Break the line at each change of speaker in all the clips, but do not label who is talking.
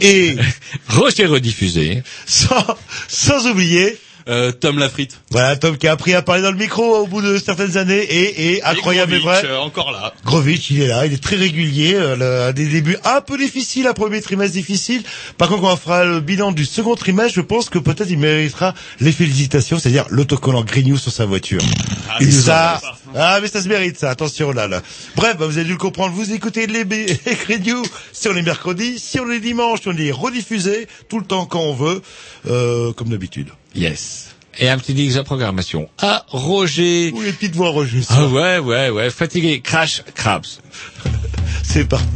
Et
Rocher rediffusé.
Sans, sans oublier
euh, Tom Lafrite.
Voilà, Tom qui a appris à parler dans le micro au bout de certaines années et, et incroyable et vrai.
Euh, encore là.
Grovitch, il est là, il est très régulier, euh, le, des débuts un peu difficiles, un premier trimestre difficile. Par contre, quand on fera le bilan du second trimestre, je pense que peut-être il méritera les félicitations, c'est-à-dire l'autocollant Grignou sur sa voiture.
Ah.
Ah, mais ça se mérite, ça. Attention, là, là. Bref, bah, vous avez dû le comprendre. Vous écoutez les, les Grignou si on est mercredi, si on est dimanche, on est rediffusé tout le temps quand on veut, euh, comme d'habitude.
Yes et un petit dix de programmation. Ah, Roger.
Oui, une petite voix, Roger.
Ah ouais, ouais, ouais. Fatigué. Crash, Crabs.
C'est parti.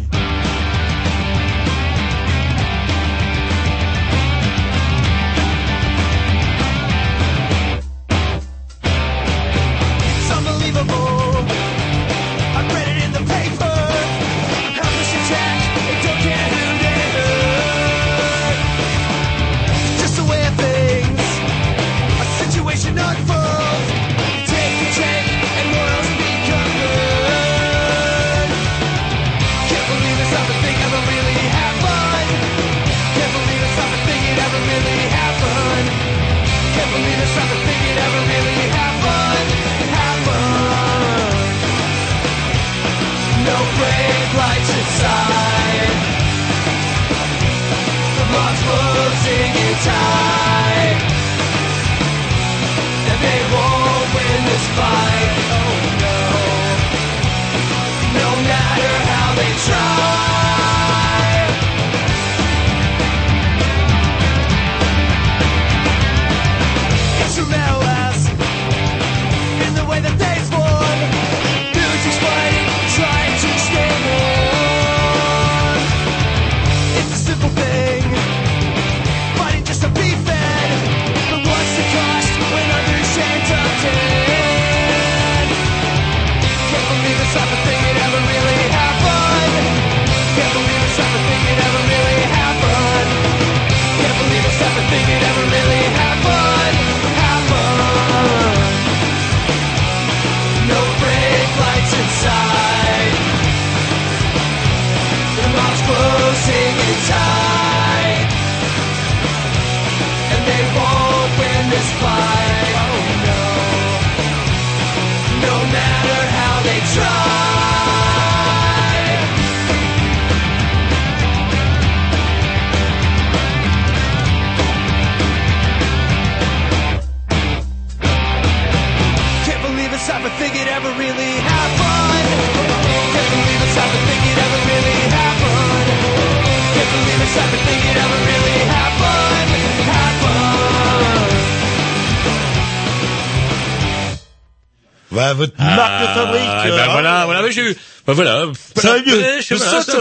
Bah voilà.
Ça va mieux.
Ouais,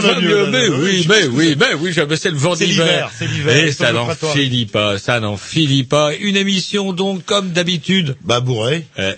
Mais
oui,
mais oui, mais oui, j'avais c'est le vent
C'est
d'hiver.
l'hiver, c'est l'hiver,
Et ça n'en finit pas, ça n'en finit pas. Une émission donc comme d'habitude.
Bah bourré.
Eh,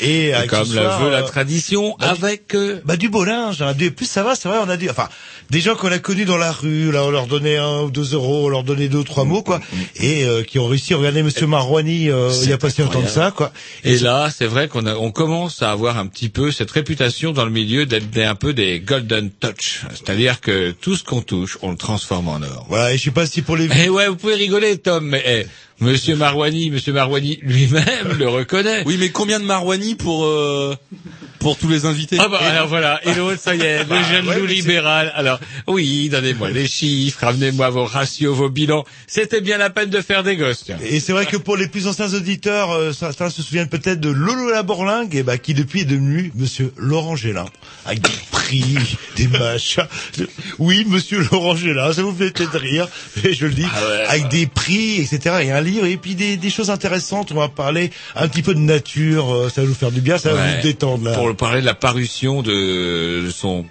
eh.
Et
Et
avec
comme
soir,
veut la
euh,
tradition,
bah,
avec euh,
Bah du beau linge, hein. Du- plus ça va, c'est vrai, on a dit, enfin, des gens qu'on a connus dans la rue, là, on leur donnait un ou deux euros, on leur donnait deux ou trois mots, quoi, et euh, qui ont réussi. Regardez Monsieur Marouani, euh, il y a pas si longtemps que ça, quoi.
Et là, c'est vrai qu'on a- on commence à avoir un petit peu cette réputation dans le milieu d'être des- un peu des golden touch. C'est-à-dire que tout ce qu'on touche, on le transforme en or.
Voilà, et je sais pas si pour les
Eh ouais, vous pouvez rigoler, Tom, mais eh, Monsieur Marouani, Monsieur Marouani lui-même le reconnaît.
Oui, mais combien de Marouani pour euh, pour tous les invités
Ah bah alors voilà, et l'autre, ça y est, le jeune
ouais,
loup libéral. Alors oui, donnez-moi les chiffres, ramenez-moi vos ratios, vos bilans. C'était bien la peine de faire des gosses. tiens.
Et c'est vrai que pour les plus anciens auditeurs, euh, certains se souviennent peut-être de Lolo la Borlingue, et bah, qui depuis est devenu Monsieur Laurent Gélin, avec des prix, des machins. Oui, Monsieur Laurent Gélin, ça vous fait peut-être rire, mais je le dis,
Ah ouais.
avec des prix, etc. Et un livre, et puis des, des choses intéressantes. On va parler un petit peu de nature, euh, ça va nous faire du bien, ça va
Ouais.
vous détendre là.
Pour parler de la parution de son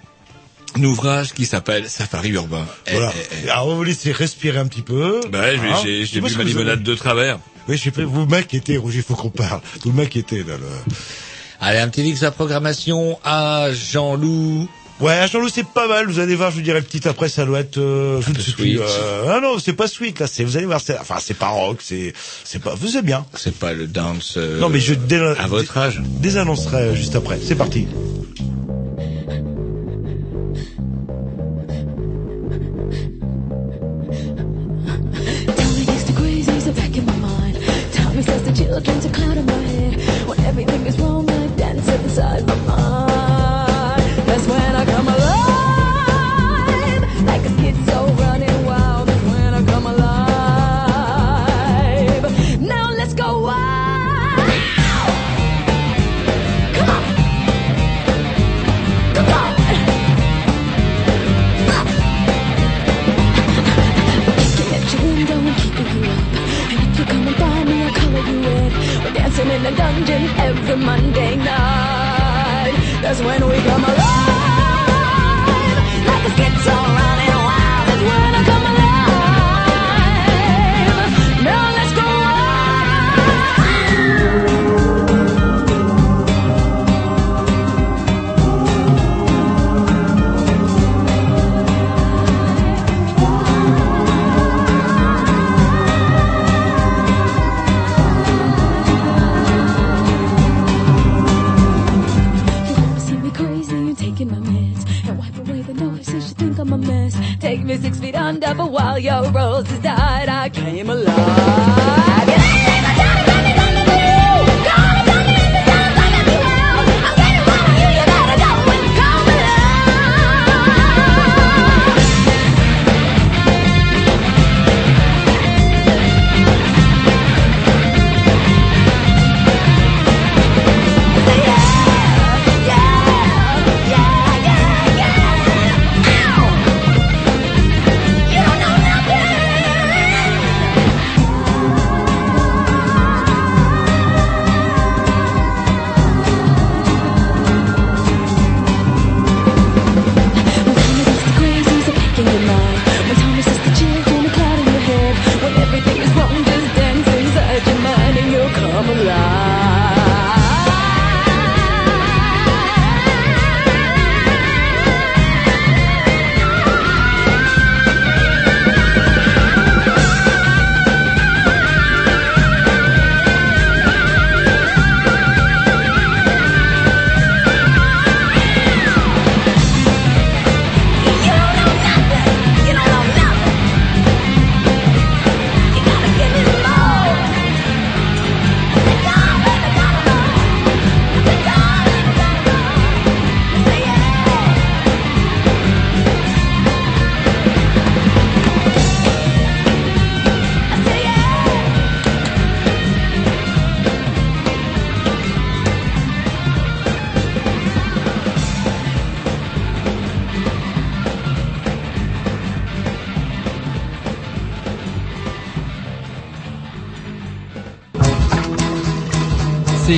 ouvrage qui s'appelle Safari urbain. Eh,
Voilà.
eh, eh.
Alors on va vous laisser respirer un petit peu.
Bah j'ai-
Hein.
j'ai j'ai bu ma
avez-
limonade de travers.
Oui, je sais pas, vous m'inquiétez, Roger, il faut qu'on parle. Vous m'inquiétez, là, le...
Allez, un petit X à programmation à Jean-Loup.
Ouais, Jean-Loup, c'est pas mal. Vous allez voir, je vous dirai petit après, ça doit être, euh, je ne sais plus. euh, ah non, c'est pas sweet, là. C'est, vous allez voir, c'est, enfin, c'est pas rock, c'est, c'est pas, vous êtes bien.
C'est pas le dance euh,
Non, mais je dé-
à votre âge.
Désannoncerai euh, juste après. C'est parti.
Time used to crazy, so back in my mind. Tommy says the children's a cloud in my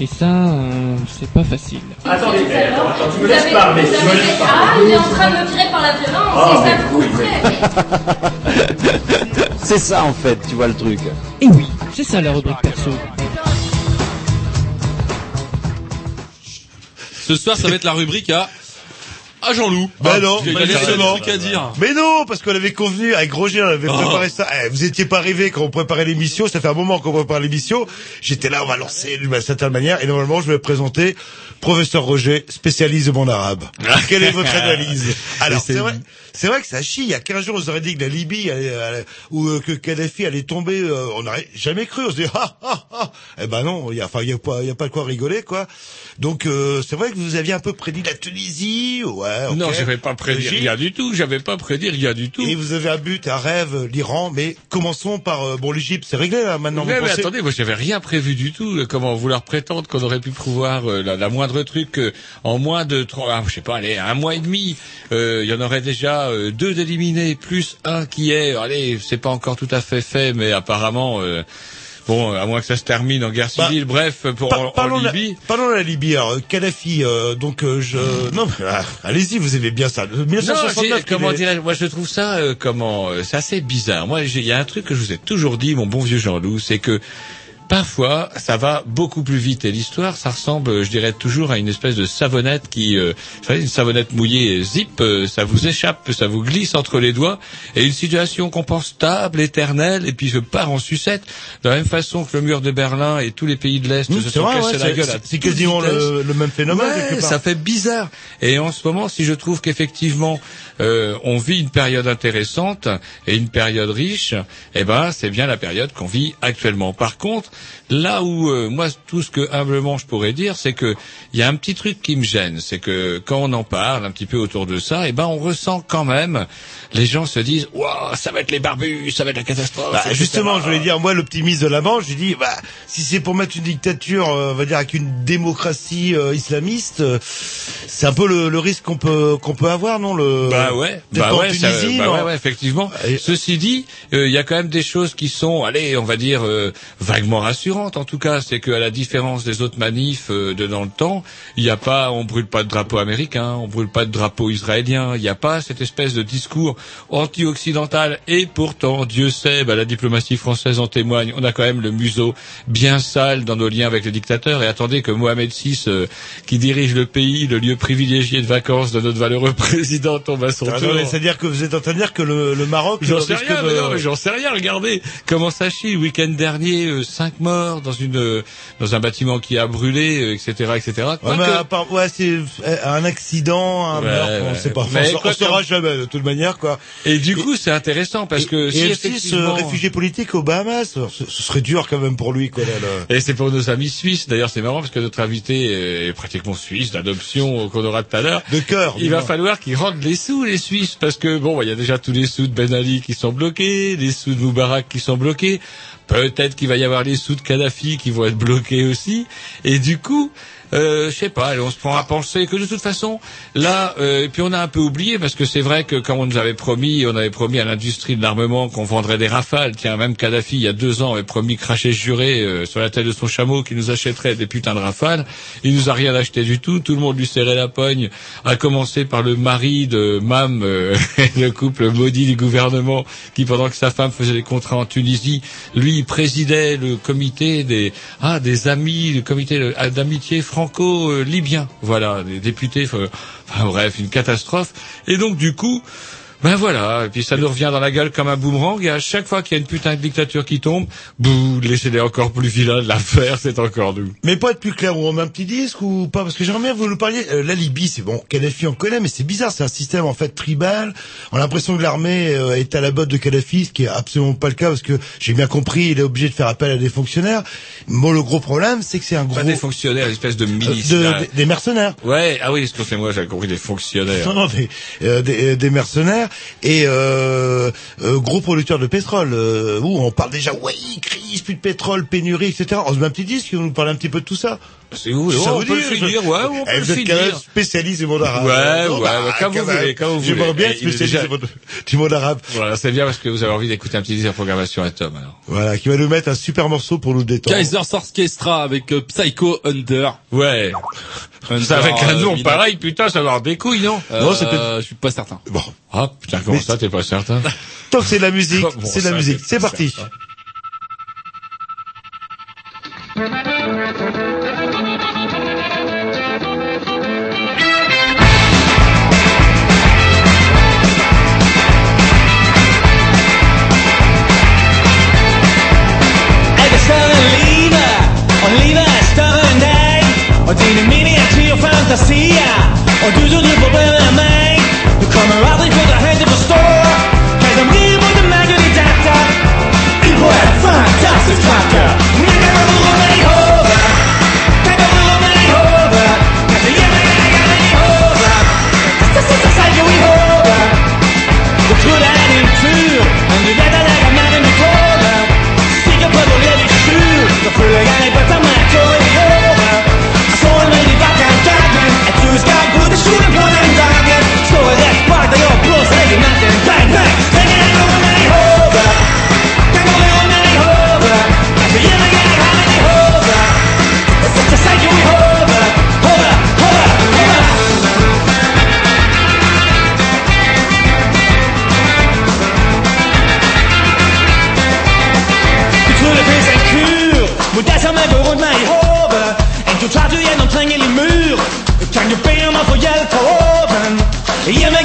Et ça, euh, c'est pas facile.
Attendez, attends, attends, tu me laisses parler, tu me laisses parler.
Ah, il est en train de me tirer par la violence,
Ah,
c'est ça
mais
que vous
oui,
faites.
C'est ça en fait, tu vois le truc.
Et oui, c'est ça la rubrique perso.
Ce soir, ça va être la rubrique à à Jean-Loup. Ah,
non,
il y
justement.
trucs à dire.
Mais non, parce qu'on avait convenu avec Roger, on avait
Oh.
préparé ça. Eh, vous étiez pas arrivé quand on préparait l'émission. Ça fait un moment qu'on prépare l'émission. J'étais là, on va lancer d'une certaine manière. Et normalement, je vais présenter professeur Roger, spécialiste de mon arabe. Quelle est votre analyse? Alors,
c'est-
vrai, c'est vrai que ça chie. Il y a 15 jours, on aurait dit que la Libye ou euh, que Kadhafi allait tomber. euh, on n'aurait jamais cru. On se dit ah ah ah. Eh ben non, il y a, enfin, il y a pas, il y a pas de quoi rigoler, quoi. Donc, euh, c'est vrai que vous aviez un peu prédit la Tunisie. Ouais.
Non, j'avais pas prédit
L'Égypte.
rien du tout. J'avais pas prédit rien du tout.
Et vous avez un but, un rêve, l'Iran, mais commençons par euh, bon l'Égypte, c'est réglé là maintenant.
Mais,
vous
mais
pensez
attendez, moi j'avais rien prévu du tout. Euh, Comment vouloir prétendre qu'on aurait pu prévoir euh, la, la moindre truc euh, en moins de trois, ah, je sais pas, allez, un mois et demi, euh, il y en aurait déjà deux d'éliminés plus un qui est, allez, c'est pas encore tout à fait fait, mais apparemment. Euh, Bon, à moins que ça se termine en guerre
Bah,
civile, bref, pour
Par-
en, en
parlons, de la,
Libye.
parlons de la Libye. Alors, euh, Kadhafi, euh, donc euh, je non, mais, ah, allez-y, vous aimez bien ça.
Non, j'ai-
1969,
comment
est-
dirais-je, moi je trouve ça euh, comment euh, c'est assez bizarre. Moi, j'ai- il y a un truc que je vous ai toujours dit, mon bon vieux Jean-Loup, c'est que Parfois, ça va beaucoup plus vite et l'histoire, ça ressemble, je dirais, toujours à une espèce de savonnette qui, euh, vous savez, une savonnette mouillée, zip, euh, ça vous échappe, ça vous glisse entre les doigts, et une situation qu'on pense stable, éternelle, et puis je pars en sucette, de la même façon que le mur de Berlin et tous les pays de l'Est
Mmh,
se sont
vrai,
cassés
ouais,
la gueule
c'est- quasiment le, le même phénomène
Ouais,
quelque part.
ça fait bizarre. Et en ce moment, si je trouve qu'effectivement euh, on vit une période intéressante et une période riche, eh ben c'est bien la période qu'on vit actuellement. Par contre, là où euh, moi tout ce que humblement je pourrais dire, c'est que il y a un petit truc qui me gêne, c'est que quand on en parle un petit peu autour de ça, eh ben on ressent quand même les gens se disent waouh ça va être les barbus, ça va être la catastrophe.
Bah, justement, je voulais dire, moi, l'optimiste de l'avant, je dis, bah, si c'est pour mettre une dictature, euh, on va dire, avec une démocratie euh, islamiste, euh, c'est un peu le, le risque qu'on peut qu'on peut avoir, non le
Bah ouais, bah ouais, ça- bah ouais, ouais, effectivement.
Et-
Ceci dit, euh, il y a quand même des choses qui sont, allez, on va dire euh, vaguement rassurantes. En tout cas, c'est qu'à la différence des autres manifs euh, de dans le temps, il n'y a pas, on brûle pas de drapeau américain, on brûle pas de drapeau israélien. Il n'y a pas cette espèce de discours anti-occidental. Et pourtant, Dieu sait, bah, la diplomatie française en témoigne. On a quand même le museau bien sale dans nos liens avec les dictateurs. Et attendez que Mohamed VI, euh, qui dirige le pays, le lieu privilégié de vacances de notre valeureux président, tombe à son
Ah,
tour.
non, mais C'est-à-dire que vous êtes en train de dire que le, le Maroc
J'en sais
risque
rien,
de-
mais non, mais j'en sais rien. Regardez comment ça chie. Le week-end dernier, euh, cinq morts dans une euh, dans un bâtiment qui a brûlé, euh, etc., etc.
Ouais, mais à part- ouais, c'est euh, un accident, un
Ouais,
meurtre, on sait pas.
Mais
on, on saura
que-
jamais de toute manière, quoi.
Et du coup, c'est intéressant parce que
et,
si
et M6,
effectivement-
euh, réfugié politique aux Bahamas, ce, ce serait dur quand même pour lui, quoi. Là, là.
Et c'est pour nos amis suisses. D'ailleurs, c'est marrant parce que notre invité est pratiquement suisse d'adoption qu'on aura tout à l'heure.
De cœur.
Il va
dis-moi.
falloir qu'ils rendent les sous, les Suisses, parce que bon, il y a déjà tous les sous de Ben Ali qui sont bloqués, les sous de Moubarak qui sont bloqués. Peut-être qu'il va y avoir les sous de Kadhafi qui vont être bloqués aussi. Et du coup, euh, je sais pas, on se prend à penser que de toute façon, là, euh, et puis on a un peu oublié parce que c'est vrai que quand on nous avait promis, on avait promis à l'industrie de l'armement qu'on vendrait des rafales. Tiens, même Kadhafi, il y a deux ans, avait promis craché juré euh, sur la tête de son chameau qu'il nous achèterait des putains de rafales. Il nous a rien acheté du tout. Tout le monde lui serrait la pogne, à commencer par le mari de Mam, euh, le couple maudit du gouvernement, qui pendant que sa femme faisait les contrats en Tunisie, lui présidait le comité des ah des amis, le comité d'amitié franco-libyen. Voilà, des députés. euh, Enfin bref, une catastrophe. Et donc du coup. Ben voilà, et puis ça nous revient dans la gueule comme un boomerang, et à chaque fois qu'il y a une putain de dictature qui tombe, bouh, laissez-les encore plus vilains de l'affaire, c'est encore nous.
Mais pour être plus clair, on met un petit disque ou pas Parce que j'aimerais bien que vous nous parliez. euh, la Libye, c'est bon, Kadhafi on connaît, mais c'est bizarre, c'est un système en fait tribal. On a l'impression que l'armée euh, est à la botte de Kadhafi, ce qui est absolument pas le cas parce que j'ai bien compris, il est obligé de faire appel à des fonctionnaires. Bon, le gros problème, c'est que c'est un gros
Pas des fonctionnaires, une espèce de
euh,
milice.
de-
là.
des- des mercenaires.
Ouais, ah oui, excusez-moi, j'avais compris des fonctionnaires.
Non, non, des, euh, des, euh, des mercenaires et euh, euh, gros producteurs de pétrole. Euh, où on parle déjà, oui, crise, plus de pétrole, pénurie, etc. On se met un petit disque, vous nous parlez un petit peu de tout ça.
C'est où oh,
ça
on
vous
peut
dit,
le
je-
finir, ouais, on peut
Eh,
le
vous êtes quand même spécialiste du monde arabe.
Ouais,
Non,
ouais,
bah,
ouais, comme
quand
vous
même.
voulez, comme vous
J'aimerais
voulez.
bien
Eh,
spécialiste
déjà-
du monde- arabe.
Voilà, c'est bien parce que vous avez envie d'écouter un petit disque de programmation à Tom, alors.
Voilà, qui va nous mettre un super morceau pour nous détendre.
Kaiser Orchestra avec euh, Psycho Hunter.
Ouais.
Hunter,
Ça avec un
euh,
nom
Mina-
pareil, putain, ça va avoir des couilles, non?
Euh,
Non, c'est peut-être-
Je suis pas certain.
Bon,
Ah, putain, comment ça, t'es pas certain?
tant que c'est de la musique,
Bon,
c'est de la
ça,
musique.
c'est
parti.
certain.
Osaka. får hjälpa oven. Ge
mig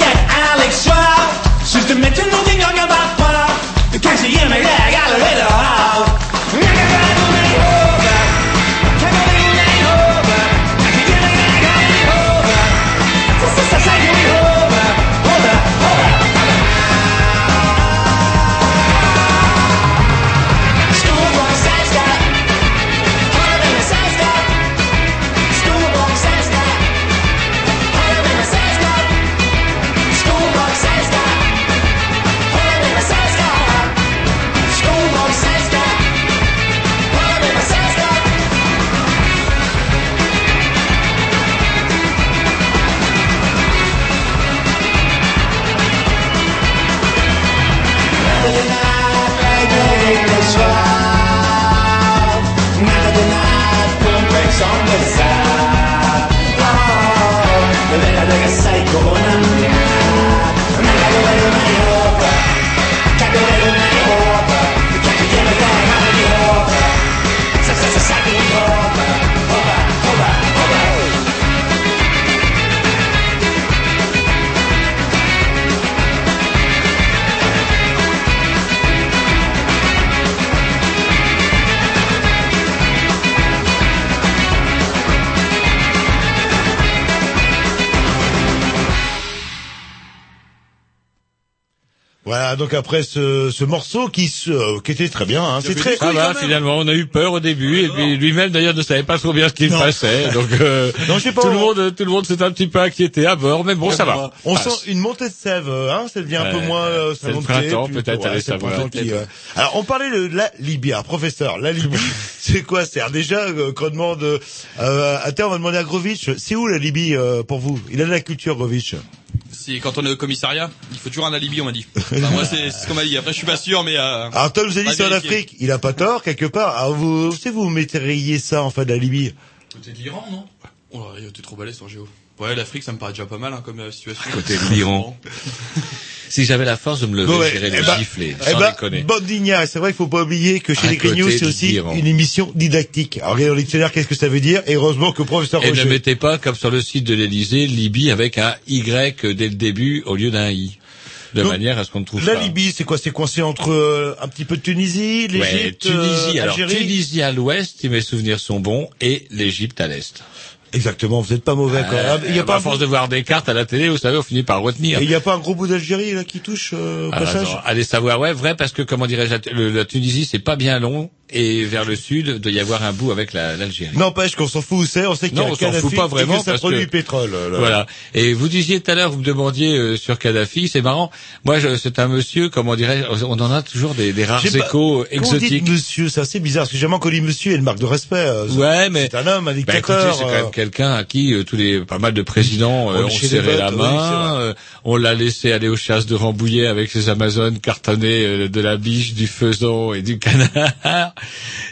donc après ce, ce morceau qui se, euh, qui était très bien, hein, c'est très.
Ça va, finalement, on a eu peur au début, et puis lui-même d'ailleurs ne savait pas trop bien ce qu'il passait, donc euh,
Non, je sais pas,
tout le
on-
monde, tout le monde s'est un petit peu inquiété à bord, mais bon, ça va.
On
Passe.
sent une montée de sève, euh, hein, ça devient un peu
Ouais,
moins euh,
c'est le printemps, peut-être, savoir.
printemps qui, euh, Alors, on parlait de la Libye, alors, professeur, la Libye, c'est quoi? C'est déjà qu'on demande, euh, à on va demander à Grovitch, c'est où la Libye pour vous? Il a de la culture, Grovitch.
Quand on est au commissariat, il faut toujours un alibi, on m'a dit. Enfin, moi, c'est ce qu'on m'a dit. Après, je suis pas sûr, mais. Euh,
Alors, Tom c'est en. Afrique, il a pas tort quelque part. Alors, vous, vous, vous mettriez ça en la Libye
Côté de l'Iran, non? Oh, là, t'es trop balèze sur Géo. Ouais, l'Afrique, ça me paraît déjà pas mal hein, comme euh, situation.
Côté de l'Iran. Si j'avais la force de me lever,
ouais,
j'irais
eh
les
ben-
gifler,
Eh
sans
ben,
déconner.
Et c'est vrai qu'il faut pas oublier que chez
À
les Grignoux, c'est aussi une émission didactique. Alors, regardez le dictionnaire, qu'est-ce que ça veut dire? Et heureusement que professeur
Et ne
Roger...
mettez pas, comme sur le site de l'Elysée, Libye avec un Y dès le début au lieu d'un I. de
Donc,
manière à ce qu'on ne trouve
La
pas.
Libye, c'est quoi? C'est coincé entre euh, un petit peu de Tunisie,
Ouais,
l'Égypte,
Tunisie,
euh,
alors Tunisie à l'ouest, si mes souvenirs sont bons, et l'Égypte à l'est.
Exactement, vous êtes pas mauvais quand même. Il y a
bah,
pas
à
un
force de voir des cartes à la télé, vous savez, on finit par retenir.
et il y a pas un gros bout d'Algérie là qui touche euh, au
Ah,
passage
allez savoir, ouais, vrai, parce que comment dirais-je, la Tunisie, c'est pas bien long, et vers le sud, doit y avoir un bout avec la- l'Algérie.
N'empêche qu'on s'en fout où c'est, on sait qu'il y a
on s'en
Kadhafi
fout pas
et
vraiment
que ça
parce
produit
que-
du pétrole. là.
Voilà. Et vous disiez tout à l'heure, vous me demandiez euh, sur Kadhafi, c'est marrant. Moi, c'est un monsieur, comment dirais-je, on en a toujours des, des rares
pas-
échos
dit
exotiques.
monsieur, c'est assez bizarre, parce que j'ai jamais connu monsieur et une marque de respect. euh,
Ouais, mais
C'est un homme, un
Bah,
dictateur.
c'est quand
euh,
même quelqu'un à qui euh, tous les pas mal de présidents euh,
On
ont serré la
votes,
main. euh, on l'a laissé aller aux chasses de Rambouillet avec ses Amazones cartonnées euh, de la biche, du faisan et du canard.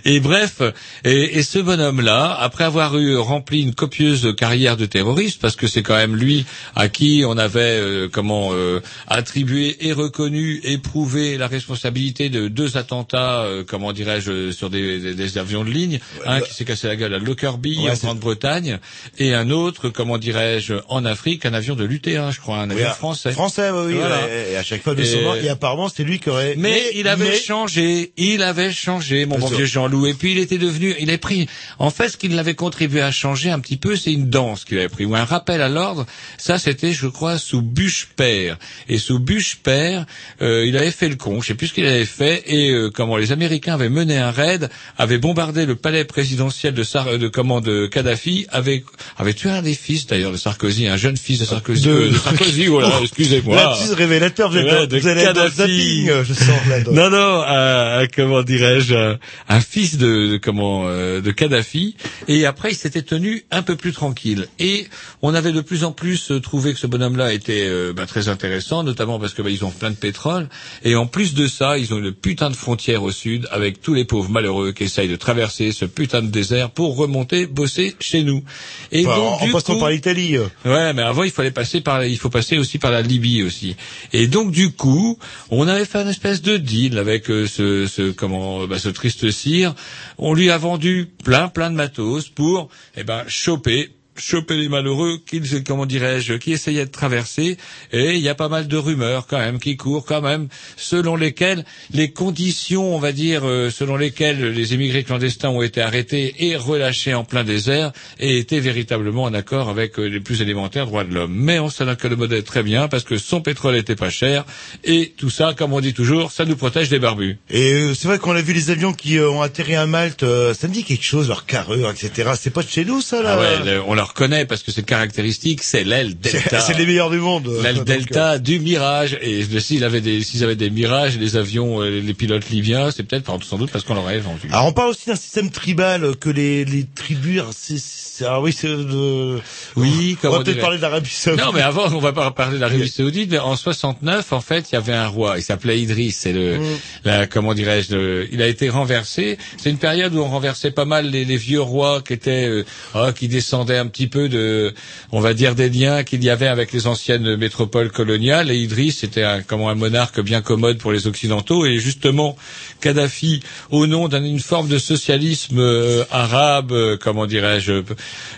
Et bref, et, et ce bonhomme-là, après avoir eu rempli une copieuse carrière de terroriste, parce que c'est quand même lui à qui on avait euh, comment euh, attribué et reconnu, éprouvé la responsabilité de deux attentats, euh, comment dirais-je, sur des, des- des avions de ligne, un qui s'est cassé la gueule à Lockerbie
Ouais,
en Grande-Bretagne, et un autre, comment dirais-je, en Afrique, un avion de l'UT1, je crois, un avion
oui,
français.
Français, oui.
Voilà.
Et à chaque fois de
Et-
son nom, et apparemment c'est lui qui aurait.
Mais, il avait
mais-
changé, il avait changé, mon Bon
sûr.
vieux Jean-Loup. Et puis il était devenu, il a pris, en fait, ce qui l'avait contribué à changer un petit peu, c'est une danse qu'il avait pris, ou un rappel à l'ordre. Ça, c'était, je crois, sous Buche-Père. Et sous Buche-Père, euh, il avait fait le con, je sais plus ce qu'il avait fait, et euh, comment les Américains avaient mené un raid, avaient bombardé le palais présidentiel de, Sar de comment de Kadhafi, avaient, avaient tué un des fils d'ailleurs de Sarkozy, un jeune fils de Sarkozy.
De-
euh, de Sarkozy, voilà, excusez-moi.
Lapsus révélateur, vous, êtes-
Ouais, de
vous allez être dans le
Kadhafi.
zapping, euh, je sens là. donc.
Non, non, un, un- comment dirais-je, un, fils de, de comment euh, de Kadhafi. Et après, il s'était tenu un peu plus tranquille. Et on avait de plus en plus euh, trouvé que ce bonhomme-là était euh, bah, très intéressant, notamment parce que bah, ils ont plein de pétrole. Et en plus de ça, ils ont une putain de frontière au sud avec tous les pauvres malheureux qui essayent de traverser ce putain de désert pour remonter bosser chez nous. Et
Enfin,
donc,
en, passant
coup-
par l'Italie.
Ouais, mais avant il fallait passer par, il faut passer aussi par la Libye aussi. Et donc du coup, on avait fait une espèce de deal avec euh, ce, ce comment, bah, ce triste cire. On lui a vendu plein, plein de matos pour, eh ben, choper choper les malheureux qui, comment dirais-je, qui essayaient de traverser. Et il y a pas mal de rumeurs quand même qui courent quand même, selon lesquelles les conditions, on va dire, euh, selon lesquelles les émigrés clandestins ont été arrêtés et relâchés en plein désert, et étaient véritablement en accord avec euh, les plus élémentaires droits de l'homme. Mais on s'en accommodait très bien parce que son pétrole était pas cher et tout ça, comme on dit toujours, ça nous protège des barbus.
Et euh, c'est vrai qu'on a vu les avions qui euh, ont atterri à Malte, euh, ça me dit quelque chose, leur carrure, etc. C'est pas de chez nous, ça, là
Ah ouais, le- on le reconnaît parce que c'est caractéristique, c'est l'aile delta.
C'est les meilleurs du monde.
L'aile delta du Mirage et de- s'il avait des s'ils avaient des Mirages, les avions, euh, les pilotes libyens, c'est peut-être sans doute parce qu'on leur avait vendu.
Alors on parle aussi d'un système tribal euh, que les, les tribus. c'est- ah oui, c'est de.
Oui,
on va peut-être parler d'Arabie Saoudite.
Non, mais avant, on va pas parler de l'Arabie Saoudite, mais en 69, en fait, il y avait un roi, il s'appelait Idriss, c'est le, la, comment dirais-je, le- il a été renversé. C'est une période où on renversait pas mal les, les vieux rois qui étaient, euh, ah, qui descendaient un petit peu de, on va dire, des liens qu'il y avait avec les anciennes métropoles coloniales. Et Idriss était un, comment un monarque bien commode pour les Occidentaux. Et justement, Kadhafi, au nom d'une forme de socialisme euh, arabe, euh, comment dirais-je,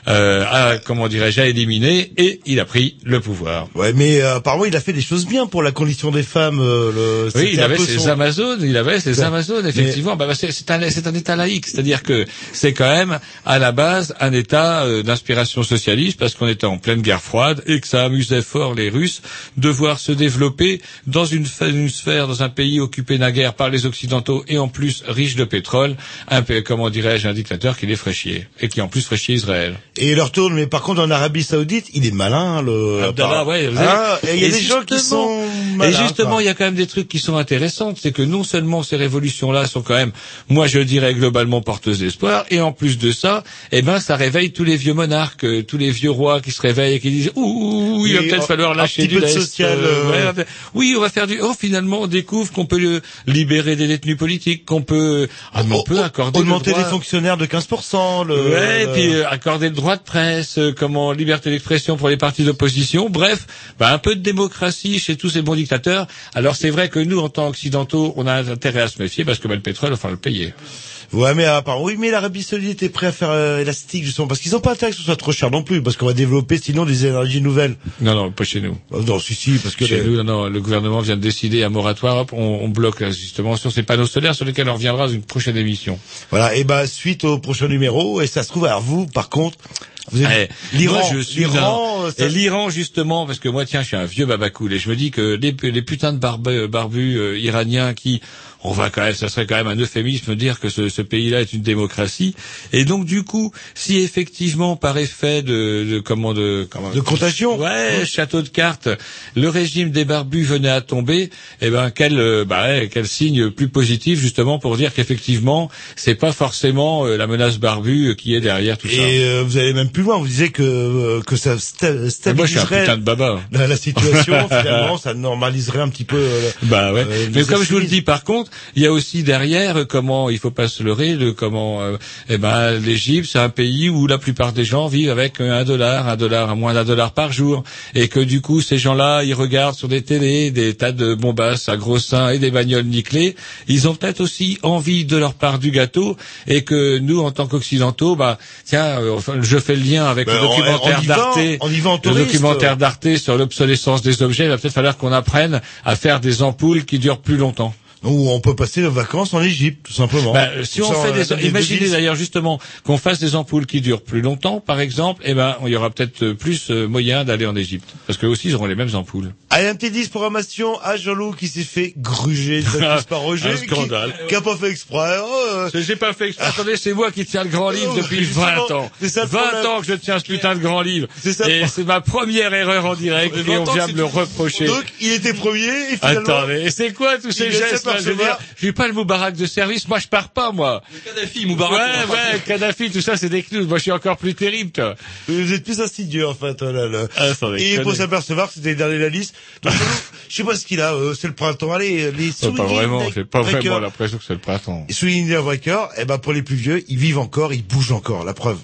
euh, a, comment dirais-je, a éliminé, et il a pris le pouvoir.
Ouais, mais euh, apparemment il a fait des choses bien pour la condition des femmes. euh, le,
Oui, il avait ses
son-
Amazones, il avait ses
Ouais.
Amazones, effectivement. Bah, bah, c'est un, c'est un État laïque, c'est-à-dire que c'est quand même à la base un État euh, d'inspiration socialiste parce qu'on était en pleine guerre froide et que ça amusait fort les Russes de voir se développer dans une, une sphère, dans un pays occupé naguère par les Occidentaux et en plus riche de pétrole, un comment dirais-je, un dictateur qui les chier et qui en plus ferait chier Israël.
Et il leur tourne, mais par contre en Arabie Saoudite, il est malin, le.
Abdallah, ouais.
Ah, il y a
Et
des gens qui sont malins.
Et justement, il y a quand même des trucs qui sont intéressants. C'est que non seulement ces révolutions-là sont quand même, moi je dirais globalement porteuses d'espoir, et en plus de ça, eh ben ça réveille tous les vieux monarques, euh, tous les vieux rois qui se réveillent et qui disent ouh, il va peut-être falloir lâcher du
social,
euh,
euh,
oui, on va faire du. Oh, finalement, on découvre qu'on peut libérer des détenus politiques, qu'on peut, ah, on peut accorder le
Augmenter les fonctionnaires de 15%. Le,
Ouais, et puis euh, accorder le droit de presse, comment liberté d'expression pour les partis d'opposition, bref, bah, un peu de démocratie chez tous ces bons dictateurs. Alors c'est vrai que nous, en tant qu'occidentaux, on a intérêt à se méfier parce que bah, le pétrole, falloir le payer.
Ouais, mais à part, oui, mais l'Arabie Saoudite est prêt à faire euh, élastique justement parce qu'ils ont pas intérêt que ce soit trop cher non plus, parce qu'on va développer sinon des énergies nouvelles.
Non, non, pas chez nous.
Oh, non, si, si, parce que
Chez
les-
nous, non, non, le gouvernement vient de décider un moratoire, hop, on, on bloque euh, justement sur ces panneaux solaires sur lesquels on reviendra dans une prochaine émission.
voilà. Et bah suite au prochain numéro, et ça se trouve, alors vous, par contre,
Eh,
l'Iran, l'Iran,
un-
euh,
et l'Iran justement parce que moi tiens je suis un vieux babacool et je me dis que les, les putains de barbe- barbus euh, iraniens qui on va quand même ça serait quand même un euphémisme de dire que ce, ce pays-là est une démocratie et donc du coup si effectivement par effet de, de comment de comment
de contagion.
Ouais, château de cartes. Le régime des barbus venait à tomber. Eh ben, quel, euh, bah, quel signe plus positif justement pour dire qu'effectivement, c'est pas forcément euh, la menace barbue qui est derrière tout ça.
Et euh, vous même plus loin. Vous disiez que euh, que ça sta-
moi,
stabiliserait
de baba.
la, la situation. finalement, ça normaliserait un petit peu. euh,
Bah ouais.
euh,
Mais comme je vous le dis, par contre, il y a aussi derrière comment il faut pas se leurrer de comment euh, eh ben l'Égypte c'est un pays où la plupart des gens vivent avec un dollar, un dollar, moins d'un dollar par jour, et que du coup ces gens-là ils regardent sur des télés des tas de bombasses à gros seins et des bagnoles nickelées. Ils ont peut-être aussi envie de leur part du gâteau, et que nous en tant qu'occidentaux, bah tiens, je fais le lien avec
Ben,
le
on-
documentaire d'Arte. Le documentaire d'Arte sur l'obsolescence des objets, il va peut-être falloir qu'on apprenne à faire des ampoules qui durent plus longtemps.
Ou on peut passer nos vacances en Égypte, tout simplement.
Bah, si
Comme
on fait des, imaginez d'ailleurs justement qu'on fasse des ampoules qui durent plus longtemps, par exemple, eh ben, il y aura peut-être euh, plus euh, moyen d'aller en Égypte, parce que aussi ils auront les mêmes ampoules.
Allez, un petit 10 programmation à Jean-Loup qui s'est fait gruger par Roger.
Un scandale.
Qui, qui a pas fait exprès. Oh, euh,
J'ai pas fait exprès. Attendez, c'est moi qui tiens le grand livre depuis
justement,
20 ans.
c'est ça le
20
problème.
ans que je tiens ce putain de grand livre.
C'est ça
Et c'est ma première erreur en direct et on
20 ans
vient me le reprocher.
Donc, il était premier et finalement...
Attendez, c'est quoi tous ces gestes Je veux dire, j'ai pas le Moubarak de service, moi je pars pas moi.
Kadhafi, Moubarak.
Ouais, ouais, Kadhafi, tout ça c'est des clous. Moi je suis encore plus terrible, toi.
Vous êtes plus insidieux, en fait. oh là là.
Ah,
Et il faut s'apercevoir que c'était le dernier de la liste. Donc, je sais pas ce qu'il a. euh, c'est le printemps. Allez, les
Oh, pas vraiment, j'ai pas vraiment l'impression que c'est le printemps.
Souliers breaker, eh ben, pour les plus vieux, ils vivent encore, ils bougent encore. La preuve.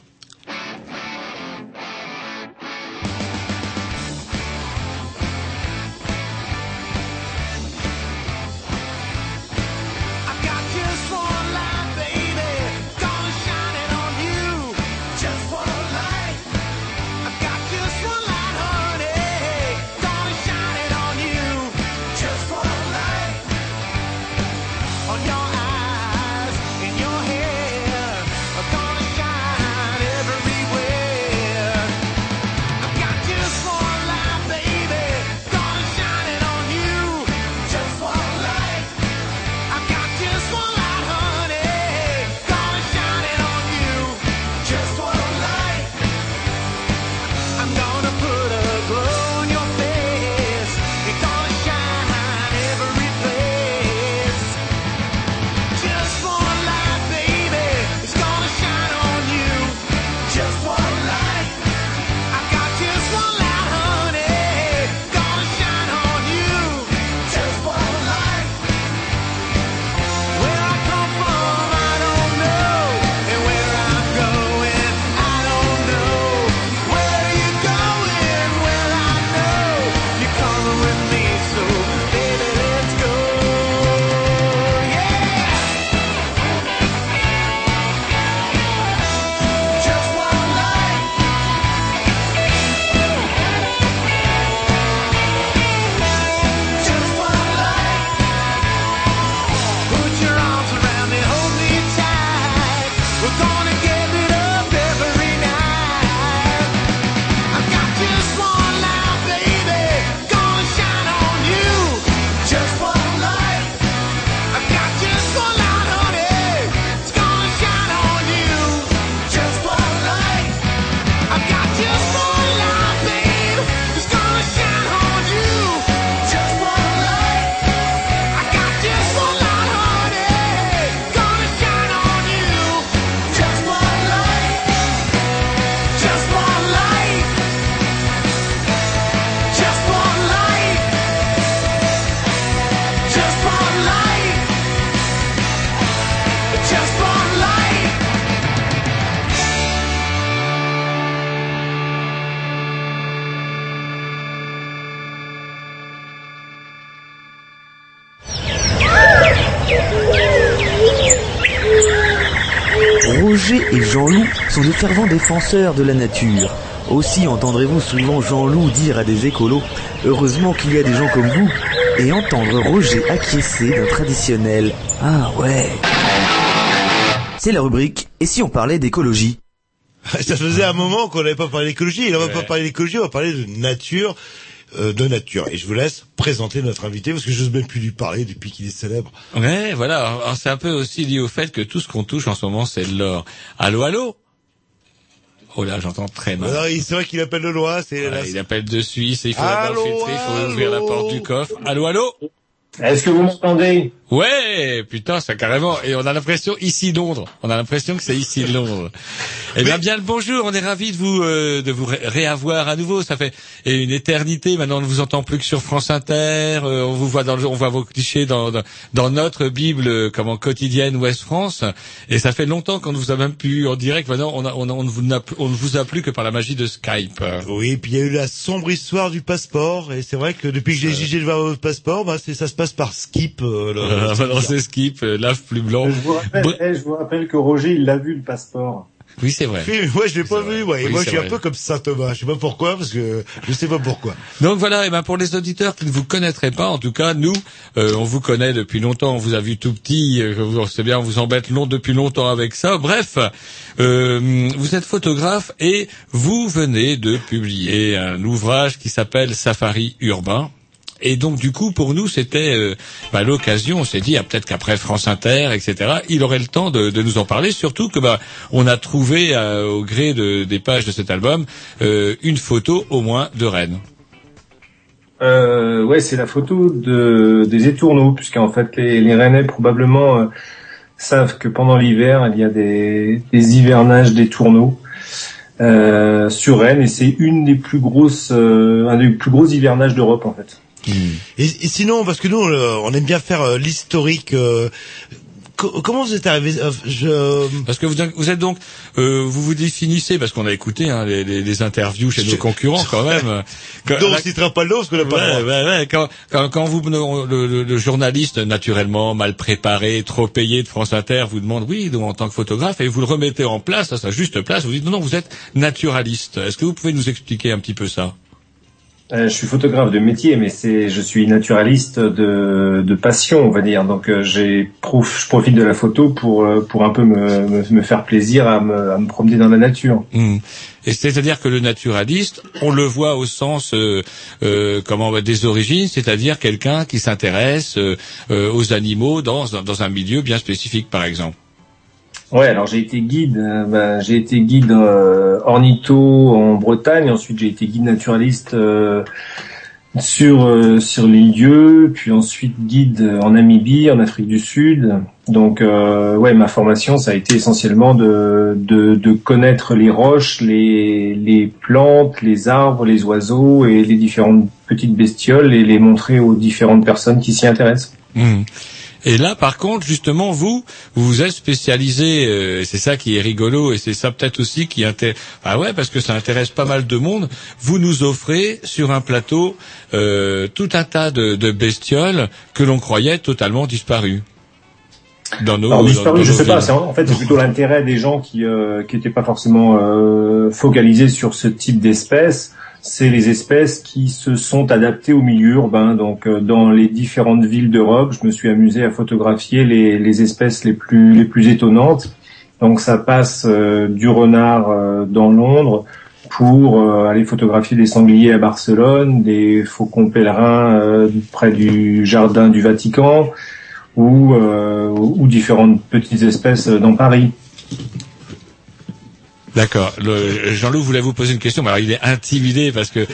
Roger et Jean-Loup sont de fervents défenseurs de la nature. Aussi entendrez-vous souvent Jean-Loup dire à des écolos « Heureusement qu'il y a des gens comme vous » et entendre Roger acquiescer d'un traditionnel « Ah ouais ». C'est la rubrique « Et si on parlait d'écologie ?»
Ça faisait un moment qu'on n'avait pas parlé d'écologie. Et là, on va pas parler d'écologie, on va parler de nature, euh, de nature. Et je vous laisse présenter notre invité parce que je n'ose même plus lui parler depuis qu'il est célèbre.
Ouais, voilà. C'est un peu aussi lié au fait que tout ce qu'on touche en ce moment, c'est de l'or. Allô, allô Oh là, j'entends très mal.
C'est vrai qu'il appelle le loi, c'est
Voilà, il appelle de Suisse et il faut d'abord filtrer, il faut ouvrir la porte du coffre. Allô, allô
Est-ce que vous m'entendez?
Ouais, putain, ça carrément. Et on a l'impression ici Londres. On a l'impression que c'est ici Londres. Eh bien, bien le bonjour. On est ravis de vous euh, de vous ré- réavoir à nouveau. Ça fait et une éternité. Maintenant, on ne vous entend plus que sur France Inter. Euh, on vous voit dans le, on voit vos clichés dans dans, dans notre Bible euh, comme en quotidienne Ouest France. Et ça fait longtemps qu'on ne vous a même plus en direct. Maintenant, on, a, on, a- on, ne vous n'a plus- on ne vous a plus que par la magie de Skype.
Oui, et puis il y a eu la sombre histoire du passeport, et c'est vrai que depuis que j'ai jugé de voir votre passeport, bah, c'est, ça se passe par Skip. Euh, le-
Euh, maintenant, c'est Skip, euh, lave plus blanc.
je vous, rappelle, eh, je vous rappelle que Roger, il l'a vu le passeport.
Oui, c'est vrai.
Oui, moi je l'ai pas vu, ouais.
Oui,
moi je suis un peu comme Saint Thomas. Je sais pas pourquoi, parce que je sais pas pourquoi.
Donc voilà, et ben pour les auditeurs qui ne vous connaîtraient pas, en tout cas nous, euh, on vous connaît depuis longtemps, on vous a vu tout petit, euh, vous- c'est bien, on vous embête long depuis longtemps avec ça. Bref, euh, vous êtes photographe et vous venez de publier un ouvrage qui s'appelle Safari urbain. Et donc du coup pour nous c'était euh, bah, l'occasion, on s'est dit ah, peut-être qu'après France Inter etc il aurait le temps de, de nous en parler, surtout que bah on a trouvé euh, au gré de- des pages de cet album euh, une photo au moins de Rennes.
Ouais, c'est la photo de, des étourneaux, puisqu'en fait, les, les Rennais probablement savent que pendant l'hiver, il y a des, des hivernages d'étourneaux euh, sur Rennes, et c'est une des plus grosses, euh, un des plus gros hivernages d'Europe, en fait.
Et, et sinon, parce que nous, on, euh, aime bien faire euh, l'historique. euh, co- comment vous êtes arrivé je...
Parce que vous, vous êtes donc, euh, vous vous définissez, parce qu'on a écouté hein, les, les, les interviews chez nos concurrents quand même. Quand-
Donc, on citera pas le nom parce qu'on n'a pas
Ouais, ouais, ouais, quand, quand, quand vous, le, le- le journaliste naturellement mal préparé, trop payé de France Inter vous demande oui, donc, en tant que photographe, et vous le remettez en place, à sa juste place, vous dites non, non, vous êtes naturaliste. Est-ce que vous pouvez nous expliquer un petit peu ça?
Je suis photographe de métier, mais c'est, je suis naturaliste de, de passion, on va dire. Donc, euh, j'ai, je profite de la photo pour, euh, pour un peu me, me, faire plaisir à me, à me promener dans la nature.
Hmm. Et c'est-à-dire que le naturaliste, on le voit au sens euh, euh, comment des origines, c'est-à-dire quelqu'un qui s'intéresse euh, euh, aux animaux dans, dans un milieu bien spécifique, par exemple.
Ouais, alors j'ai été guide, euh, ben, j'ai été guide euh, ornitho en Bretagne, ensuite j'ai été guide naturaliste euh, sur euh, sur les lieux, puis ensuite guide en Namibie, en Afrique du Sud. Donc euh, ouais, ma formation ça a été essentiellement de de, de connaître les roches, les les plantes, les arbres, les oiseaux et les différentes petites bestioles et les montrer aux différentes personnes qui s'y intéressent.
Hmm. Et là, par contre, justement, vous, vous vous êtes spécialisé, euh, c'est ça qui est rigolo, et c'est ça peut-être aussi qui intéresse. Ah ouais, parce que ça intéresse pas mal de monde. Vous nous offrez sur un plateau euh, tout un tas de, de bestioles que l'on croyait totalement disparues. Dans nos,
Alors
dans-
disparu,
dans
je sais pas. En fait, c'est plutôt l'intérêt des gens qui euh, qui n'étaient pas forcément euh, focalisés sur ce type d'espèces. C'est les espèces qui se sont adaptées au milieu urbain. Donc, euh, dans les différentes villes d'Europe, je me suis amusé à photographier les, espèces les plus les plus étonnantes. Donc, ça passe euh, du renard euh, dans Londres pour aller photographier des sangliers à Barcelone, des faucons pèlerins près du jardin du Vatican ou différentes petites espèces dans Paris.
D'accord. Jean-Loup voulait vous poser une question, mais alors il est intimidé parce que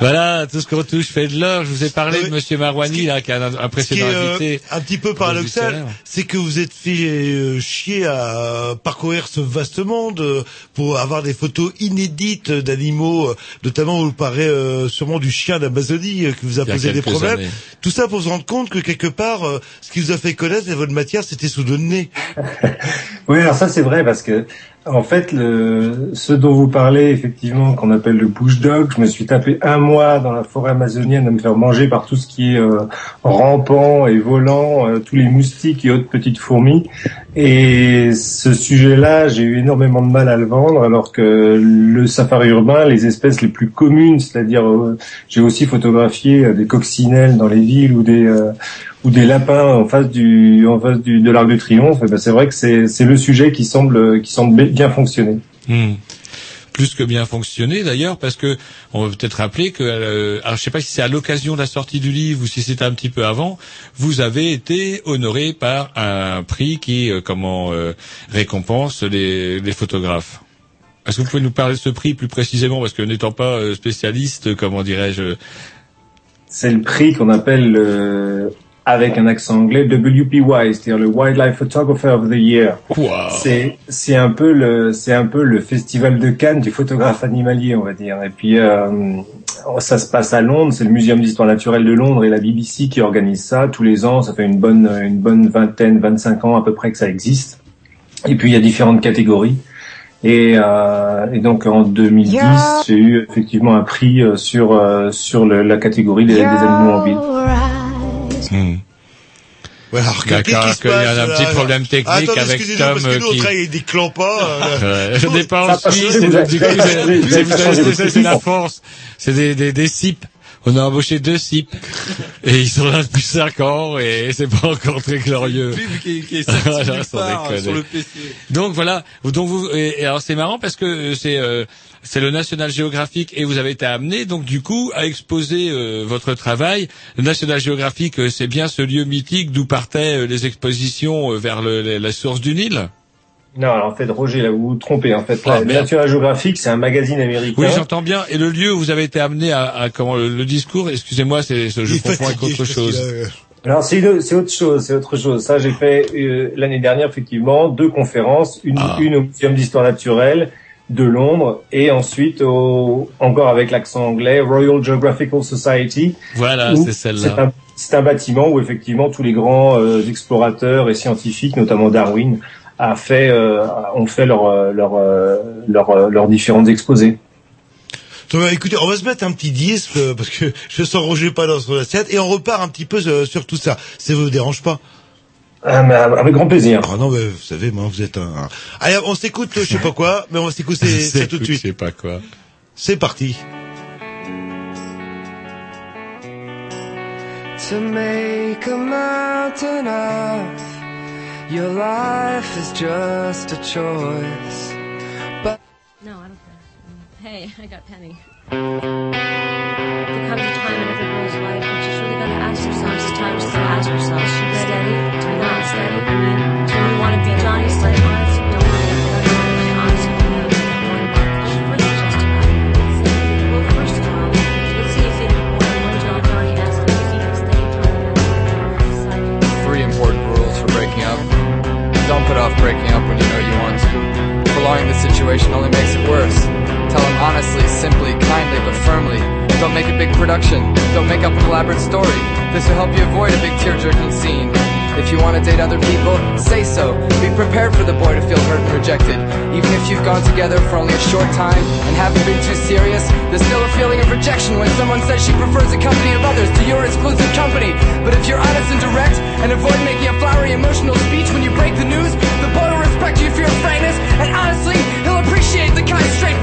voilà, tout ce qu'on touche fait de l'or. Je vous ai parlé de Monsieur Marouani, là, qui a un, un
Ce qui
précédent
est euh,
invité.
un petit peu paradoxal, c'est que vous êtes fait euh, chier à parcourir ce vaste monde euh, pour avoir des photos inédites d'animaux, euh, notamment vous parlez euh, sûrement du chien d'Amazonie euh, qui vous a posé des problèmes.
années.
Tout ça pour se rendre compte que quelque part, euh, ce qui vous a fait connaître votre matière, c'était sous le nez.
Oui, alors ça c'est vrai parce que En fait, le, ce dont vous parlez, effectivement, qu'on appelle le bush dog, je me suis tapé un mois dans la forêt amazonienne à me faire manger par tout ce qui est euh, rampant et volant, euh, tous les moustiques et autres petites fourmis. Et ce sujet-là, j'ai eu énormément de mal à le vendre, alors que le safari urbain, les espèces les plus communes, c'est-à-dire, euh, j'ai aussi photographié euh, des coccinelles dans les villes ou des euh, ou des lapins en face du en face du, de l'Arc de Triomphe. eh ben, c'est vrai que c'est c'est le sujet qui semble qui semble bien fonctionner.
Hmm. Plus que bien fonctionné d'ailleurs, parce que on va peut-être rappeler que, euh, alors je sais pas si c'est à l'occasion de la sortie du livre ou si c'était un petit peu avant, vous avez été honoré par un prix qui, euh, comment, euh, récompense les, les photographes. Est-ce que vous pouvez nous parler de ce prix plus précisément, parce que n'étant pas euh, spécialiste, comment dirais-je,
C'est le prix qu'on appelle euh, avec un accent anglais WPY, c'est-à-dire le Wildlife Photographer of the Year. C'est c'est un peu le c'est un peu le festival de Cannes du photographe animalier, on va dire. Et puis euh, ça se passe à Londres, c'est le Muséum d'histoire naturelle de Londres et la BBC qui organise ça tous les ans. Ça fait une bonne une bonne vingtaine, 25 ans à peu près que ça existe. Et puis il y a différentes catégories. Et, euh, et donc en 2010, j'ai eu effectivement un prix euh, sur euh, sur le- la catégorie des, des animaux en ville.
Hmm.
Ouais, alors,
D'accord, y a un
là
petit problème technique
Attendez,
avec
parce
Tom,
que nous,
euh,
on
qui-
euh,
n'est pas
vous avez-
c'est- la force. C'est des, des, des cips. On a embauché deux cips. Et ils sont là depuis cinq ans et c'est pas encore très glorieux.
Pub qui, qui est sorti
Voilà,
nulle
sans
part,
déconner.
sur le PC.
Donc voilà. Donc vous, et, et alors c'est marrant parce que euh, c'est euh, c'est le National Geographic et vous avez été amené donc du coup à exposer euh, votre travail. Le National Geographic, euh, c'est bien ce lieu mythique d'où partaient euh, les expositions vers le, la source du Nil.
Non, alors en fait, Roger, là, vous vous trompez. En fait,
Ah.
National Geographic, c'est un magazine américain.
Oui, j'entends bien. Et le lieu où vous avez été amené à, à comment le, le discours, excusez-moi, c'est je
Il
confonds avec autre chose.
a-
Alors c'est autre chose, c'est autre chose. Ça, j'ai fait euh, l'année dernière effectivement deux conférences, une,
Ah.
une au Muséum d'histoire naturelle de Londres et ensuite au, encore avec l'accent anglais Royal Geographical Society.
Voilà, c'est
C'est
celle-là.
un, c'est un bâtiment où effectivement tous les grands euh, explorateurs et scientifiques, notamment Darwin, a fait, euh, ont fait leurs euh, leurs euh, leurs euh, leurs différentes exposés.
Donc, bah, écoutez, on va se mettre un petit disque parce que je sens Roger pas dans son assiette et on repart un petit peu sur tout ça. Ça vous dérange pas?
Ah, mais avec grand plaisir.
Ah non, mais vous savez, moi, vous êtes un. Allez, on s'écoute, je sais pas quoi, mais on va s'écouter tout de
Je
suite.
sais pas quoi.
C'est parti.
to make a mountain of your life is just a choice. But
No, I don't care. Hey, I got Penny. There comes a time in everybody's life when she's really got to ask herself. Time to ask herself:
put off breaking up when you know you want to. Prolonging the situation only makes it worse. Tell them honestly, simply, kindly, but firmly. Don't make a big production. Don't make up an elaborate story. This will help you avoid a big tear-jerking scene. If you want to date other people, say so. Be prepared for the boy to feel hurt and rejected. Even if you've gone together for only a short time and haven't been too serious, there's still a feeling of rejection when someone says she prefers the company of others to your exclusive company. But if you're honest and direct and avoid making a flowery emotional speech when you break the news, the boy will respect you for your frankness and honestly, he'll appreciate the kind, straightforward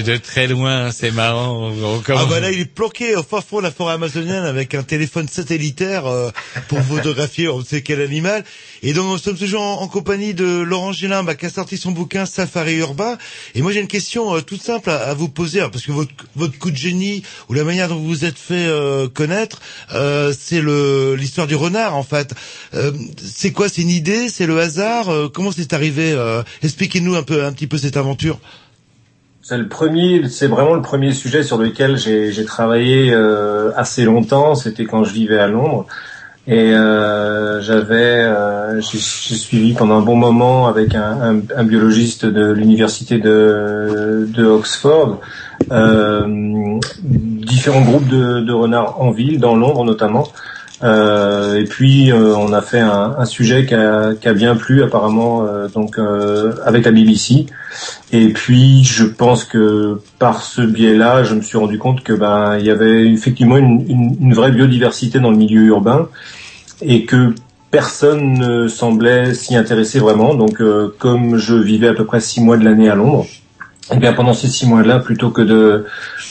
de très loin, c'est marrant.
Ah bah là il est planqué au fond de la forêt amazonienne avec un téléphone satellitaire euh, pour photographier on ne sait quel animal. Et donc nous sommes toujours en, en compagnie de Laurent Gélin bah, qui a sorti son bouquin Safari urbain. Et moi j'ai une question euh, toute simple à, vous poser alors, parce que votre, coup de génie ou la manière dont vous vous êtes fait euh, connaître, euh, c'est l'histoire du renard en fait. Euh, c'est quoi? C'est une idée? C'est le hasard? Comment c'est arrivé? Expliquez-nous un peu un petit peu cette aventure.
C'est le premier, c'est vraiment le premier sujet sur lequel j'ai travaillé euh, assez longtemps. C'était quand je vivais à Londres et euh, j'avais, euh, j'ai suivi pendant un bon moment avec un, biologiste de l'université de, de Oxford euh, différents groupes de, de renards en ville, dans Londres notamment. Euh, et puis euh, on a fait un, un sujet qui a, qui a bien plu apparemment euh, donc euh, avec la BBC. Et puis je pense que par ce biais-là, je me suis rendu compte que ben il y avait effectivement une, une, une vraie biodiversité dans le milieu urbain et que personne ne semblait s'y intéresser vraiment. Donc euh, comme je vivais à peu près six mois de l'année à Londres, et bien pendant ces six mois-là, plutôt que de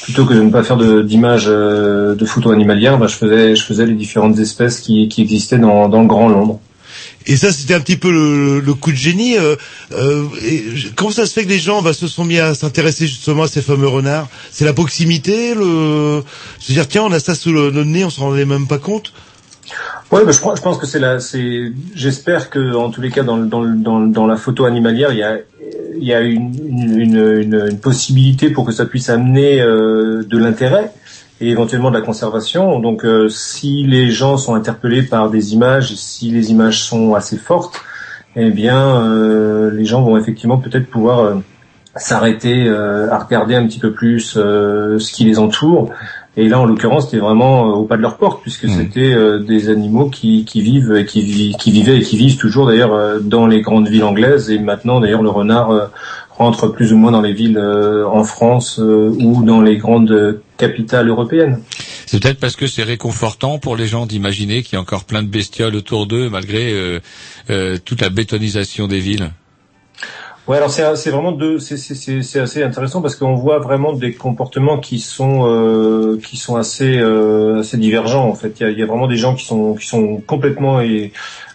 plutôt que de ne pas faire de- d'images euh, de photos animalières, ben, je faisais je faisais les différentes espèces qui, qui existaient dans, dans le Grand Londres.
Et ça, c'était un petit peu le, le coup de génie. Euh, euh, et comment ça se fait que les gens bah, se sont mis à s'intéresser justement à ces fameux renards? C'est la proximité, le... Se dire, tiens, on a ça sous le, notre nez, on s'en rendait même pas compte?
Ouais, bah, je, pense- je pense que c'est la, c'est, j'espère que en tous les cas dans, le- dans, le- dans, le- dans la photo animalière, il y a, il y a une, possibilité pour que ça puisse amener euh, de l'intérêt et éventuellement de la conservation. Donc, euh, si les gens sont interpellés par des images, si les images sont assez fortes, eh bien, euh, les gens vont effectivement peut-être pouvoir s'arrêter à regarder un petit peu plus ce qui les entoure. Et là, en l'occurrence, c'était vraiment euh, au pas de leur porte, puisque c'était euh, des animaux qui, qui vivent, et qui, vi- qui vivaient et qui vivent toujours d'ailleurs euh, dans les grandes villes anglaises. Et maintenant, d'ailleurs, le renard euh, rentre plus ou moins dans les villes euh, en France euh, ou dans les grandes capitales européennes.
C'est peut-être parce que c'est réconfortant pour les gens d'imaginer qu'il y a encore plein de bestioles autour d'eux malgré euh, euh, toute la bétonisation des villes.
Ouais, alors c'est c'est vraiment deux, c'est assez intéressant parce qu'on voit vraiment des comportements qui sont euh, qui sont assez euh, assez divergents en fait. Il y a, il y a vraiment des gens qui sont qui sont complètement et,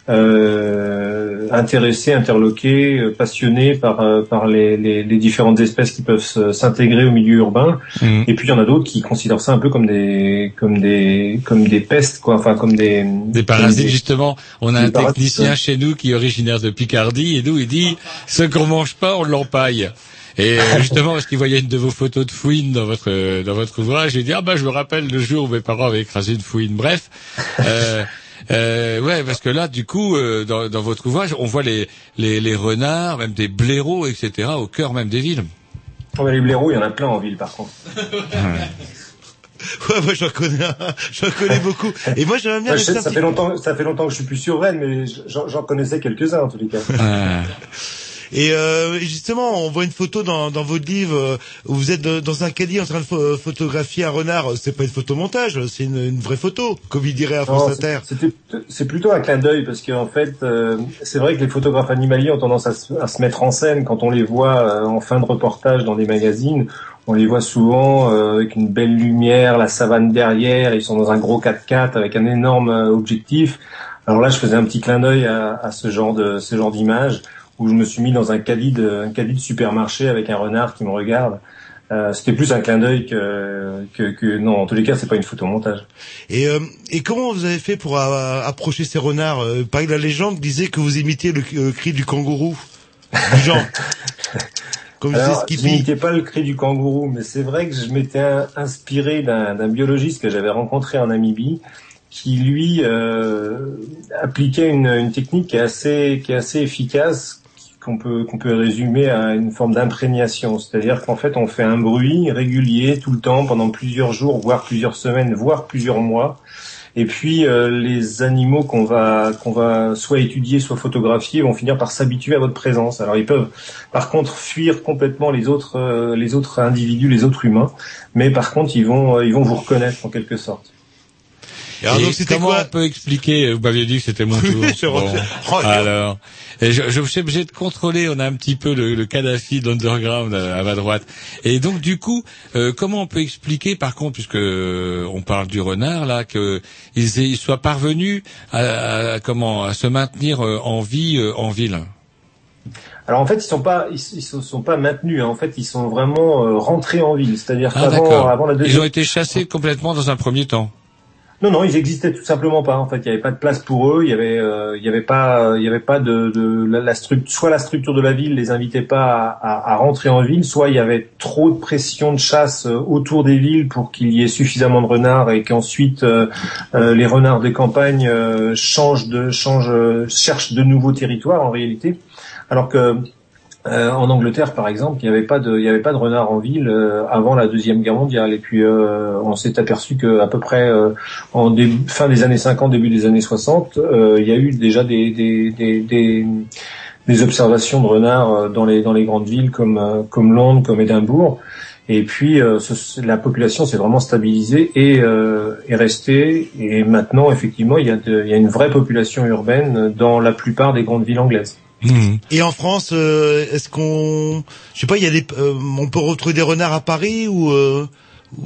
euh, intéressés, interloqués, euh, passionnés par euh, par les, les les différentes espèces qui peuvent s'intégrer au milieu urbain.
Mhm.
Et puis il y en a d'autres qui considèrent ça un peu comme des comme des comme des pestes quoi, enfin comme des
Des parasites,
des-
justement. On a un technicien chez nous qui est originaire de Picardie et nous, il dit, ce qu'on mange pas, on l'empaille. Et euh, justement, parce qu'il voyait une de vos photos de fouine dans votre dans votre ouvrage, il dit ah bah je me rappelle le jour où mes parents avaient écrasé une fouine. Bref, euh, euh, ouais, parce que là, du coup, euh, dans, dans votre ouvrage, on voit les, les les renards, même des blaireaux, etc., au cœur même des villes.
Oh, mais les blaireaux, il y en a plein en ville par contre.
Ouais, moi j'en connais, un, j'en connais beaucoup. Et moi j'aimerais bien
Ouais, sais, ça
petit
fait longtemps, ça fait longtemps que je suis plus sur Rennes, mais j'en j'en connaissais quelques-uns en tous les cas.
Et euh, justement, on voit une photo dans, dans votre livre euh, où vous êtes dans un caddie en train de pho- photographier un renard. C'est pas une photomontage, c'est une, une vraie photo, comme il dirait à France
Non,
Inter.
c'est- plutôt un clin d'œil parce qu'en fait, euh, c'est vrai que les photographes animaliers ont tendance à se, à se mettre en scène quand on les voit euh, en fin de reportage dans des magazines. On les voit souvent euh, avec une belle lumière, la savane derrière. Ils sont dans un gros 4x4 avec un énorme euh, objectif. Alors là, je faisais un petit clin d'œil à, à ce genre de ce genre d'image où je me suis mis dans un caddie de un caddie de supermarché avec un renard qui me regarde. Euh, C'était plus un clin d'œil que, que que non. En tous les cas, c'est pas une photomontage.
Et, euh, et comment vous avez fait pour euh, approcher ces renards euh, Pareil, la légende disait que vous imitiez le euh, cri du kangourou. Du genre. Comme
Alors, je n'imitais pas le cri du kangourou, mais c'est vrai que je m'étais in- inspiré d'un d'un biologiste que j'avais rencontré en Namibie, qui lui euh, appliquait une, une technique qui est assez, qui est assez efficace, qu'on peut, qu'on peut résumer à une forme d'imprégnation. C'est-à-dire qu'en fait, on fait un bruit régulier tout le temps pendant plusieurs jours, voire plusieurs semaines, voire plusieurs mois. Et puis euh, les animaux qu'on va qu'on va soit étudier, soit photographier vont finir par s'habituer à votre présence. Alors ils peuvent par contre fuir complètement les autres euh, les autres individus, les autres humains, mais par contre ils vont euh, ils vont vous reconnaître en quelque sorte.
Et alors,
Et
donc, c'était
comment
quoi
on peut expliquer Vous m'aviez dit que c'était mon tour. Bon. alors, et je, je suis obligé de contrôler. On a un petit peu le, le Kadhafi de l'underground à, à ma droite. Et donc, du coup, euh, comment on peut expliquer, par contre, puisque euh, on parle du renard là, qu'ils ils soient parvenus à, à- comment à se maintenir euh, en vie euh, en ville?
Alors en fait ils sont pas ils, ils sont pas maintenus. hein. En fait ils sont vraiment euh, rentrés en ville. C'est-à-dire
Ah,
qu'avant avant la
Ils
deuxième
ont été chassés complètement dans un premier temps.
Non, non, ils existaient tout simplement pas. En fait, il n'y avait pas de place pour eux. Il y avait, euh, il y avait pas, il y avait pas de, de la, structure. Soit la structure de la ville les invitait pas à, à- à rentrer en ville, soit il y avait trop de pression de chasse euh, autour des villes pour qu'il y ait suffisamment de renards et qu'ensuite euh, euh, les renards des campagnes euh, changent de, changent, cherchent de nouveaux territoires en réalité. Alors que euh, en Angleterre, par exemple, il n'y avait pas de, il avait pas de renards en ville euh, avant la deuxième guerre mondiale. Et puis, euh, on s'est aperçu que à peu près euh, en début- fin des années 50, début des années 60, euh, il y a eu déjà des, des, des, des, observations de renards dans les dans les grandes villes comme comme Londres, comme Édimbourg. Et puis, la population s'est vraiment stabilisée et est restée. Et maintenant, effectivement, il y a, de- il y a une vraie population urbaine dans la plupart des grandes villes anglaises.
Et en France, euh, est-ce qu'on, je sais pas, il y a des, euh, on peut retrouver des renards à Paris ou euh,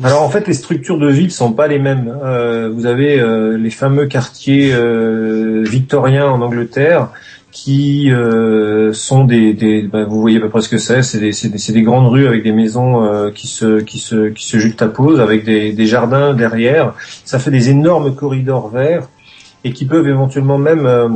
Alors en fait, les structures de ville sont pas les mêmes. Euh, vous avez euh, les fameux quartiers euh, victoriens en Angleterre qui euh, sont des, des ben, vous voyez à peu près ce que c'est, c'est des, c'est des, c'est des grandes rues avec des maisons euh, qui se qui se qui se juxtaposent avec des, des jardins derrière. Ça fait des énormes corridors verts et qui peuvent éventuellement même euh,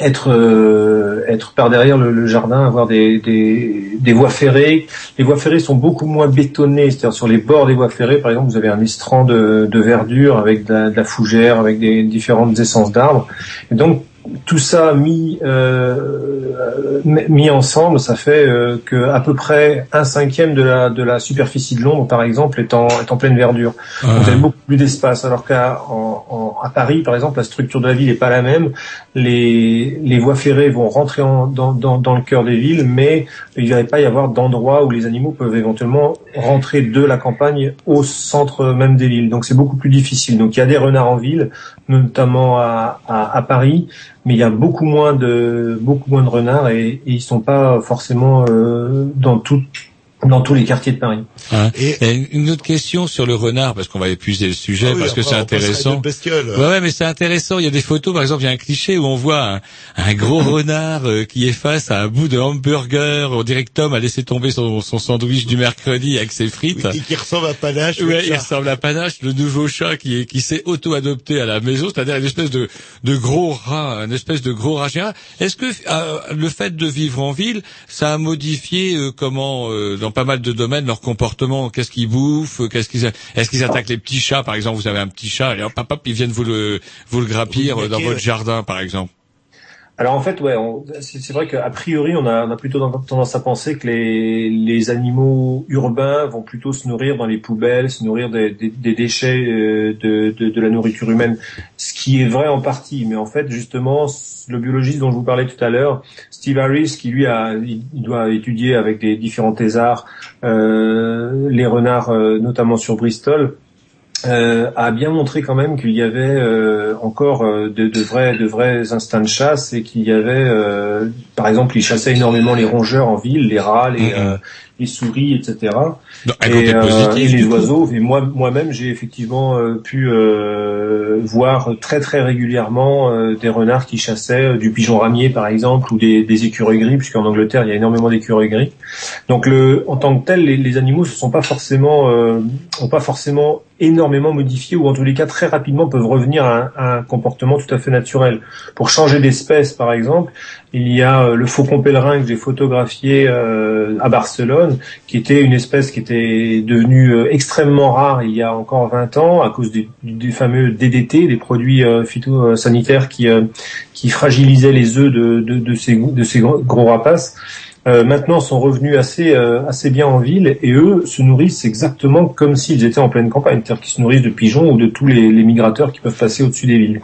être euh, être par derrière le, le jardin, avoir des, des, des voies ferrées. Les voies ferrées sont beaucoup moins bétonnées, c'est-à-dire sur les bords des voies ferrées, par exemple, vous avez un estran de, de verdure avec de la, de la fougère, avec des différentes essences d'arbres. Et donc tout ça mis euh, mis ensemble, ça fait euh, que à peu près un cinquième de la de la superficie de Londres, par exemple, est en est en pleine verdure. Donc, Vous avez beaucoup plus d'espace, alors qu'à en- en- à Paris, par exemple, la structure de la ville n'est pas la même. Les les voies ferrées vont rentrer en- dans, dans dans le cœur des villes, mais il ne va pas y avoir d'endroits où les animaux peuvent éventuellement rentrer de la campagne au centre même des villes. Donc c'est beaucoup plus difficile. Donc il y a des renards en ville, notamment à, à, à Paris, mais il y a beaucoup moins de beaucoup moins de renards et, ils sont pas forcément euh, dans tout dans tous les quartiers de Paris.
Hein. Et une autre question sur le renard, parce qu'on va épuiser le sujet,
Ah oui,
parce que c'est intéressant. Ouais, ouais, mais c'est intéressant. Il y a des photos, par exemple, il y a un cliché où on voit un, un gros renard euh, qui est face à un bout de hamburger. On dirait que Tom a laissé tomber son, son sandwich du mercredi avec ses frites.
et qui ressemble à Panache.
Ouais, il ressemble à Panache, le nouveau chat qui est qui s'est auto-adopté à la maison, c'est-à-dire une espèce de de gros rat, une espèce de gros rat géant. Est-ce que euh, le fait de vivre en ville, ça a modifié euh, comment euh, dans pas mal de domaines leur comportement Qu'est-ce qu'ils bouffent Qu'est-ce qu'ils est-ce qu'ils attaquent les petits chats par exemple Vous avez un petit chat et hop, hop, hop, ils viennent vous le vous le grappir
Vous
dans votre jardin par exemple.
Alors en fait, ouais, c'est vrai qu'a priori, on a, plutôt tendance à penser que les, animaux urbains vont plutôt se nourrir dans les poubelles, se nourrir des, déchets euh, de, la nourriture humaine, ce qui est vrai en partie. Mais en fait, justement, le biologiste dont je vous parlais tout à l'heure, Steve Harris, qui lui a, il doit étudier avec des différents thésards euh, les renards, euh, notamment sur Bristol, euh, a bien montré quand même qu'il y avait euh, encore euh, de, de vrais de vrais instincts de chasse et qu'il y avait euh, par exemple il chassait énormément les rongeurs en ville les rats les, euh, les souris etc
un
et,
côté
euh,
positif,
et les
coup.
oiseaux et moi moi-même j'ai effectivement euh, pu euh, voir très très régulièrement euh, des renards qui chassaient du pigeon ramier par exemple ou des, des écureuils gris puisqu'en Angleterre il y a énormément d'écureuils gris donc le, en tant que tel, les, les animaux se sont pas forcément, euh, ont pas forcément énormément modifié ou en tous les cas très rapidement peuvent revenir à un, à un comportement tout à fait naturel. Pour changer d'espèce, par exemple, il y a euh, le faucon pèlerin que j'ai photographié euh, à Barcelone, qui était une espèce qui était devenue euh, extrêmement rare il y a encore 20 ans à cause des fameux DDT, des produits phytosanitaires qui, qui fragilisaient les œufs de, de, ces, de ces gros, rapaces euh, maintenant sont revenus assez euh, assez bien en ville et eux se nourrissent exactement comme s'ils étaient en pleine campagne, c'est-à-dire qu'ils se nourrissent de pigeons ou de tous les, migrateurs qui peuvent passer au-dessus des villes.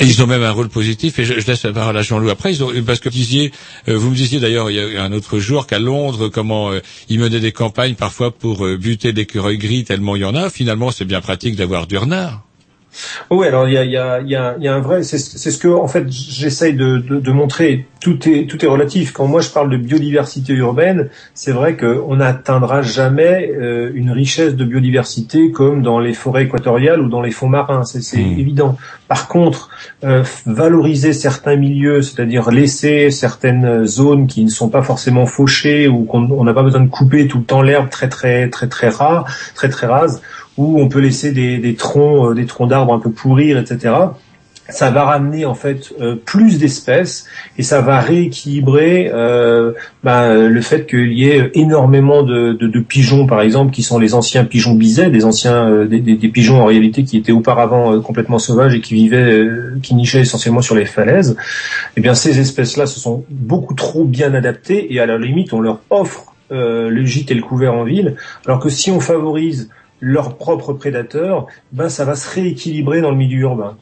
Ils ont même un rôle positif. Et je, laisse la parole à Jean-Loup après. Parce que vous disiez, euh, vous me disiez d'ailleurs il y a un autre jour qu'à Londres, comment euh, ils menaient des campagnes parfois pour euh, buter d'écureuils gris tellement il y en a. Finalement, c'est bien pratique d'avoir du renard.
Oui, alors il y a, y, a, y, a, y a un vrai, c'est ce que en fait j'essaye de, de, de montrer. Tout est tout est relatif. Quand moi je parle de biodiversité urbaine, c'est vrai qu'on n'atteindra jamais euh, une richesse de biodiversité comme dans les forêts équatoriales ou dans les fonds marins. C'est c'est évident. Par contre, euh, valoriser certains milieux, c'est-à-dire laisser certaines zones qui ne sont pas forcément fauchées ou qu'on on n'a pas besoin de couper tout le temps l'herbe très très très très rare, très très rase où on peut laisser des, des troncs, euh, des troncs d'arbres un peu pourrir, etc. Ça va ramener en fait euh, plus d'espèces et ça va rééquilibrer euh, bah, le fait qu'il y ait énormément de, de, de, pigeons, par exemple, qui sont les anciens pigeons bisets, des anciens euh, des, des, des, pigeons en réalité qui étaient auparavant euh, complètement sauvages et qui vivaient, qui nichaient essentiellement sur les falaises. Eh bien, ces espèces-là se sont beaucoup trop bien adaptées et à la limite, on leur offre le gîte et le couvert en ville, alors que si on favorise leurs propres prédateurs, ben ça va se rééquilibrer dans le milieu urbain.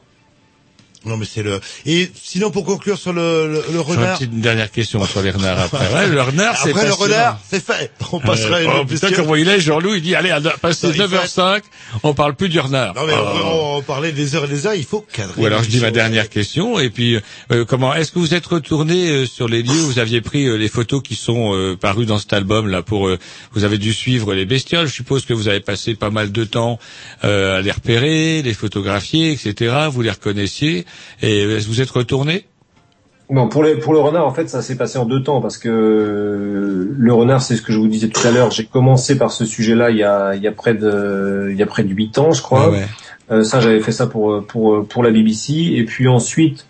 Non mais c'est le et sinon pour conclure sur le, le, le renard.
une dernière question sur les renards après. Ouais, le renard c'est
après le renard c'est fait. On passera
euh, oh, putain comment il est Jean-Loup il dit allez à passer 9h05 on parle plus du renard.
Non mais oh. on, on parlait des heures et des heures il faut cadrer
ou alors je dis ma dernière question et puis euh, comment est-ce que vous êtes retourné euh, sur les lieux où vous aviez pris euh, les photos qui sont euh, parues dans cet album là pour euh, vous avez dû suivre les bestioles. Je suppose que vous avez passé pas mal de temps à les repérer les photographier etc vous les reconnaissiez et vous êtes retourné?
Bon, pour, les, pour le renard, en fait, ça s'est passé en deux temps parce que le renard, c'est ce que je vous disais tout à l'heure. J'ai commencé par ce sujet-là il y a, il y a près de, il y a près de huit ans, je crois.
Ouais, ouais.
Euh, ça, j'avais fait ça pour pour pour la BBC. Et puis ensuite,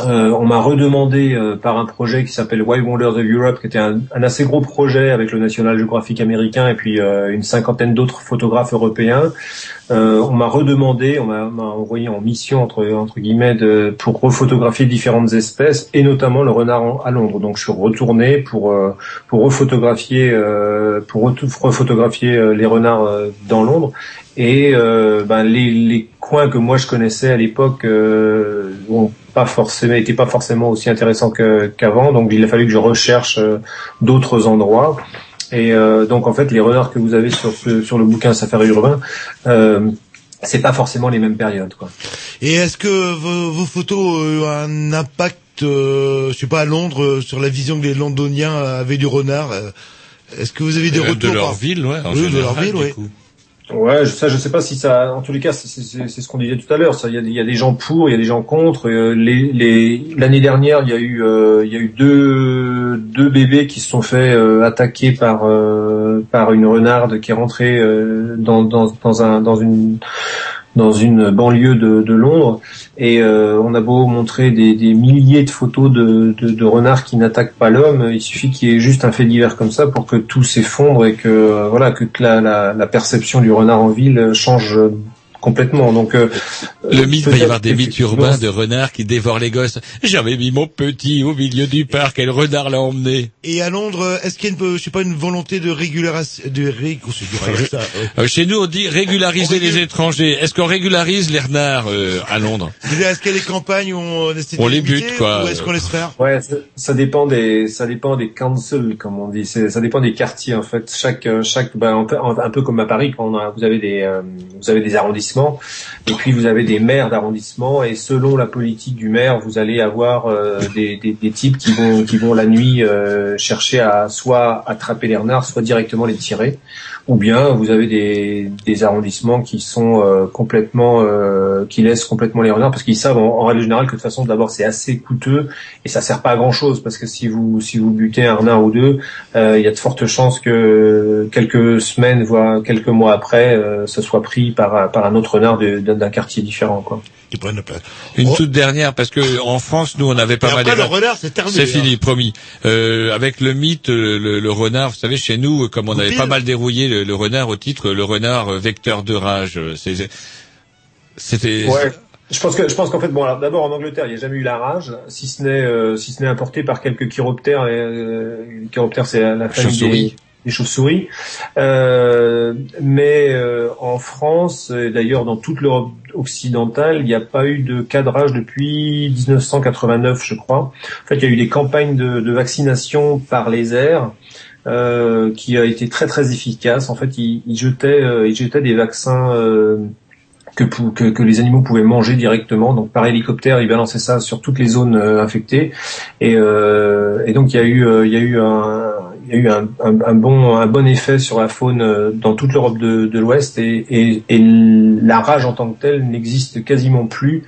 euh, on m'a redemandé euh, par un projet qui s'appelle Wild Wonders of Europe, qui était un, un, assez gros projet avec le National Geographic américain et puis euh, une cinquantaine d'autres photographes européens. Euh, on m'a redemandé, on m'a envoyé en mission entre guillemets de, pour refotographier différentes espèces et notamment le renard en, à Londres. Donc je suis retourné pour euh, pour refotographier pour refotographier les renards dans Londres et ben, les, les coins que moi je connaissais à l'époque euh, pas forcément étaient pas forcément aussi intéressants qu'avant donc il a fallu que je recherche euh, d'autres endroits et euh, donc en fait les renards que vous avez sur ce, sur le bouquin Safari urbain euh, c'est pas forcément les mêmes périodes quoi.
Et est-ce que vos, vos, photos ont un impact euh, je sais pas à Londres sur la vision que les londoniens avaient du renard Est-ce que vous avez des retours
de leur ville ouais, en
oui,
général,
de leur ville oui.
Coup.
Ouais, ça, je sais pas si ça. En tous les cas, c'est ce qu'on disait tout à l'heure. Ça, il y y a des gens pour, il y a des gens contre. Euh, les, les, l'année dernière, il y a eu, euh, il y a eu deux, deux bébés qui se sont fait euh, attaquer par, par une renarde qui est rentrée dans, dans, dans un, dans une dans une banlieue de, Londres. Et euh, on a beau montrer des, milliers de photos de, renards qui n'attaquent pas l'homme, il suffit qu'il y ait juste un fait divers comme ça pour que tout s'effondre et que euh, voilà que la, perception du renard en ville change complètement. Donc euh,
Le mythe, il va y avoir des mythes urbains de renards qui dévorent les gosses. J'avais mis mon petit au milieu du parc et le renard l'a emmené.
Et à Londres, est-ce qu'il y a une, je sais pas, une volonté de régularisation, de ré... oh, ça, euh.
Euh, chez nous, on dit régulariser les étrangers. Est-ce qu'on régularise les renards euh, à Londres?
Est-ce qu'il y a des campagnes où on essaie de
On les bute, quoi.
Ou est-ce qu'on laisse faire?
Ouais, ça, ça dépend des ça dépend des councils comme on dit. Ça dépend des quartiers en fait. Chaque euh, chaque ben, un, peu, un peu comme à Paris quand on a- vous avez des euh, vous avez des arrondissements et puis vous avez des maires d'arrondissement et selon la politique du maire vous allez avoir euh, des, types qui vont qui vont la nuit euh, chercher à soit attraper les renards soit directement les tirer ou bien vous avez des, des arrondissements qui sont euh, complètement euh, qui laissent complètement les renards parce qu'ils savent en, règle générale que de toute façon d'abord c'est assez coûteux et ça sert pas à grand chose parce que si vous si vous butez un renard ou deux euh, il y a de fortes chances que quelques semaines voire quelques mois après euh, ce soit pris par par un autre renard d'un quartier différent quoi.
Une toute dernière, parce que en France, nous, on avait pas
Et
mal.
après, le renard, c'est terminé,
C'est
hein.
fini, promis. Euh, avec le mythe, le, le- renard, vous savez, chez nous, comme on avait pas mal dérouillé le, le renard au titre, le renard euh, vecteur de rage. euh, C'était.
Ouais. Je pense que je pense qu'en fait bon alors d'abord en Angleterre il n'y a jamais eu la rage si ce n'est euh, si ce n'est importé par quelques chiroptères et euh, chiroptères c'est la famille des, des chauves-souris Euh, mais euh, en France et d'ailleurs dans toute l'Europe occidentale il n'y a pas eu de cas de rage depuis 1989 je crois en fait il y a eu des campagnes de, vaccination par les airs euh, qui a été très très efficace en fait ils, jetaient euh, ils jetaient des vaccins euh, que, que, que les animaux pouvaient manger directement. Donc par hélicoptère, ils balançaient ça sur toutes les zones euh, infectées. Et, et donc il y a eu, il y a eu un, il y a eu un, un- un bon, un bon effet sur la faune euh, dans toute l'Europe de, de l'Ouest. Et, et, et la rage en tant que telle n'existe quasiment plus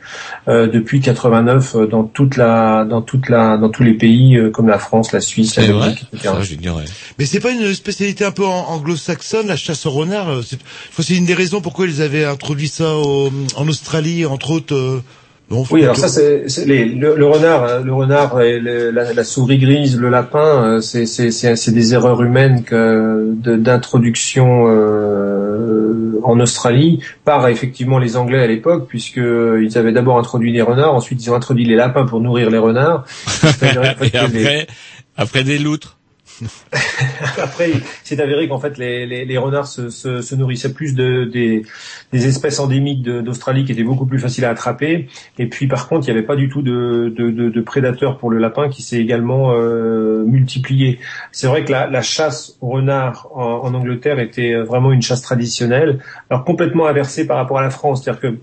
euh, depuis 89 euh, dans toute la, dans toute la, dans tous les pays euh, comme la France, la Suisse, la Belgique, etc.
Ça.
Mais c'est pas une spécialité un peu anglo-saxonne, la chasse au renard. euh, C'est je crois que c'est une des raisons pourquoi ils avaient introduit ça au- en Australie, entre autres. euh,
Oui, alors ça c'est le, le renard, hein, le renard et le- la, la souris grise, le lapin, euh, c'est c'est des erreurs humaines que d'introduction euh, en Australie par effectivement les Anglais à l'époque, puisque ils avaient d'abord introduit les renards, ensuite ils ont introduit les lapins pour nourrir les renards.
Et après, après des loutres.
Après, c'est avéré qu'en fait les, renards se, nourrissaient plus de des, espèces endémiques d'Australie qui étaient beaucoup plus faciles à attraper. Et puis par contre, il n'y avait pas du tout de, prédateurs pour le lapin qui s'est également euh, multiplié. C'est vrai que la, chasse au renard en, Angleterre était vraiment une chasse traditionnelle, alors complètement inversée par rapport à la France, c'est-à-dire que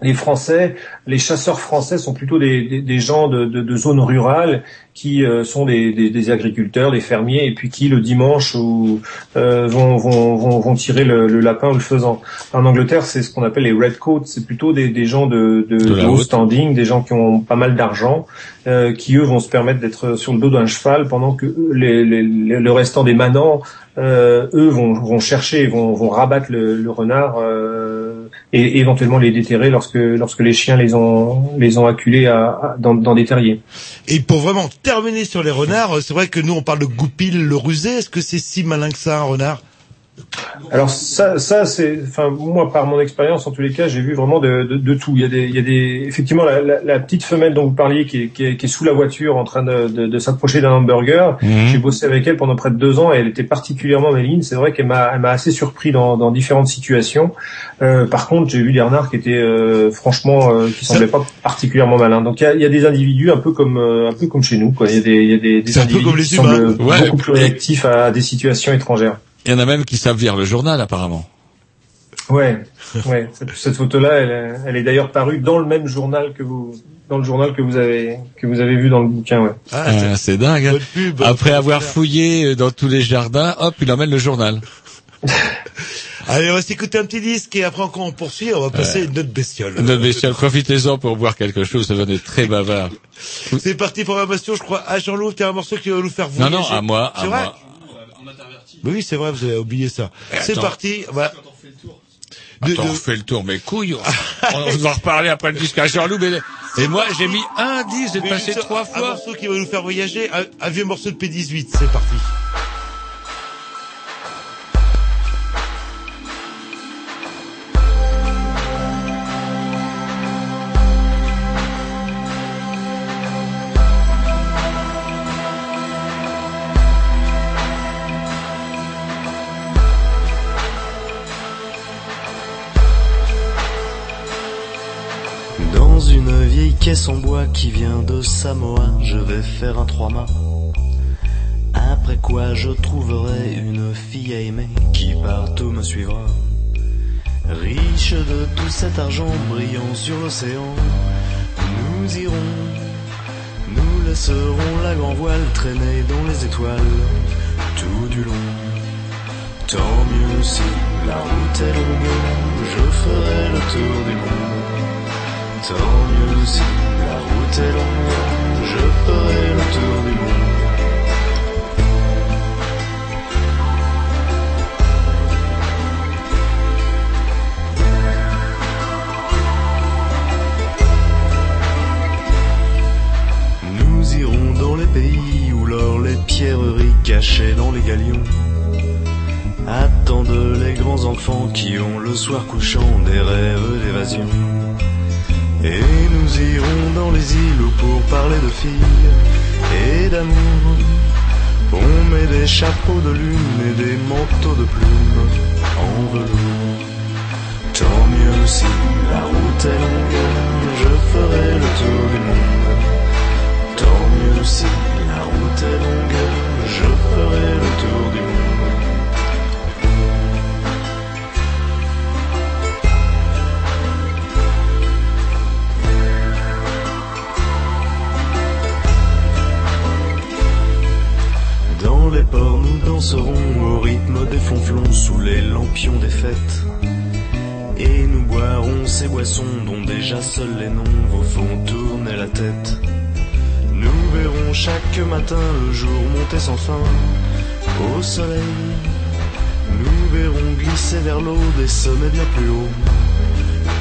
les Français, les chasseurs français sont plutôt des, gens de zones rurales qui euh, sont des, des, des agriculteurs, des fermiers, et puis qui le dimanche ou, euh, vont, vont, vont, vont tirer le, le lapin ou le faisan. En Angleterre, c'est ce qu'on appelle les redcoats, c'est plutôt des, des gens de, de,
De
haut standing, des gens qui ont pas mal d'argent, euh, qui eux vont se permettre d'être sur le dos d'un cheval pendant que les, les- les- le restant des manants, euh, eux vont, vont chercher, vont, vont rabattre le, le renard euh, et éventuellement les déterrer lorsque lorsque les chiens les ont les ont acculés à, à- dans, dans des terriers.
Et pour vraiment terminer sur les renards, c'est vrai que nous on parle de goupil, le rusé. Est-ce que c'est si malin que ça un renard?
Alors ça, ça c'est, enfin moi par mon expérience en tous les cas, j'ai vu vraiment de, de, de tout. Il y a des, il y a des, effectivement la, la, la petite femelle dont vous parliez qui est, qui est, qui est sous la voiture en train de, de, de s'approcher d'un hamburger.
Mhm.
J'ai bossé avec elle pendant près de deux ans et elle était particulièrement maligne. C'est vrai qu'elle m'a, elle m'a assez surpris dans, dans différentes situations. Euh, par contre, j'ai vu des renards qui étaient euh, franchement, euh, qui semblaient pas particulièrement malins. Donc il y a, il y a des individus un peu comme, euh, un peu comme chez nous. Quoi. Il y a des, il y a des, des individus qui semblent
Ouais.
beaucoup plus réactifs à des situations étrangères.
Il y en a même qui savent lire le journal, apparemment.
Ouais, ouais. Cette, cette photo-là, elle, est- elle est d'ailleurs parue dans le même journal que vous, dans le journal que vous avez, que vous avez vu dans le bouquin, ouais.
Ah,
c'est dingue. hein.
bonne pub.
Après avoir fouillé dans tous les jardins, hop, il emmène le journal.
Allez, on va s'écouter un petit disque et après encore on poursuit. On va passer à une autre bestiole.
Notre bestiole, profitez-en pour boire quelque chose, ça va être très bavard.
C'est parti programmation, je crois. Ah Jean-Loup, t'as un morceau qui va nous faire
Non,
voyager.
non, à moi,
C'est
à
vrai Oui, c'est vrai, vous avez oublié ça. C'est
attends.
parti. Voilà. De-
Attends,
de-
on fait le tour, mais couilles. on va reparler après le disque à Jean-Loup. mais- Et moi, j'ai mis un disque, j'ai passé trois
Un
fois.
morceau qui va nous faire voyager, un, un vieux morceau de P18, c'est parti.
En bois qui vient de Samoa, je vais faire un trois-mâts. Après quoi je trouverai une fille à aimer qui partout me suivra. Riche de tout cet argent brillant sur l'océan, nous irons, nous laisserons la grand voile traîner dans les étoiles tout du long. Tant mieux si la route est longue, je ferai le tour du monde. Tant mieux si est longue, je ferai le tour du monde. Nous irons dans les pays où l'or, les pierreries cachées dans les galions attendent les grands enfants qui ont le soir couchant des rêves d'évasion. Et nous irons dans les îles pour parler de filles et d'amour. On met des chapeaux de lune et des manteaux de plumes en velours. Tant mieux si la route est longue, je ferai le tour du monde. Tant mieux si la route est longue, je ferai le tour du monde. Les ports, nous danserons au rythme des fonflons sous les lampions des fêtes. Et nous boirons ces boissons dont déjà seuls les noms vous font tourner la tête. Nous verrons chaque matin le jour monter sans fin au soleil. Nous verrons glisser vers l'eau des sommets bien plus hauts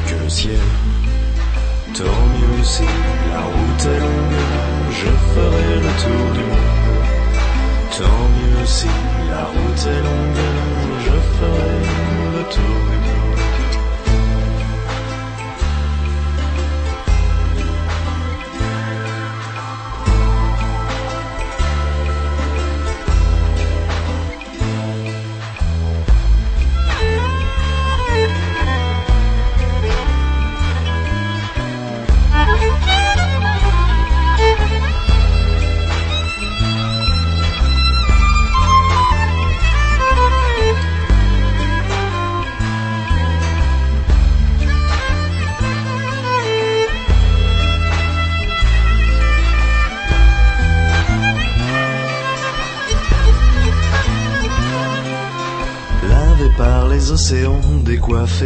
que le ciel. Tant mieux si la route est longue, je ferai le tour du monde. Tant mieux si la route est longue, je ferai le tour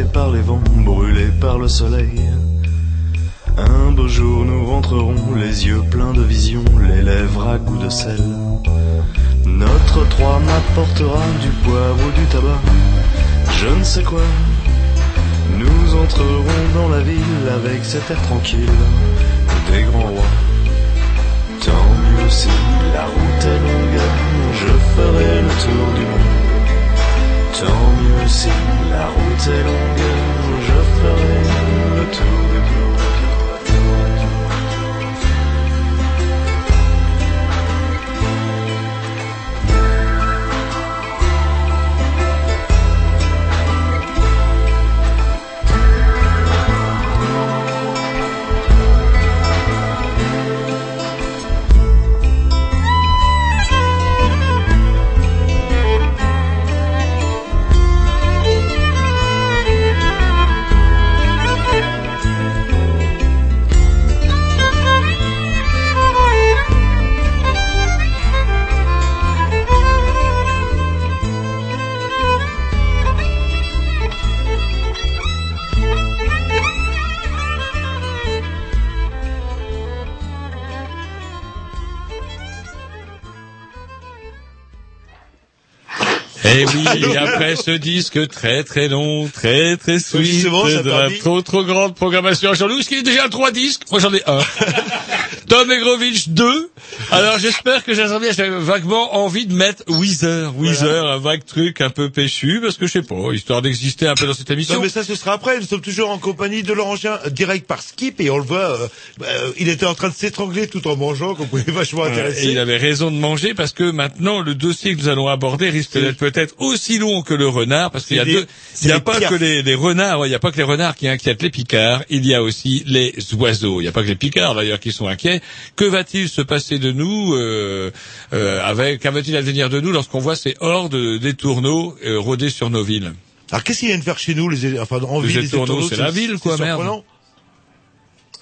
par les vents, brûlé par le soleil. Un beau jour nous rentrerons, les yeux pleins de visions, les lèvres à goût de sel. Notre trois m'apportera du poivre ou du tabac, je ne sais quoi. Nous entrerons dans la ville avec cet air tranquille des grands rois. Tant mieux si la route est longue, je ferai le tour du monde. Tant mieux si la route est longue, je ferai le tour
Et Eh oui, après ce disque très très long, très très sweet, de la trop trop grande programmation. Jean-Louis, est-ce qu'il est déjà à trois disques? Moi j'en ai un. Tom Egrovitch 2. Alors j'espère que j'ai j'ai vaguement envie de mettre Weezer, Weezer, un vague truc un peu péchu, parce que je sais pas, histoire d'exister un peu dans cette émission.
Non mais ça ce sera après, nous sommes toujours en compagnie de Laurent Gien, euh, direct par Skip, et on le voit, euh, euh, il était en train de s'étrangler tout en mangeant, qu'on pouvait vachement intéresser.
Et il avait raison de manger parce que maintenant le dossier que nous allons aborder risque d'être peut-être aussi long que le renard parce qu'il y a
des-
deux, il n'y a pas que les, les renards, ouais, il n'y a pas que les renards qui inquiètent les picards, il y a aussi les oiseaux. Il n'y a pas que les picards d'ailleurs qui sont inquiets. Que va-t-il se passer de nous euh, euh, avec, qu'en va-t-il advenir de nous lorsqu'on voit ces hordes des tourneaux euh, rôder sur nos villes?
Alors qu'est-ce qu'ils viennent faire chez nous, les, enfin en
Les
ville, les
tourneaux,
étourneaux,
c'est la ville, quoi, merde.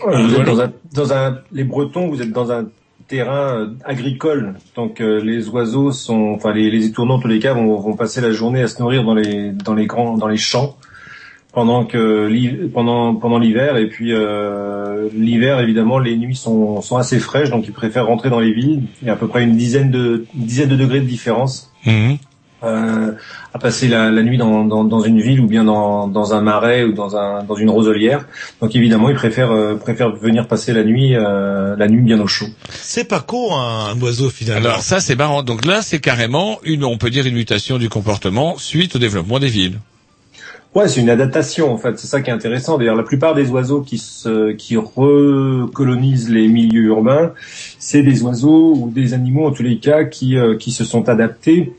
Ouais, vous
voilà.
êtes dans un, dans un, les Bretons, vous êtes dans un terrain euh, agricole. Donc euh, les oiseaux sont, enfin les, les étournants en tous les cas vont, vont passer la journée à se nourrir dans les dans les grands dans les champs pendant que pendant pendant l'hiver et puis euh, l'hiver évidemment les nuits sont sont assez fraîches donc ils préfèrent rentrer dans les villes. Il y a à peu près une dizaine de une dizaine de degrés de différence euh, à passer la, la nuit dans, dans, dans une ville ou bien dans, dans un marais ou dans, un, dans une roselière. Donc évidemment, ils préfèrent, euh, préfèrent venir passer la nuit, euh, la nuit bien au chaud.
C'est pas con un, un oiseau finalement.
Alors ça c'est marrant. Donc là c'est carrément une, on peut dire une mutation du comportement suite au développement des villes.
Ouais, c'est une adaptation en fait. C'est ça qui est intéressant. D'ailleurs, la plupart des oiseaux qui qui recolonisent les milieux urbains, c'est des oiseaux ou des animaux en tous les cas qui, euh, qui se sont adaptés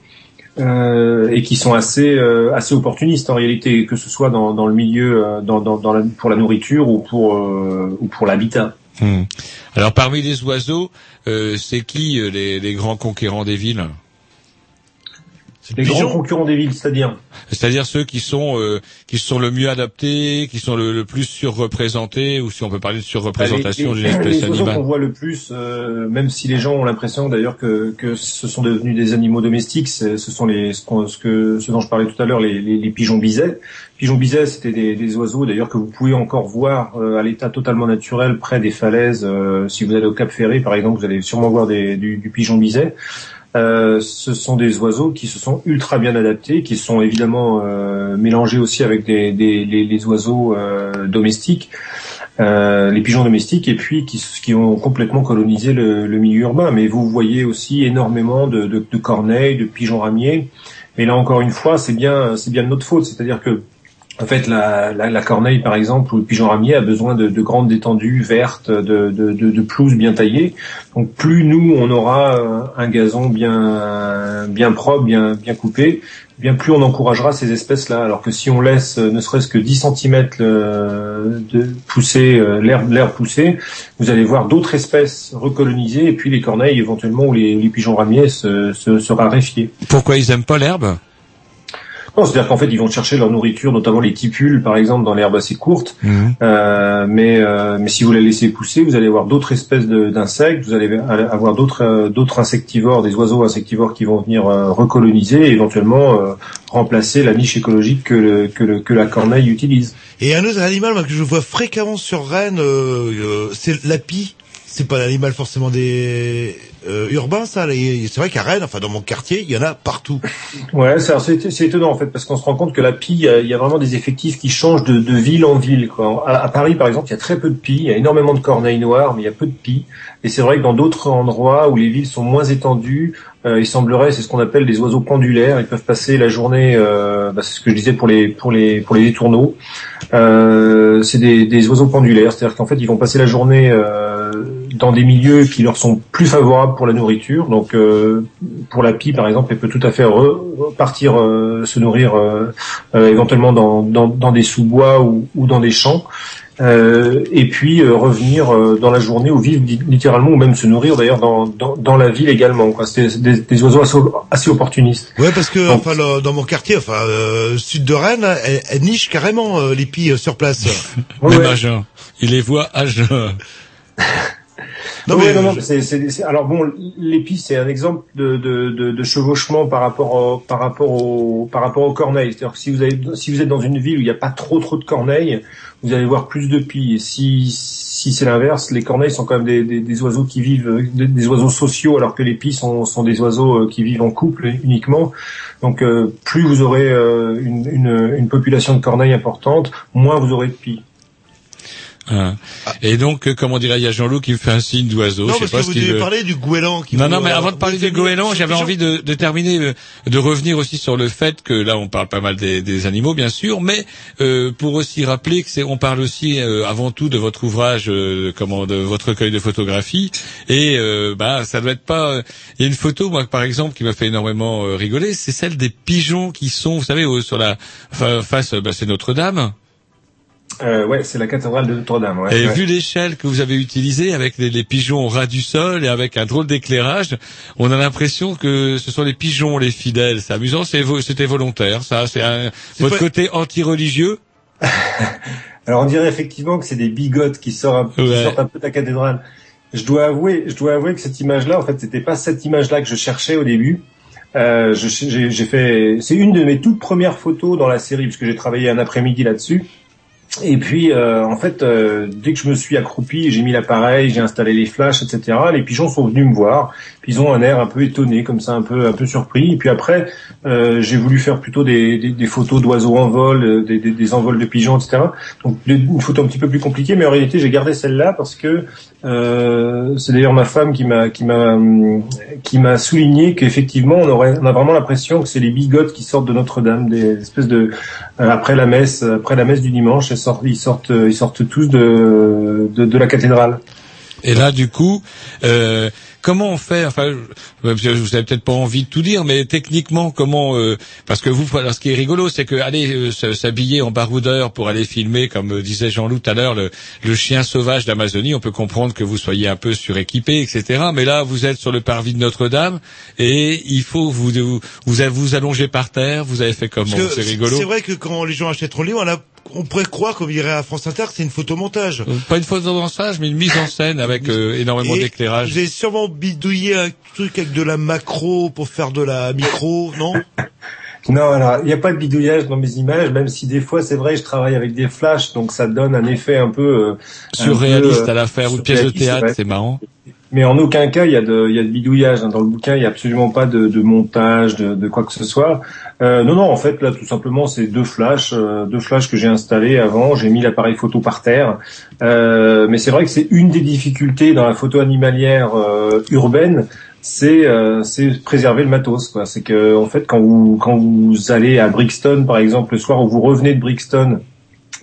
euh, et qui sont assez, euh, assez opportunistes en réalité, que ce soit dans, dans le milieu, dans, dans, la, pour la nourriture ou pour, ou pour l'habitat.
Hmm. Alors parmi les oiseaux, c'est qui les grands conquérants des villes?
Les grands concurrents des villes, c'est-à-dire
C'est-à-dire ceux qui sont euh, qui sont le mieux adaptés, qui sont le, le plus surreprésentés, ou si on peut parler de surreprésentation
les,
d'une espèce
les oiseaux qu'on
animale.
voit le plus, euh, même si les gens ont l'impression d'ailleurs que, que ce sont devenus des animaux domestiques, ce sont les ce, qu'on- ce que ce dont je parlais tout à l'heure, les, les, les pigeons bisets. Pigeons bisets, c'était des, des oiseaux d'ailleurs que vous pouvez encore voir euh, à l'état totalement naturel près des falaises. euh, si vous allez au Cap Ferré, par exemple, vous allez sûrement voir des, du, du pigeon biset. Euh, ce sont des oiseaux qui se sont ultra bien adaptés, qui sont évidemment euh, mélangés aussi avec des, des les, oiseaux euh, domestiques, euh, les pigeons domestiques, et puis qui, qui ont complètement colonisé le, le milieu urbain. Mais vous voyez aussi énormément de, de, de corneilles, de pigeons ramiers. Mais là encore une fois, c'est bien, c'est bien de notre faute, c'est-à-dire que en fait, la, la, la corneille, par exemple, ou le pigeon ramier a besoin de, de grandes étendues vertes, de, de, de, pelouses bien taillées. Donc, plus nous, on aura euh, un gazon bien, bien propre, bien, bien coupé, bien plus on encouragera ces espèces-là. Alors que si on laisse euh, ne serait-ce que 10 cm de pousser, euh, l'herbe, l'herbe pousser, vous allez voir d'autres espèces recolonisées, et puis les corneilles éventuellement ou les, les pigeons ramiers se, se, se raréfier.
Pourquoi ils aiment pas l'herbe?
Non, c'est-à-dire qu'en fait, ils vont chercher leur nourriture, notamment les tipules, par exemple, dans l'herbe assez courte. Euh, mais, euh, mais si vous la laissez pousser, vous allez avoir d'autres espèces d'insectes, vous allez avoir d'autres euh, d'autres insectivores, des oiseaux insectivores qui vont venir euh, recoloniser et éventuellement euh, remplacer la niche écologique que, le- que, le- que la corneille utilise.
Et un autre animal moi, que je vois fréquemment sur Rennes, euh, euh, c'est la pie. C'est pas l'animal forcément des euh, urbains, ça. C'est vrai qu'à Rennes, enfin dans mon quartier, il y en a partout.
Ouais, c'est étonnant en fait parce qu'on se rend compte que la pie, il y a- vraiment des effectifs qui changent de, de ville en ville. Quoi. À, Paris, par exemple, il y a très peu de pies, il y a énormément de corneilles noires, mais il y a peu de pies. Et c'est vrai que dans d'autres endroits où les villes sont moins étendues, euh, il semblerait, c'est ce qu'on appelle des oiseaux pendulaires. Ils peuvent passer la journée, euh, bah, c'est ce que je disais pour les pour les pour les étourneaux. Euh, c'est des, des oiseaux pendulaires, c'est-à-dire qu'en fait, ils vont passer la journée euh, dans des milieux qui leur sont plus favorables pour la nourriture. Donc, euh, pour la pie, par exemple, elle peut tout à fait re- partir euh, se nourrir euh, euh, éventuellement dans, dans, dans des sous-bois ou, ou dans des champs. Euh, et puis euh, revenir euh, dans la journée ou vivre li- littéralement ou même se nourrir d'ailleurs dans, dans, dans la ville également. quoi. C'est des, des oiseaux assez, assez opportunistes.
Ouais, parce que enfin le- dans mon quartier, enfin euh, sud de Rennes, elle, elle niche carrément euh, les pies euh, sur place.
Même à jeun. Il les voit à jeun.
Non, mais-
non, non, c'est, c'est- c'est- alors bon, l'épi c'est un exemple de, de, de, de chevauchement par rapport au, par rapport au, par rapport aux corneilles. C'est-à-dire que si vous avez, si vous êtes dans une ville où il n'y a pas trop trop de corneilles, vous allez voir plus de pies. Et si, si c'est l'inverse, les corneilles sont quand même des, des, des oiseaux qui vivent, des, des oiseaux sociaux, alors que les pies sont, sont des oiseaux euh, qui vivent en couple uniquement. Donc euh, plus vous aurez euh, une, une, une population de corneilles importante, moins vous aurez de pies.
Hein. Et donc, euh, comment dirait, il y a Jean-Loup qui me fait un signe d'oiseau.
Non,
je sais
parce
pas
que
ce
vous devez
veut.
parler du goéland. Qui
Non,
vous-
non, mais
euh,
avant de parler du goéland,
c'est
j'avais envie de, de terminer, euh, de revenir aussi sur le fait que là, on parle pas mal des, des animaux, bien sûr, mais euh, pour aussi rappeler que c'est, on parle aussi euh, avant tout de votre ouvrage, euh, comment, de votre recueil de photographie, et euh, bah, ça doit être pas. Il y a une photo, moi, par exemple, qui m'a fait énormément rigoler, c'est celle des pigeons qui sont, vous savez, sur la fa- face, bah, c'est Notre-Dame.
Euh, ouais, c'est la cathédrale de Notre-Dame. Ouais,
Et
ouais.
vu l'échelle que vous avez utilisée avec les, les pigeons au ras du sol et avec un drôle d'éclairage, on a l'impression que ce sont les pigeons les fidèles. C'est amusant, c'est vo- c'était volontaire. Ça, c'est un- votre
pas-
côté anti-religieux.
Alors on dirait effectivement que c'est des bigotes qui sortent, un, qui
Ouais.
sortent un peu de la cathédrale. Je dois avouer, je dois avouer que cette image-là, en fait, c'était pas cette image-là que je cherchais au début. Euh, je- j'ai j'ai fait, c'est une de mes toutes premières photos dans la série puisque j'ai travaillé un après-midi là-dessus. Et puis, euh, en fait, euh, dès que je me suis accroupi, j'ai mis l'appareil, j'ai installé les flashs, etc. Les pigeons sont venus me voir. Puis ils ont un air un peu étonné, comme ça, un peu, un peu surpris. Et puis après, euh, j'ai voulu faire plutôt des, des, des photos d'oiseaux en vol, euh, des, des, envols de pigeons, etc. Donc une photo un petit peu plus compliquée, mais en réalité, j'ai gardé celle-là parce que euh, c'est d'ailleurs ma femme qui m'a, qui m'a, qui m'a souligné qu'effectivement, on aurait, on a vraiment l'impression que c'est les bigotes qui sortent de Notre-Dame, des espèces de après la messe, après la messe du dimanche, ils sortent, ils sortent, ils sortent tous de, de, de la cathédrale.
Et là, du coup, euh, comment on fait Enfin, vous avez peut-être pas envie de tout dire, mais techniquement, comment euh, Parce que vous, alors, ce qui est rigolo, c'est que aller euh, s'habiller en baroudeur pour aller filmer, comme euh, disait Jean-Loup tout à l'heure, le, le chien sauvage d'Amazonie, on peut comprendre que vous soyez un peu suréquipé, etc. Mais là, vous êtes sur le parvis de Notre-Dame et il faut vous vous vous, par terre. Vous avez fait comment C'est rigolo.
C'est vrai que quand les gens achèteront le livre, on, a, on pourrait croire, comme dirait à France Inter, que c'est une photomontage.
Euh, Pas une photo dansage, mais une mise en scène avec euh, énormément d'éclairage.
Vous avez sûrement bidouillé un truc avec de la macro pour faire de la micro, non?
Non, alors il n'y a pas de bidouillage dans mes images, même si des fois c'est vrai, je travaille avec des flashs, donc ça donne un effet un peu euh, un
Surréaliste
peu, euh,
à l'affaire ou pièce de théâtre,
ouais.
c'est marrant.
Mais en aucun cas il y a de, il y a de bidouillage hein. dans le bouquin. Il y a absolument pas de, de montage, de, de quoi que ce soit. Euh, non, non, en fait là tout simplement c'est deux flashs, euh, deux flashs que j'ai installés avant. J'ai mis l'appareil photo par terre. Euh, mais c'est vrai que c'est une des difficultés dans la photo animalière euh, urbaine, c'est euh, c'est préserver le matos. C'est que en fait quand vous quand vous allez à Brixton par exemple le soir où vous revenez de Brixton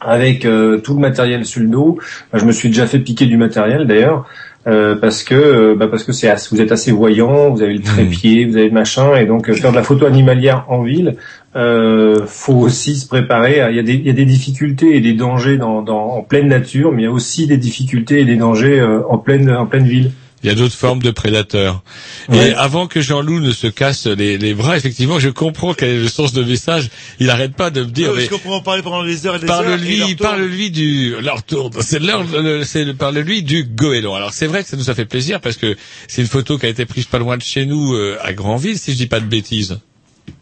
avec euh, tout le matériel sur le dos. Bah, je me suis déjà fait piquer du matériel d'ailleurs. Euh, parce que euh, bah, parce que c'est assez- vous êtes assez voyant, vous avez le trépied, vous avez le machin, et donc euh, faire de la photo animalière en ville, euh, faut aussi se préparer. à- Il y a des il y a des difficultés et des dangers dans, dans en pleine nature, mais il y a aussi des difficultés et des dangers euh, en pleine en pleine ville.
Il y a d'autres formes de prédateurs.
Ouais.
Et avant que Jean-Loup ne se casse les, les bras, effectivement, je comprends quel est le sens de message. Il arrête pas de me dire.
Non,
mais
pourrait en parler pendant des heures et des heures. et
Parle-lui,
leur
du leur tour. C'est l'heure, le- c'est le- parle-lui du goéland. Alors c'est vrai que ça nous a fait plaisir parce que c'est une photo qui a été prise pas loin de chez nous euh, à Granville, si je dis pas de bêtises.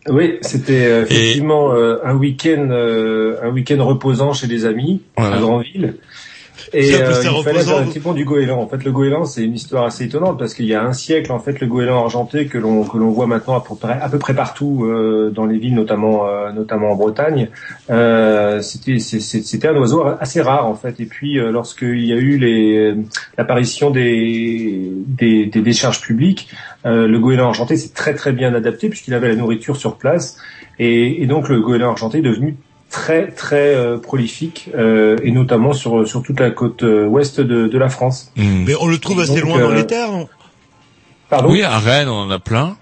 Oui, c'était euh, effectivement euh, un week-end euh, un week-end reposant chez des amis
Voilà.
à Grandville. Et euh, il fallait faire effectivement du goéland. En fait, le goéland, c'est une histoire assez étonnante parce qu'il y a un siècle, en fait, le goéland argenté que l'on que l'on voit maintenant à peu près, à peu près partout euh, dans les villes, notamment euh, notamment en Bretagne, euh, c'était c'était un oiseau assez rare en fait. Et puis, euh, lorsqu'il y a eu les l'apparition des, des des décharges publiques, euh, le goéland argenté s'est très très bien adapté puisqu'il avait la nourriture sur place. Et, et donc, le goéland argenté est devenu très très euh, prolifique euh, et notamment sur sur toute la côte euh, ouest de, de la France.
Mais on le trouve assez
Donc,
loin dans
euh,
les terres, non?
Pardon?
Oui, à Rennes, on en a plein.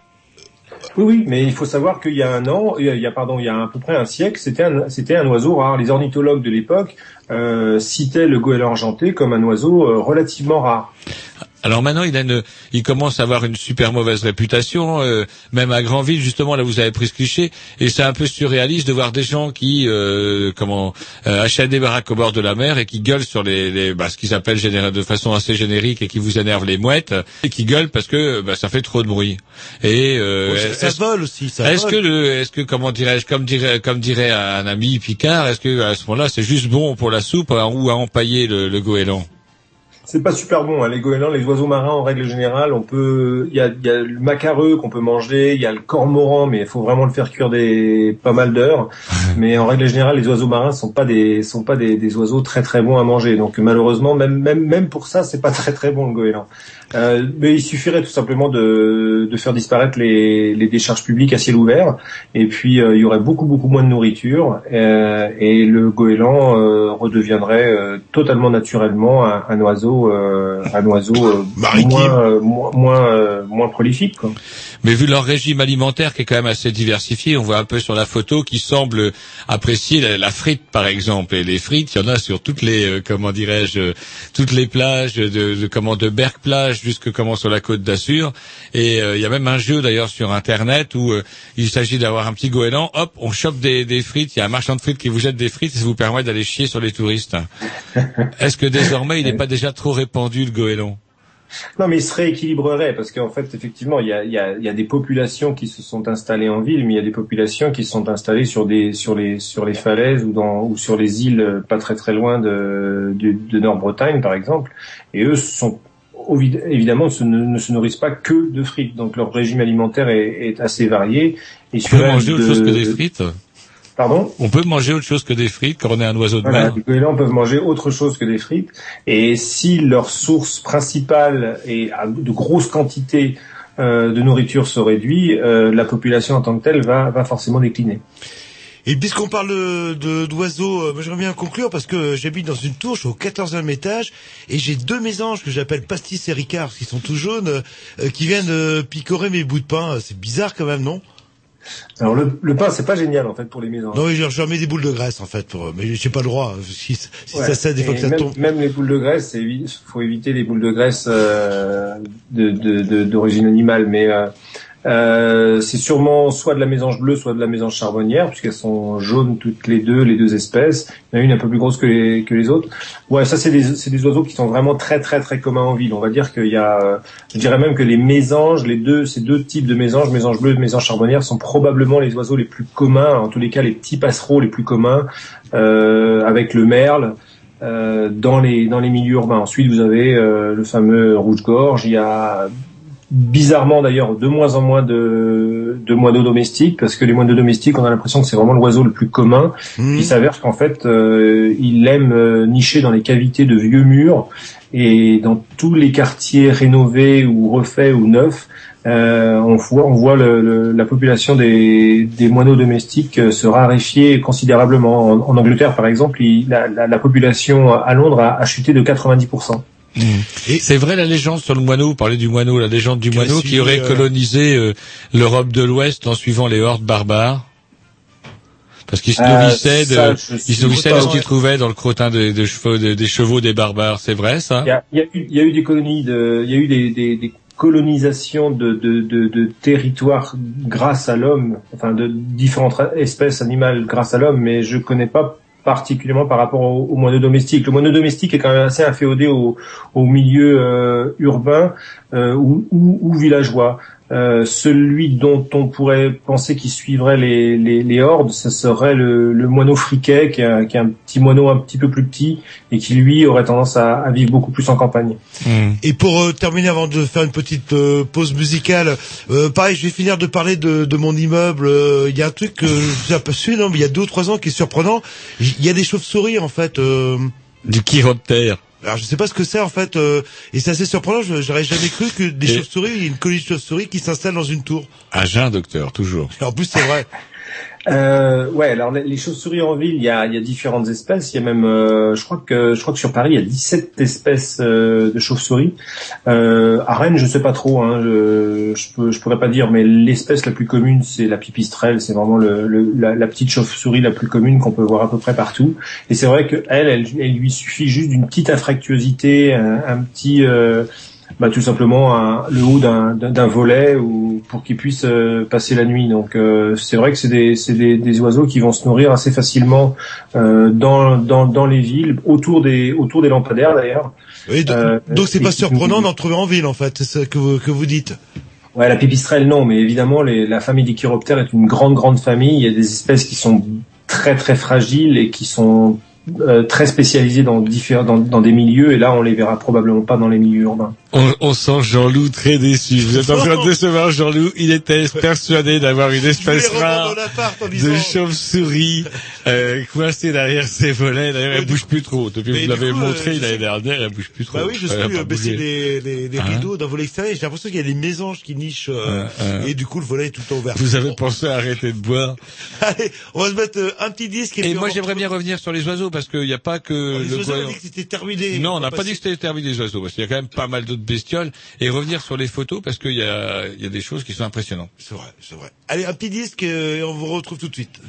Oui, oui, mais il faut savoir qu'il y a un an, il y a, il y a, pardon, il y a à peu près un siècle, c'était un, c'était un oiseau rare. Les ornithologues de l'époque euh, citaient le goéland argenté comme un oiseau euh, relativement rare.
Alors maintenant, il, a une, il commence à avoir une super mauvaise réputation, euh, même à Granville, justement, là vous avez pris ce cliché, et c'est un peu surréaliste de voir des gens qui, euh, comment, euh, achètent des baraques au bord de la mer et qui gueulent sur les, les bah, ce qu'ils appellent généra- de façon assez générique et qui vous énervent les mouettes, et qui gueulent parce que bah, ça fait trop de bruit. Et euh,
Ouais, ça- ça vole aussi, ça
Est-ce
vole.
que le, est-ce que comment dirais-je, comme dirait, comme dirait un ami Picard, est-ce que à ce moment-là c'est juste bon pour la soupe hein, ou à empailler le, le goéland?
C'est pas super bon. Hein. Les goélands, les oiseaux marins, en règle générale, on peut, il y a, il y a le macareux qu'on peut manger, il y a le cormoran, mais il faut vraiment le faire cuire des pas mal d'heures. mais en règle générale, les oiseaux marins sont pas des, sont pas des, des oiseaux très très bons à manger. Donc malheureusement, même même même pour ça, c'est pas très très bon le goéland. Euh, mais il suffirait tout simplement de, de faire disparaître les, les décharges publiques à ciel ouvert, et puis euh, il y aurait beaucoup beaucoup moins de nourriture, euh, et le goéland euh, redeviendrait euh, totalement naturellement un, un oiseau, euh, un oiseau euh, moins euh, moins moins, euh, moins prolifique. Quoi.
Mais vu leur régime alimentaire qui est quand même assez diversifié, on voit un peu sur la photo qui semble apprécier la, la frite par exemple. Et les frites, il y en a sur toutes les euh, comment dirais-je toutes les plages de, de comment de Berck plage jusque comment sur la côte d'Assur. Et euh, il y a même un jeu d'ailleurs sur internet où euh, il s'agit d'avoir un petit goéland, hop, on chope des, des frites, il y a un marchand de frites qui vous jette des frites et ça vous permet d'aller chier sur les touristes. Est-ce que désormais il n'est pas déjà trop répandu le goéland?
Non, mais il se rééquilibrerait parce qu'en fait, effectivement, il y a, il y, a, il y a des populations qui se sont installées en ville, mais il y a des populations qui se sont installées sur des sur les sur les falaises ou dans ou sur les îles euh, pas très très loin de de, de Nord-Bretagne, par exemple. Et eux sont évidemment se ne, ne se nourrissent pas que de frites, donc leur régime alimentaire est, est assez varié. Et
On peut manger autre chose que des frites
Pardon
On peut manger autre chose que des frites quand on est un oiseau de
Voilà,
mer
les goélands peuvent manger autre chose que des frites. Et si leur source principale est à de grosses quantités euh, de nourriture se réduit, euh, la population en tant que telle va, va forcément décliner.
Et puisqu'on parle de- de- d'oiseaux, euh, j'aimerais bien conclure parce que j'habite dans une tour, je suis au 14e étage, et j'ai deux mésanges que j'appelle Pastis et Ricard, qui sont tout jaunes, euh, euh, qui viennent euh, picorer mes bouts de pain. C'est bizarre quand même, non?
Alors le, le pain, c'est pas génial en fait pour les mésanges.
Non, je je leur mets des boules de graisse en fait, pour, mais j'ai pas le droit. Si, si
Ouais.
ça cède, des fois
Et
que ça
même,
tombe.
même les boules de graisse, il faut éviter les boules de graisse euh, de- de- de- d'origine animale, mais euh, euh, c'est sûrement soit de la mésange bleue, soit de la mésange charbonnière, puisqu'elles sont jaunes toutes les deux, les deux espèces. Il y en a une un peu plus grosse que les, que les autres. Ouais, ça c'est des, c'est des oiseaux qui sont vraiment très très très communs en ville. On va dire qu'il y a, euh, je dirais même que les mésanges, les deux, ces deux types de mésanges, mésange bleue et mésange charbonnière, sont probablement les oiseaux les plus communs, en tous les cas les petits passereaux les plus communs, euh, avec le merle. euh, dans les dans les milieux urbains. Ensuite, vous avez euh, le fameux rouge-gorge. Il y a bizarrement d'ailleurs de moins en moins de, de moineaux domestiques parce que les moineaux domestiques on a l'impression que c'est vraiment l'oiseau le plus commun il s'avère qu'en fait euh, il aime euh, nicher dans les cavités de vieux murs et dans tous les quartiers rénovés ou refaits ou neufs euh, on voit, on voit le- le- la population des, des moineaux domestiques euh, se raréfier considérablement. En, en Angleterre, par exemple, il- la, la- la population à Londres a, a chuté de 90%.
C'est vrai la légende sur le moineau, vous parlez du moineau, la légende du moineau qui aurait
euh,
colonisé euh, l'Europe de l'Ouest en suivant les hordes barbares. Parce qu'il se
Euh,
nourrissait
ça,
de, se nourrissait de ce qu'il
vrai.
trouvait dans le crottin de- de chevaux- de- des chevaux des barbares. C'est vrai ça?
Il y a, il y a eu, il y a eu des colonies, de, il y a eu des, des, des colonisations de, de, de, de territoires grâce à l'homme, enfin de différentes espèces animales grâce à l'homme, mais je connais pas particulièrement par rapport au, au moineau domestique. Le moineau domestique est quand même assez inféodé au, au milieu euh, urbain euh, ou villageois. Euh, celui dont on pourrait penser qu'il suivrait les, les, les hordes, ce serait le, le moineau friquet, qui est, un, qui est un petit moineau un petit peu plus petit et qui lui aurait tendance à, à vivre beaucoup plus en campagne.
Et pour euh, terminer, avant de faire une petite euh, pause musicale, euh, pareil, je vais finir de parler de, de mon immeuble. Euh, Il y a un truc que je suis aperçu, non, mais il y a deux ou trois ans qui est surprenant. Il y a des chauves-souris en fait. Euh...
Du chiroptère.
Alors je sais pas ce que c'est en fait, euh, et c'est assez surprenant. J'aurais jamais cru que des
Et-
chauves-souris, il y une colonie de chauves-souris qui s'installe dans une tour.
À jeun, docteur, toujours.
Et en plus, c'est vrai.
Euh, ouais, alors les, chauves-souris en ville, il y a, y a différentes espèces. Il y a même, euh, je crois que je crois que sur Paris, il y a 17 espèces euh, de chauves-souris. Euh, à Rennes, je sais pas trop. Hein, je, je, peux, je pourrais pas dire, mais l'espèce la plus commune, c'est la pipistrelle. C'est vraiment le, le- la, petite chauve-souris la plus commune qu'on peut voir à peu près partout. Et c'est vrai que elle, elle, elle lui suffit juste d'une petite infractuosité, un, un petit euh, bah, tout simplement un- le haut d'un volet ou pour qu'ils puissent euh, passer la nuit. Donc euh, c'est vrai que c'est des, c'est des, des oiseaux qui vont se nourrir assez facilement euh, dans, dans, dans les villes, autour des, autour des lampadaires d'ailleurs.
Oui, do-
Euh,
donc c'est pas surprenant d'en trouver en ville en fait, c'est ça que vous, que vous dites.
Ouais, la pipistrelle non, mais évidemment les, la famille des chiroptères est une grande grande famille. Il y a des espèces qui sont très très fragiles et qui sont euh, très spécialisés dans différents dans, dans des milieux et là on les verra probablement pas dans les milieux urbains.
On, on sent Jean-Loup très déçu. Vous êtes en train de décevoir Jean-Loup. Il était persuadé d'avoir une espèce rare de chauve-souris euh, coincée derrière ses volets. D'ailleurs, elle bouge plus trop. Depuis que vous l'avez montré
euh,
l'année dernière, elle bouge plus trop.
Bah oui, je suis euh, baisser les, les, les
Hein
rideaux d'un volet extérieur. J'ai l'impression qu'il y a des mésanges qui nichent euh,
Hein, hein.
et du coup le volet est tout le temps ouvert.
Vous avez pensé à arrêter de boire.
Allez, on va se mettre euh, un petit disque. Et,
moi, j'aimerais bien revenir sur les oiseaux parce qu'il n'y a pas que
Les
le
oiseaux, on a dit que c'était terminé.
Non, on n'a pas dit que c'était terminé les oiseaux parce qu'il y a quand même pas mal d'autres bestioles. Et revenir sur les photos parce qu'il y a, y a des choses qui sont impressionnantes.
C'est vrai, c'est vrai. Allez, un petit disque euh, et on vous retrouve tout de suite.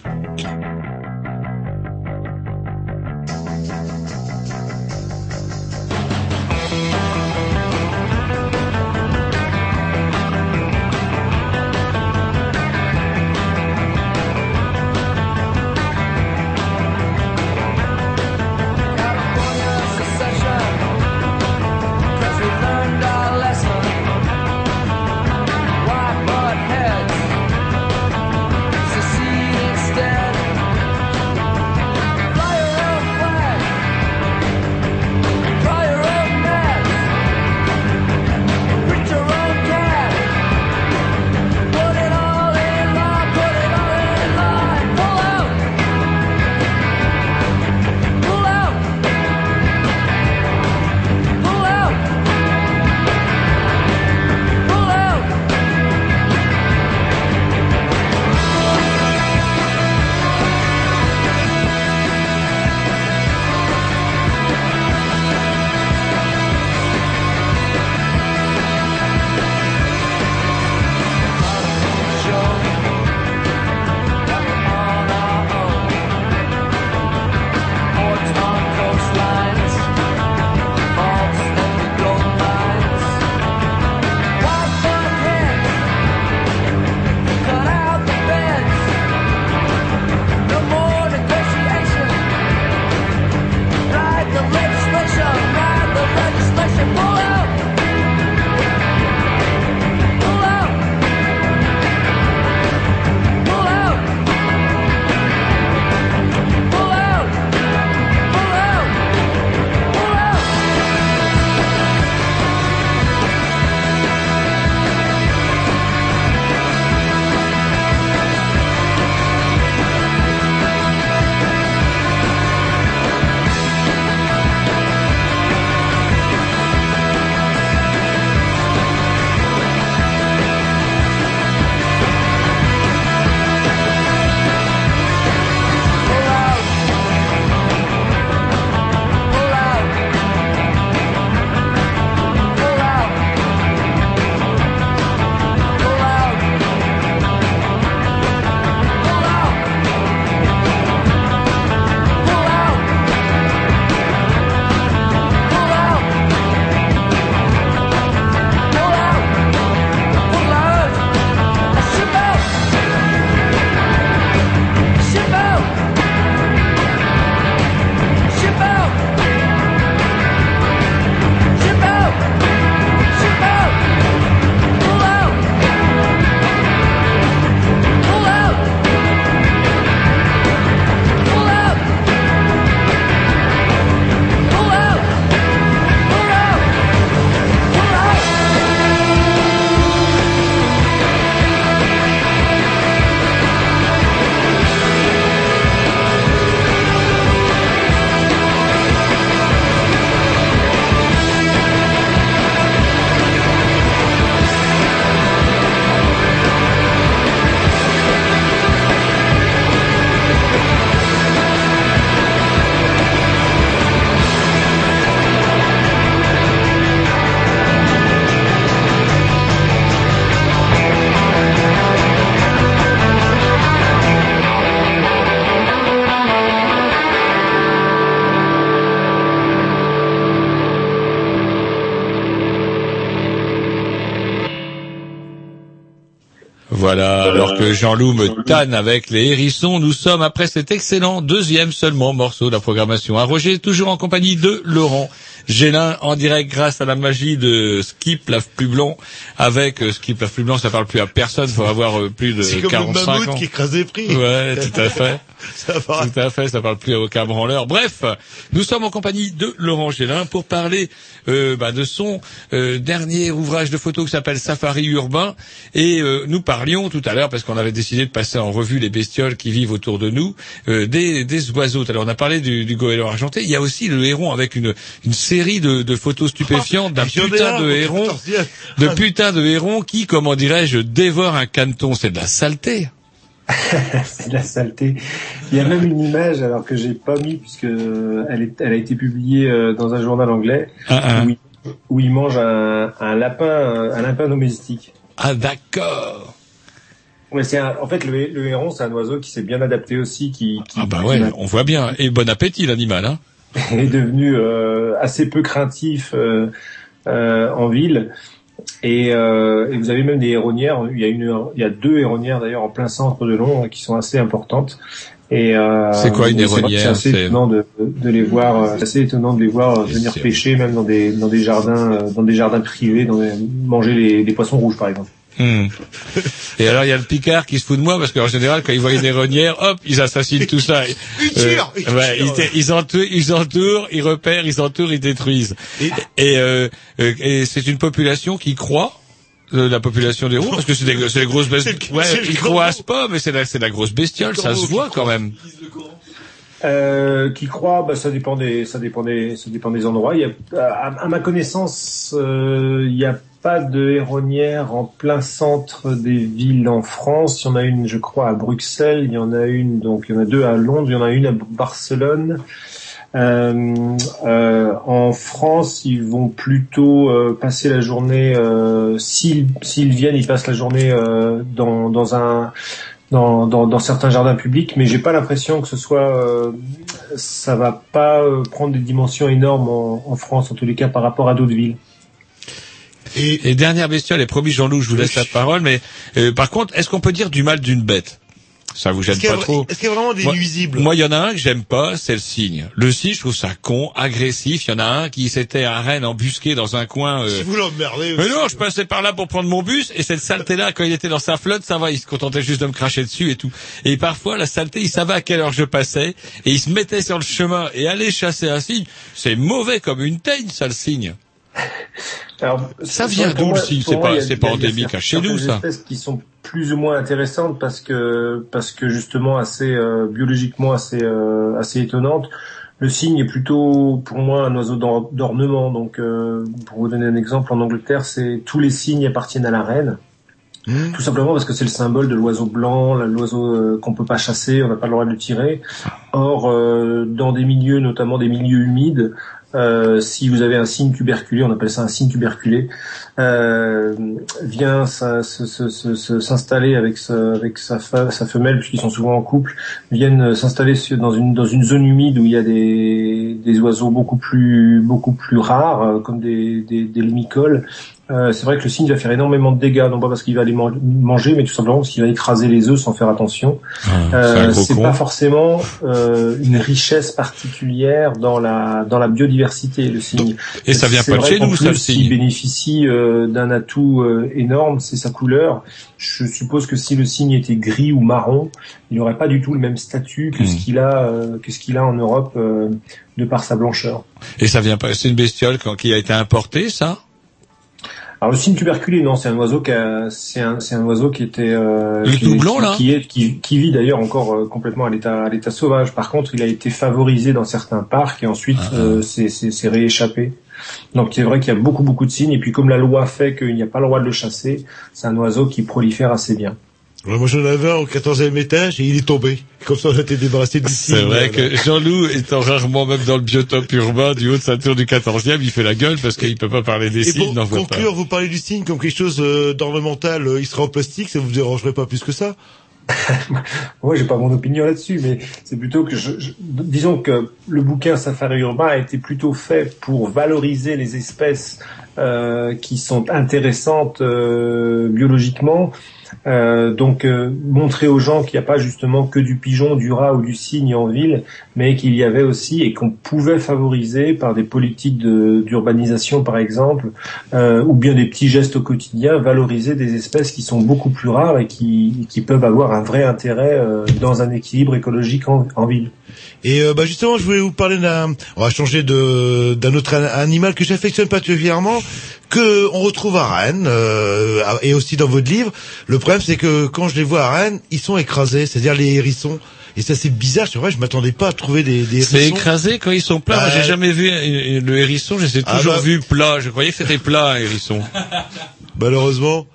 Alors que Jean-Loup me tanne avec les hérissons, nous sommes après cet excellent deuxième seulement morceau de la programmation. À Roger, toujours en compagnie de Laurent Gélin en direct grâce à la magie de Skip Lave Plus Blond. Avec euh, Skip Lave Plus Blond, ça parle plus à personne, faut avoir euh, plus de
C'est comme le
45
mammouth
ans.
qui écrase les prix.
Ouais, tout à fait.
Ça va.
Tout à fait, ça parle plus à aucun branleur. Bref, nous sommes en compagnie de Laurent Gélin pour parler euh, bah, de son euh, dernier ouvrage de photo qui s'appelle Safari urbain. Et euh, nous parlions tout à l'heure, parce qu'on avait décidé de passer en revue les bestioles qui vivent autour de nous, euh, des, des oiseaux. Alors on a parlé du, du goéland argenté. Il y a aussi le héron avec une, une série de, de photos stupéfiantes d'un putain de héron,
14e.
de putain de héron qui, comment dirais-je, dévore un caneton. C'est de la saleté.
c'est de la saleté. Il y a même une image, alors que j'ai pas mis puisque elle, est, elle a été publiée euh, dans un journal anglais,
Ah, ah.
où, il, où il mange un, un lapin, un lapin domestique.
Ah d'accord.
Ouais, c'est en fait le, hé- le héron, c'est un oiseau qui s'est bien adapté aussi, qui, qui,
Ah bah
qui
ouais, on voit bien. Et bon appétit l'animal, hein.
Est devenu euh, assez peu craintif euh, euh, en ville. Et, euh, et vous avez même des héronnières. Il y a une, il y a deux héronnières d'ailleurs en plein centre de Londres qui sont assez importantes. Et euh,
C'est quoi une héronnière
C'est assez étonnant de, de les voir. C'est assez étonnant de les voir venir pêcher même dans des dans des jardins dans des jardins privés, dans des- manger les, les poissons rouges par exemple.
Hmm. Et alors il y a le Picard qui se fout de moi parce qu'en général quand ils voient une héronnière, hop, ils assassinent tout ça.
Ils tirent, ils
ouais, ils, ils entourent, ils entourent, ils repèrent, ils entourent, ils détruisent.
Et-
Et, euh, euh, et c'est une population qui croit. euh, la population des roues parce que c'est des, des grosses bestioles.
le-
Ouais, ils croissent pas, mais c'est la, c'est la grosse bestiole, ça se voit quand même.
Euh, qui croit, bah, ça dépend des, ça dépend des, ça dépend des endroits. Il y a, à, à ma connaissance, euh, il n'y a pas de héronnière en plein centre des villes en France. Il y en a une, je crois, à Bruxelles. Il y en a une, donc il y en a deux à Londres. Il y en a une à Barcelone. Euh, euh, en France, ils vont plutôt euh, passer la journée. S'ils, viennent, ils passent la journée dans, dans un dans, certains jardins publics, mais j'ai pas l'impression que ce soit, ça va pas prendre des dimensions énormes en France, en tous les cas par rapport à d'autres villes.
Et
Et dernière bestiole, et promis Jean-Loup, je vous laisse la parole, mais euh, par contre, est-ce qu'on peut dire du mal d'une bête? Ça vous gêne pas
a-
trop
est-ce qu'il y a vraiment des
Moi-
nuisibles?
Moi, il y en a un que j'aime pas, c'est le cygne. Le cygne, je trouve ça con, agressif. Il y en a un qui s'était à Rennes embusqué dans un coin. euh,
Si vous l'emmerdez
Mais non, je passais par là pour prendre mon bus, et cette saleté-là, quand il était dans sa flotte, ça va, il se contentait juste de me cracher dessus et tout. Et parfois, la saleté, il savait à quelle heure je passais, et il se mettait sur le chemin et allait chasser un cygne. C'est mauvais comme une teigne, ça, le cygne.
Alors,
Ça vient d'où,
pour
C'est pas- c'est pas endémique à chez nous, ça.
espèces qui sont plus ou moins intéressantes parce que parce que justement assez euh, biologiquement assez euh, assez étonnantes. Le cygne est plutôt pour moi un oiseau d'or- d'ornement. Donc euh, pour vous donner un exemple, en Angleterre, c'est tous les cygnes appartiennent à la reine.
Mmh.
Tout simplement parce que c'est le symbole de l'oiseau blanc, l'oiseau qu'on peut pas chasser, on n'a pas le droit de le tirer. Or, dans des milieux, notamment des milieux humides, euh, si vous avez un cygne tuberculé, on appelle ça un cygne tuberculé, euh, vient s'installer avec, sa, femelle, puisqu'ils sont souvent en couple, viennent s'installer dans une, zone humide où il y a des, oiseaux beaucoup plus, beaucoup plus rares, euh, comme des, des, des limicoles. Euh, c'est vrai que le cygne va faire énormément de dégâts, non pas parce qu'il va les man- manger, mais tout simplement parce qu'il va écraser les œufs sans faire attention.
un
Euh, c'est pas forcément euh, une richesse particulière dans la dans la biodiversité le cygne.
Et ça vient pas de chez nous, ça, le cygne.
Il bénéficie euh, d'un atout euh, énorme, c'est sa couleur. Je suppose que si le cygne était gris ou marron, il n'aurait pas du tout le même statut que
Hmm.
ce qu'il a euh, que ce qu'il a en Europe euh, de par sa blancheur.
Et ça vient pas, c'est une bestiole qui a été importée, ça?
Alors le cygne tuberculé, non, c'est un oiseau qui a, c'est un, c'est un oiseau qui était, euh, qui,
tout blanc,
qui-
là
qui est, qui, qui vit d'ailleurs encore euh, complètement à l'état, à l'état sauvage. Par contre, il a été favorisé dans certains parcs et ensuite
Ah.
euh, c'est, c'est, c'est rééchappé. Donc c'est vrai qu'il y a beaucoup beaucoup de cygnes et puis comme la loi fait qu'il n'y a pas le droit de le chasser, c'est un oiseau qui prolifère assez bien.
Moi j'en avais un au 14e étage et il est tombé. Comme ça on a été débarrassé du
C'est vrai
là.
que Jean-Loup étant rarement même dans le biotope urbain du haut de sa tour du 14e, il fait la gueule parce qu'il peut pas parler des
Et
cygnes,
pour
pas.
conclure, vous parlez du cygne comme quelque chose euh, d'ornemental, euh, il sera en plastique, ça vous dérangerait pas plus que ça?
Moi, j'ai pas mon opinion là-dessus, mais c'est plutôt que je, je- disons que le bouquin Safari urbain a été plutôt fait pour valoriser les espèces euh, qui sont intéressantes euh, biologiquement Euh, donc euh, montrer aux gens qu'il n'y a pas justement que du pigeon, du rat ou du cygne en ville, mais qu'il y avait aussi et qu'on pouvait favoriser par des politiques de- d'urbanisation par exemple, euh, ou bien des petits gestes au quotidien, valoriser des espèces qui sont beaucoup plus rares et qui, qui peuvent avoir un vrai intérêt euh, dans un équilibre écologique en, en ville.
Et euh, bah justement, je voulais vous parler d'un. On va changer d'un autre an- animal que j'affectionne particulièrement, que on retrouve à Rennes euh, et aussi dans votre livre. Le problème, c'est que quand je les vois à Rennes, ils sont écrasés, c'est-à-dire les hérissons. Et ça, c'est bizarre. C'est vrai, je m'attendais pas à trouver des, des hérissons.
C'est écrasé quand ils sont plats. Moi,
Bah,
j'ai jamais vu euh, le hérisson. Je les ai
Ah
toujours
bah.
vus plats. Je croyais que c'était plat, un hérisson.
Malheureusement.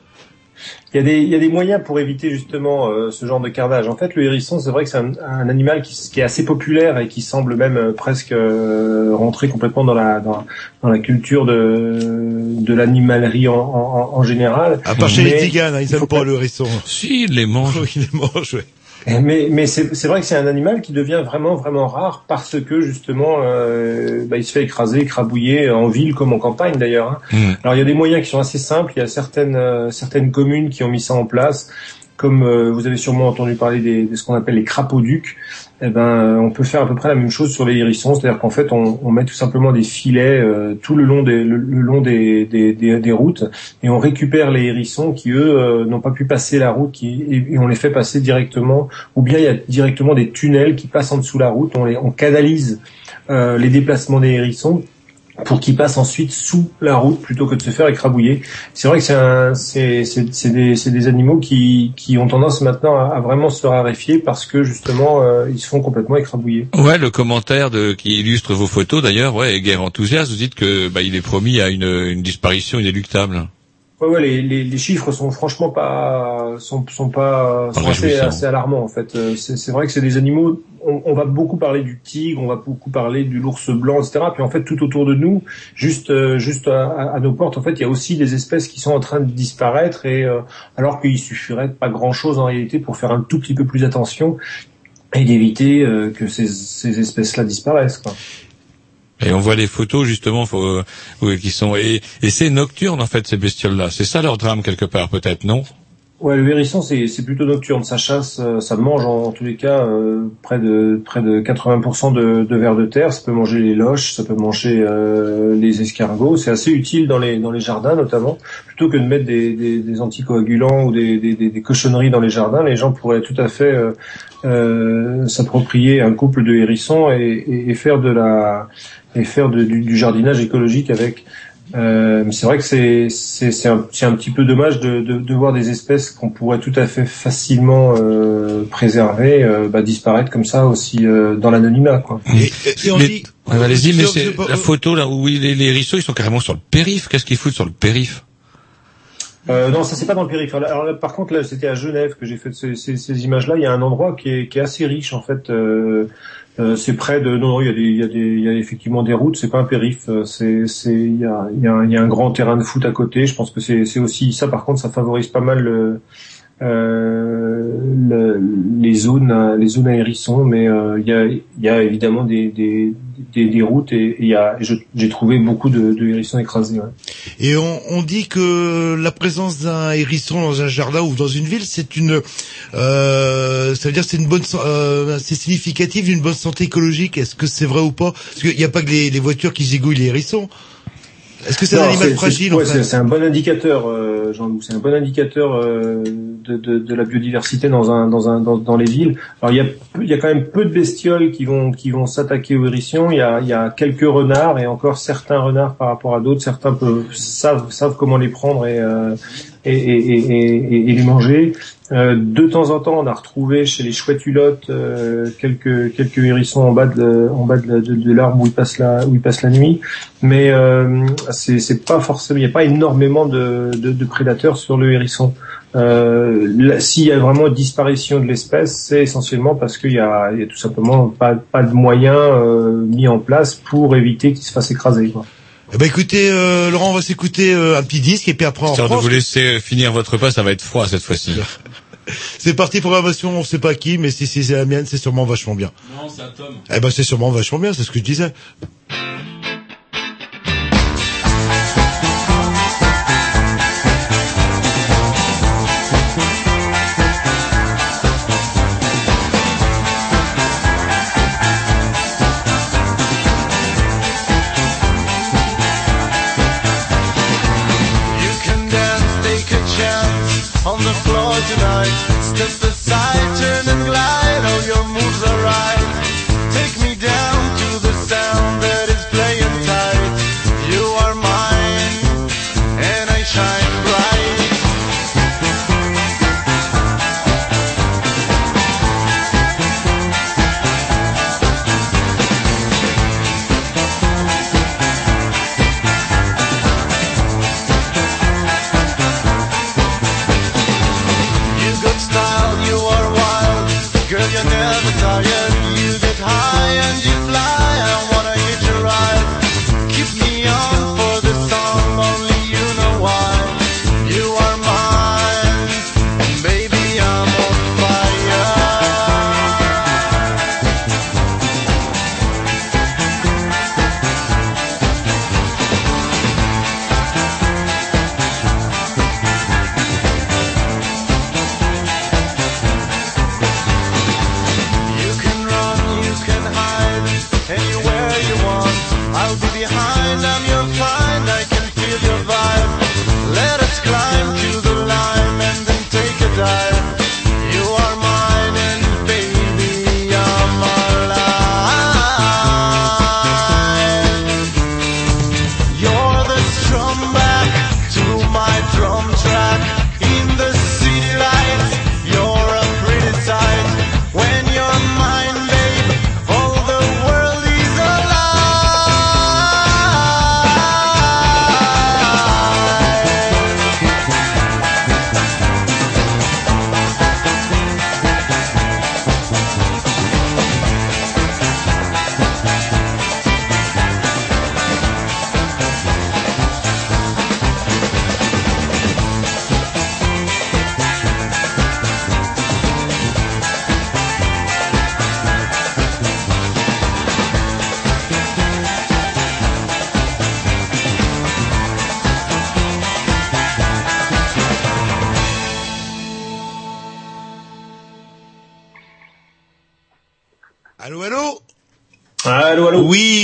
Il y, a des, il y a des moyens pour éviter justement euh, ce genre de carnage. En fait, le hérisson, c'est vrai que c'est un, un animal qui, qui est assez populaire et qui semble même euh, presque euh, rentrer complètement dans la dans, dans la culture de de l'animalerie en, en, en général.
À part chez les Tiganes, hein, ils
il faut
aiment pas le hérisson.
Si, ils les mangent.
ils les mangent, ouais.
Mais, mais c'est vrai que c'est un animal qui devient vraiment vraiment rare parce que justement euh, bah, il se fait écraser, écrabouiller en ville comme en campagne d'ailleurs. hein.
Mm.
Alors il y a des moyens qui sont assez simples. Il y a certaines euh, certaines communes qui ont mis ça en place. Comme euh, vous avez sûrement entendu parler des, de ce qu'on appelle les crapauducs, eh ben euh, on peut faire à peu près la même chose sur les hérissons, c'est-à-dire qu'en fait on, met tout simplement des filets euh, tout le long des routes et on récupère les hérissons qui eux euh, n'ont pas pu passer la route qui, et, on les fait passer directement ou bien il y a directement des tunnels qui passent en dessous la route, on les on canalise les déplacements des hérissons pour qu'ils passent ensuite sous la route plutôt que de se faire écrabouiller. C'est vrai que c'est des, des animaux qui, qui ont tendance maintenant à, à vraiment se raréfier parce que justement euh, ils se font complètement écrabouiller.
Ouais, le commentaire de, qui illustre vos photos d'ailleurs, ouais, guerre enthousiaste, vous dites que bah, il est promis à une, une disparition inéluctable.
Ouais, ouais, les, les, les chiffres sont franchement pas, sont, sont pas, sont assez, assez alarmants en fait. Euh, C'est, vrai que c'est des animaux. On, on va beaucoup parler du tigre, on va beaucoup parler du l'ours blanc, etc. Puis en fait, tout autour de nous, juste, euh, juste à, à- à nos portes, en fait, il y a aussi des espèces qui sont en train de disparaître. Et euh, alors qu'il suffirait de pas grand chose en réalité pour faire un tout petit peu plus attention et d'éviter euh, que ces, ces espèces-là disparaissent. Quoi.
Et on voit les photos justement faut, euh, qui sont et, et c'est nocturne en fait ces bestioles-là. C'est ça leur drame quelque part peut-être, non?
Ouais, le hérisson c'est plutôt nocturne. Ça chasse, euh, ça mange en, tous les cas euh, près de près de 80% de, de vers de terre. Ça peut manger les loches, ça peut manger euh, les escargots. C'est assez utile dans les dans les jardins notamment. Plutôt que de mettre des, des, des anticoagulants ou des, des, des, cochonneries dans les jardins, les gens pourraient tout à fait euh, euh, s'approprier un couple de hérissons et, et faire de la et faire de- du, du jardinage écologique avec. Euh, mais c'est vrai que c'est c'est c'est un, c'est un petit peu dommage de, de, de voir des espèces qu'on pourrait tout à fait facilement euh, préserver euh, bah, disparaître comme ça aussi euh, dans l'anonymat quoi.
Et on
Mais-
dit-
Ouais, Allez-y, mais
Sur-
c'est la photo là où les, les hérissons ils sont carrément sur le périph. Qu'est-ce qu'ils foutent sur le périph?
Euh, non, ça c'est pas dans le périph. Alors là, par contre, là, c'était à Genève que j'ai fait ces, ces, ces images-là. Il y a un endroit qui est, qui est assez riche en fait. Euh, euh, c'est près de. Non, non, il y a des, il y a il y a effectivement des routes. C'est pas un périph. euh, C'est, c'est, il y a, il y a, un- il y a un grand terrain de foot à côté. Je pense que c'est, c'est aussi ça. Par contre, ça favorise pas mal le, euh, le- les zones, les zones à hérissons. Mais euh, il y a, y a évidemment des, des, des, des routes et, et je- j'ai trouvé beaucoup de, de hérissons écrasés. ouais.
Et on, on dit que la présence d'un hérisson dans un jardin ou dans une ville, c'est une, euh, ça veut dire c'est une bonne, euh, c'est significatif d'une bonne santé écologique. Est-ce que c'est vrai ou pas? Parce qu'il n'y a pas que les, les voitures qui zigouillent les hérissons. Est-ce que c'est un animal fragile en
ouais,
fait
c'est- C'est un bon indicateur, euh, Jean-Loup. C'est un bon indicateur euh, de, de, de la biodiversité dans un dans un dans, dans les villes. Alors il y a peu- il y a quand même peu de bestioles qui vont qui vont s'attaquer aux hérissons. Il y a il y a quelques renards et encore certains renards par rapport à d'autres. Certains peuvent savent savent comment les prendre et euh, et, et, et, et- les manger. Euh, de temps en temps, on a retrouvé chez les chouettes-hulottes euh, quelques quelques hérissons en bas de en bas de, de, l'arbre où ils passent la où ils passent la nuit, mais euh, c'est pas forcément il n'y a pas énormément de, de, de prédateurs sur le hérisson. Euh, S'il y a vraiment une disparition de l'espèce, c'est essentiellement parce qu'il y a, il y a tout simplement pas pas de moyens euh, mis en place pour éviter qu'il se fasse écraser. Quoi.
Eh ben écoutez, euh, Laurent, on va s'écouter euh, un petit disque et puis après on
Histoire de vous laisser finir votre repas, ça va être froid cette fois-ci.
C'est parti programmation, on sait pas qui, mais si si c'est la mienne, c'est sûrement vachement bien.
Non, c'est un tome.
Eh ben c'est sûrement vachement bien, c'est ce que je disais.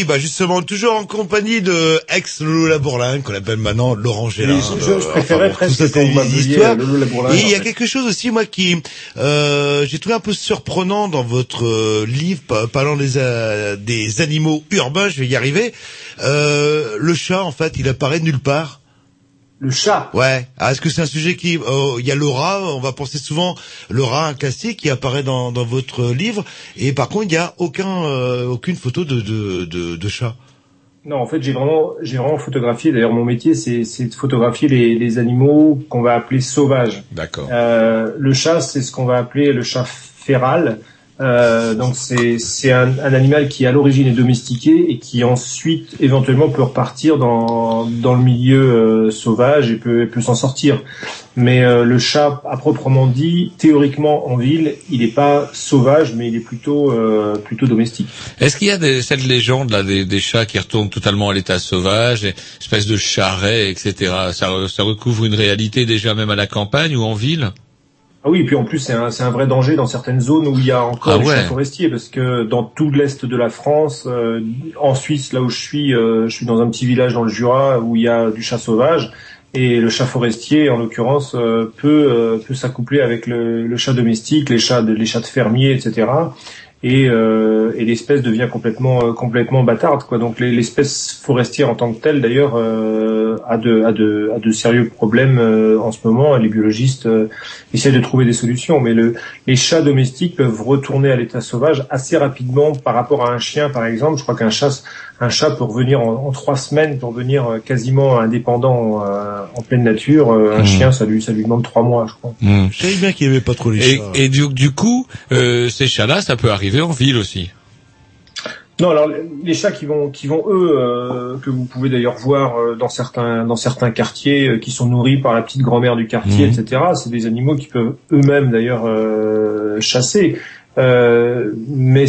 Bah justement, toujours en compagnie de ex Lolo Labourlin, qu'on appelle maintenant Laurent Gélin.
Oui, je- je- je préférais
bon,
presque Labourlin,
Et il y a quelque chose aussi, moi, qui euh, j'ai trouvé un peu surprenant dans votre euh, livre, pa- parlant des, euh, des animaux urbains, je vais y arriver. Euh, le chat, en fait, il apparaît nulle part.
Le chat
Ouais. Ah, Est-ce que c'est un sujet qui... euh, Il y a le rat, on va penser souvent le rat, un classique qui apparaît dans, dans votre livre. Et par contre, il n'y a aucun, euh, aucune photo de, de, de, de chat.
Non, en fait, j'ai vraiment, j'ai vraiment photographié. D'ailleurs, mon métier, c'est, c'est de photographier les, les animaux qu'on va appeler sauvages.
D'accord.
Euh, le chat, c'est ce qu'on va appeler le chat féral. Euh, donc, c'est, un, un animal qui à l'origine est domestiqué et qui ensuite, éventuellement, peut repartir dans, dans le milieu euh, sauvage et peut, peut s'en sortir. Mais euh, le chat, à proprement dit, théoriquement en ville, il n'est pas sauvage, mais il est plutôt, euh, plutôt domestique.
Est-ce qu'il y a des, cette légende là des, des chats qui retournent totalement à l'état sauvage, espèce de charret, etc. Ça, ça recouvre une réalité déjà même à la campagne ou en ville?
Ah oui, et puis en plus c'est un, c'est un vrai danger dans certaines zones où il y a encore
Ah
des
ouais.
chats forestiers, parce que dans tout l'est de la France, euh, en Suisse, là où je suis, euh, je suis dans un petit village dans le Jura où il y a du chat sauvage, et le chat forestier, en l'occurrence, euh, peut, euh, peut s'accoupler avec le, le chat domestique, les chats de, les chats de fermiers, etc. Et, euh, et l'espèce devient complètement euh, complètement bâtarde quoi. Donc les- l'espèce forestière en tant que telle d'ailleurs euh, a de a de a de sérieux problèmes euh, en ce moment. Les biologistes euh, essaient de trouver des solutions, mais le, les chats domestiques peuvent retourner à l'état sauvage assez rapidement par rapport à un chien par exemple. Je crois qu'un chat un chat peut revenir en, en trois semaines pour devenir euh, quasiment indépendant euh, en pleine nature. Euh, Un
Mhm.
chien ça lui ça lui demande trois mois je crois.
Je savais bien qu'il n'y avait pas trop les
Et,
chats.
et du, du coup, euh, ces chats-là, ça peut arriver en ville aussi.
Non, alors les chats qui vont, qui vont eux, euh, que vous pouvez d'ailleurs voir euh, dans certains, dans certains quartiers, euh, qui sont nourris par la petite grand-mère du quartier,
Mhm.
etc. C'est des animaux qui peuvent eux-mêmes d'ailleurs euh, chasser. Euh, mais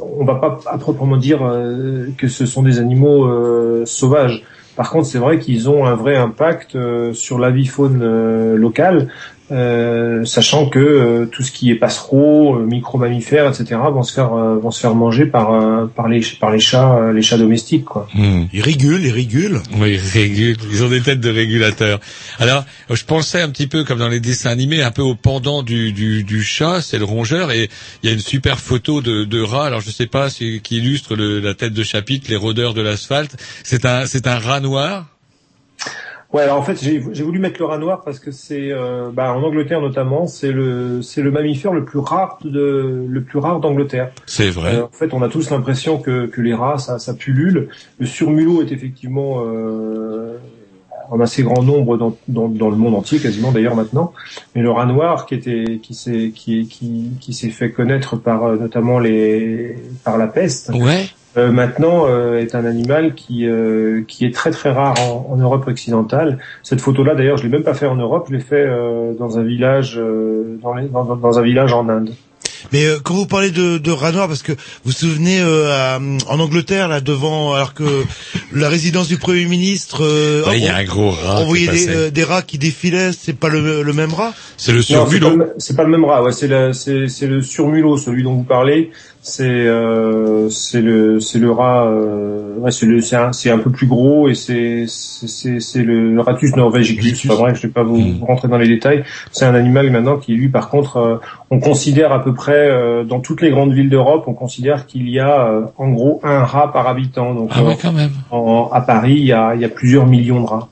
on va pas à proprement dire euh, que ce sont des animaux euh, sauvages. Par contre, c'est vrai qu'ils ont un vrai impact sur la vie faune locale. Euh, sachant que euh, tout ce qui est passereau, euh, micro-mammifères, etc. vont se faire euh, vont se faire manger par euh, par les par les chats euh, les chats domestiques quoi.
Ils régulent, ils régulent.
Oui, ils régulent. Ils ont des têtes de régulateurs. Alors, je pensais un petit peu comme dans les dessins animés, un peu au pendant du, du, du chat, c'est le rongeur, et il y a une super photo de, de rat. Alors, je sais pas, si, qui illustre le, la tête de chapitre, les rôdeurs de l'asphalte. C'est un, c'est un rat noir.
Ouais, alors en fait, j'ai voulu mettre le rat noir parce que c'est, euh, bah, en Angleterre notamment, c'est le, c'est le mammifère le plus rare de, le plus rare d'Angleterre.
C'est vrai.
Euh, en fait, on a tous l'impression que, que les rats, ça, ça pullule. Le surmulot est effectivement euh, en assez grand nombre dans, dans, dans le monde entier, quasiment d'ailleurs maintenant. Mais le rat noir, qui était, qui s'est, qui, qui, qui s'est fait connaître par euh, notamment les, par la peste.
Ouais.
Euh, maintenant euh, est un animal qui euh, qui est très très rare en, en Europe occidentale. Cette photo-là, d'ailleurs, je l'ai même pas fait en Europe, je l'ai fait euh, dans un village euh, dans, les- dans, dans un village en Inde.
Mais euh, quand vous parlez de, de rat noir, parce que vous vous souvenez euh, à- en Angleterre là devant, alors que la résidence du premier ministre, euh,
Ouais, il y a
on-
un gros rat
on voyait des, euh, des rats qui défilaient. C'est pas le, le même rat?
C'est le
Non, c'est pas,
surmulot.
c'est pas le même rat, ouais, c'est le c'est c'est le surmulot, celui dont vous parlez. C'est euh, c'est le c'est le rat, euh, ouais, c'est le c'est un c'est un peu plus gros et c'est c'est c'est le, le ratus norvegicus. C'est pas vrai, je vais pas vous,
Hmm.
rentrer dans les détails. C'est un animal maintenant qui lui, par contre, euh, on considère à peu près euh, dans toutes les grandes villes d'Europe, on considère qu'il y a euh, en gros un rat par habitant. Donc
Ah ouais, quand même.
en- à Paris, il y a il y a plusieurs millions de rats.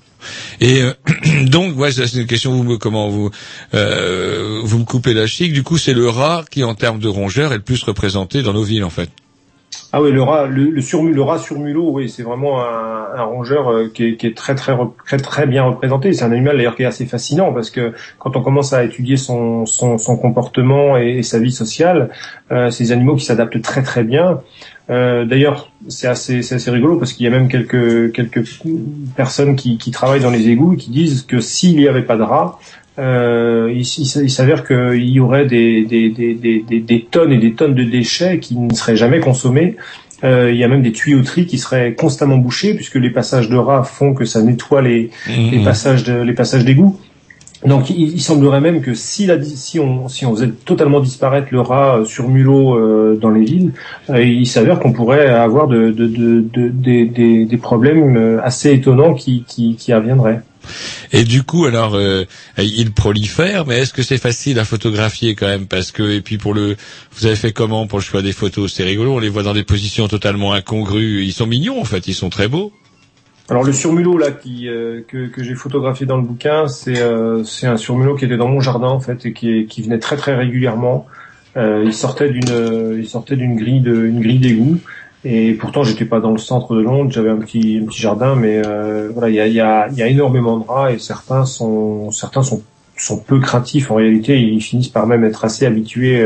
Et euh, donc, ouais, c'est une question. Vous me, comment vous euh, vous me coupez la chic. Du coup, c'est le rat qui, en termes de rongeur, est le plus représenté dans nos villes, en fait.
Ah oui, le rat, le, le, le rat surmulot, oui, c'est vraiment un, un rongeur euh, qui, est, qui est très très très très bien représenté. C'est un animal d'ailleurs qui est assez fascinant parce que quand on commence à étudier son son, son comportement et, sa vie sociale, euh, des animaux qui s'adaptent très très bien. Euh, D'ailleurs, c'est assez c'est assez rigolo parce qu'il y a même quelques quelques personnes qui, qui travaillent dans les égouts et qui disent que s'il n'y avait pas de rats, euh, il, s'avère qu'il y aurait des, des, des, des, tonnes et des tonnes de déchets qui ne seraient jamais consommés. Euh, il y a même des tuyauteries qui seraient constamment bouchées puisque les passages de rats font que ça nettoie les, les
Mhm.
passages de, les passages d'égout. Donc il, semblerait même que si, la, si, on, si on faisait totalement disparaître le rat euh, sur mulot euh, dans les villes, euh, il s'avère qu'on pourrait avoir de, de, de, de- des- des, problèmes assez étonnants qui, qui, qui reviendraient.
Et du coup, alors, euh, il prolifère, mais est-ce que c'est facile à photographier quand même? Parce que, et puis pour le, vous avez fait comment pour le choix des photos? C'est rigolo, on les voit dans des positions totalement incongrues. Ils sont mignons en fait, ils sont très beaux.
Alors le surmulot là qui euh, que, que j'ai photographié dans le bouquin, c'est euh, c'est un surmulot qui était dans mon jardin en fait et qui, qui venait très très régulièrement. Euh, il sortait d'une euh, il sortait d'une grille de une grille d'égout et pourtant j'étais pas dans le centre de Londres, j'avais un petit un petit jardin mais euh, voilà il y a y a y a énormément de rats et certains sont certains sont sont peu craintifs en réalité ils finissent par même être assez habitués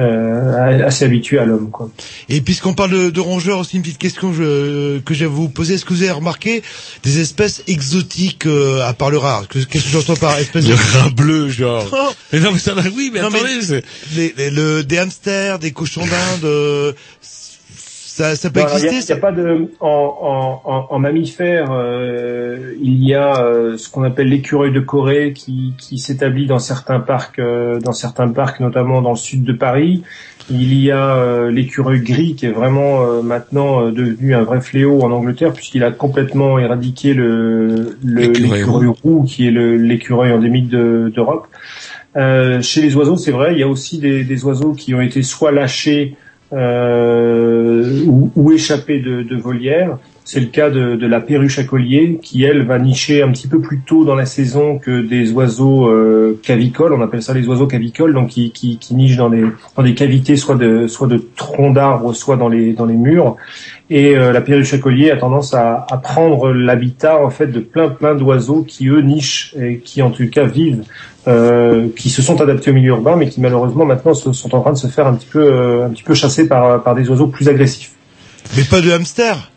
euh, assez habitués à l'homme quoi.
Et puisqu'on parle de, de rongeurs, aussi une petite question que je- que j'ai à vous poser. Est-ce que vous avez remarqué des espèces exotiques euh, à part le rat? Que- Qu'est-ce que j'entends par espèce
Le rat bleu, genre.
Oh
Mais non, mais ça va, oui, mais
Non, mais
attendez, c'est-
les, les- le, des hamsters, des cochons d'Inde, euh, ça, ça peut
Non, alors, Il n'y a,
exister
pas de en, en, en, en mammifère, euh, il y a euh, ce qu'on appelle l'écureuil de Corée qui, qui s'établit dans certains parcs, euh, dans certains parcs, notamment dans le sud de Paris. Il y a euh, l'écureuil gris qui est vraiment euh, maintenant euh, devenu un vrai fléau en Angleterre puisqu'il a complètement éradiqué le le-
L'écureuil
roux qui est le- l'écureuil endémique de- d'Europe. Euh, chez les oiseaux, c'est vrai, il y a aussi des, des oiseaux qui ont été soit lâchés euh, ou, ou échappés de, de volières. C'est le cas de, de la perruche à collier qui, elle, va nicher un petit peu plus tôt dans la saison que des oiseaux euh, cavicoles. On appelle ça les oiseaux cavicoles, donc qui, qui, qui nichent dans, les, dans des cavités, soit de, soit de troncs d'arbres, soit dans les, dans les murs. Et euh, la perruche à collier a tendance à, à prendre l'habitat en fait de plein plein d'oiseaux qui eux nichent et qui en tout cas vivent, euh, qui se sont adaptés au milieu urbain, mais qui malheureusement maintenant se- sont en train de se faire un petit peu euh, un petit peu chasser par par des oiseaux plus agressifs.
Mais pas de hamster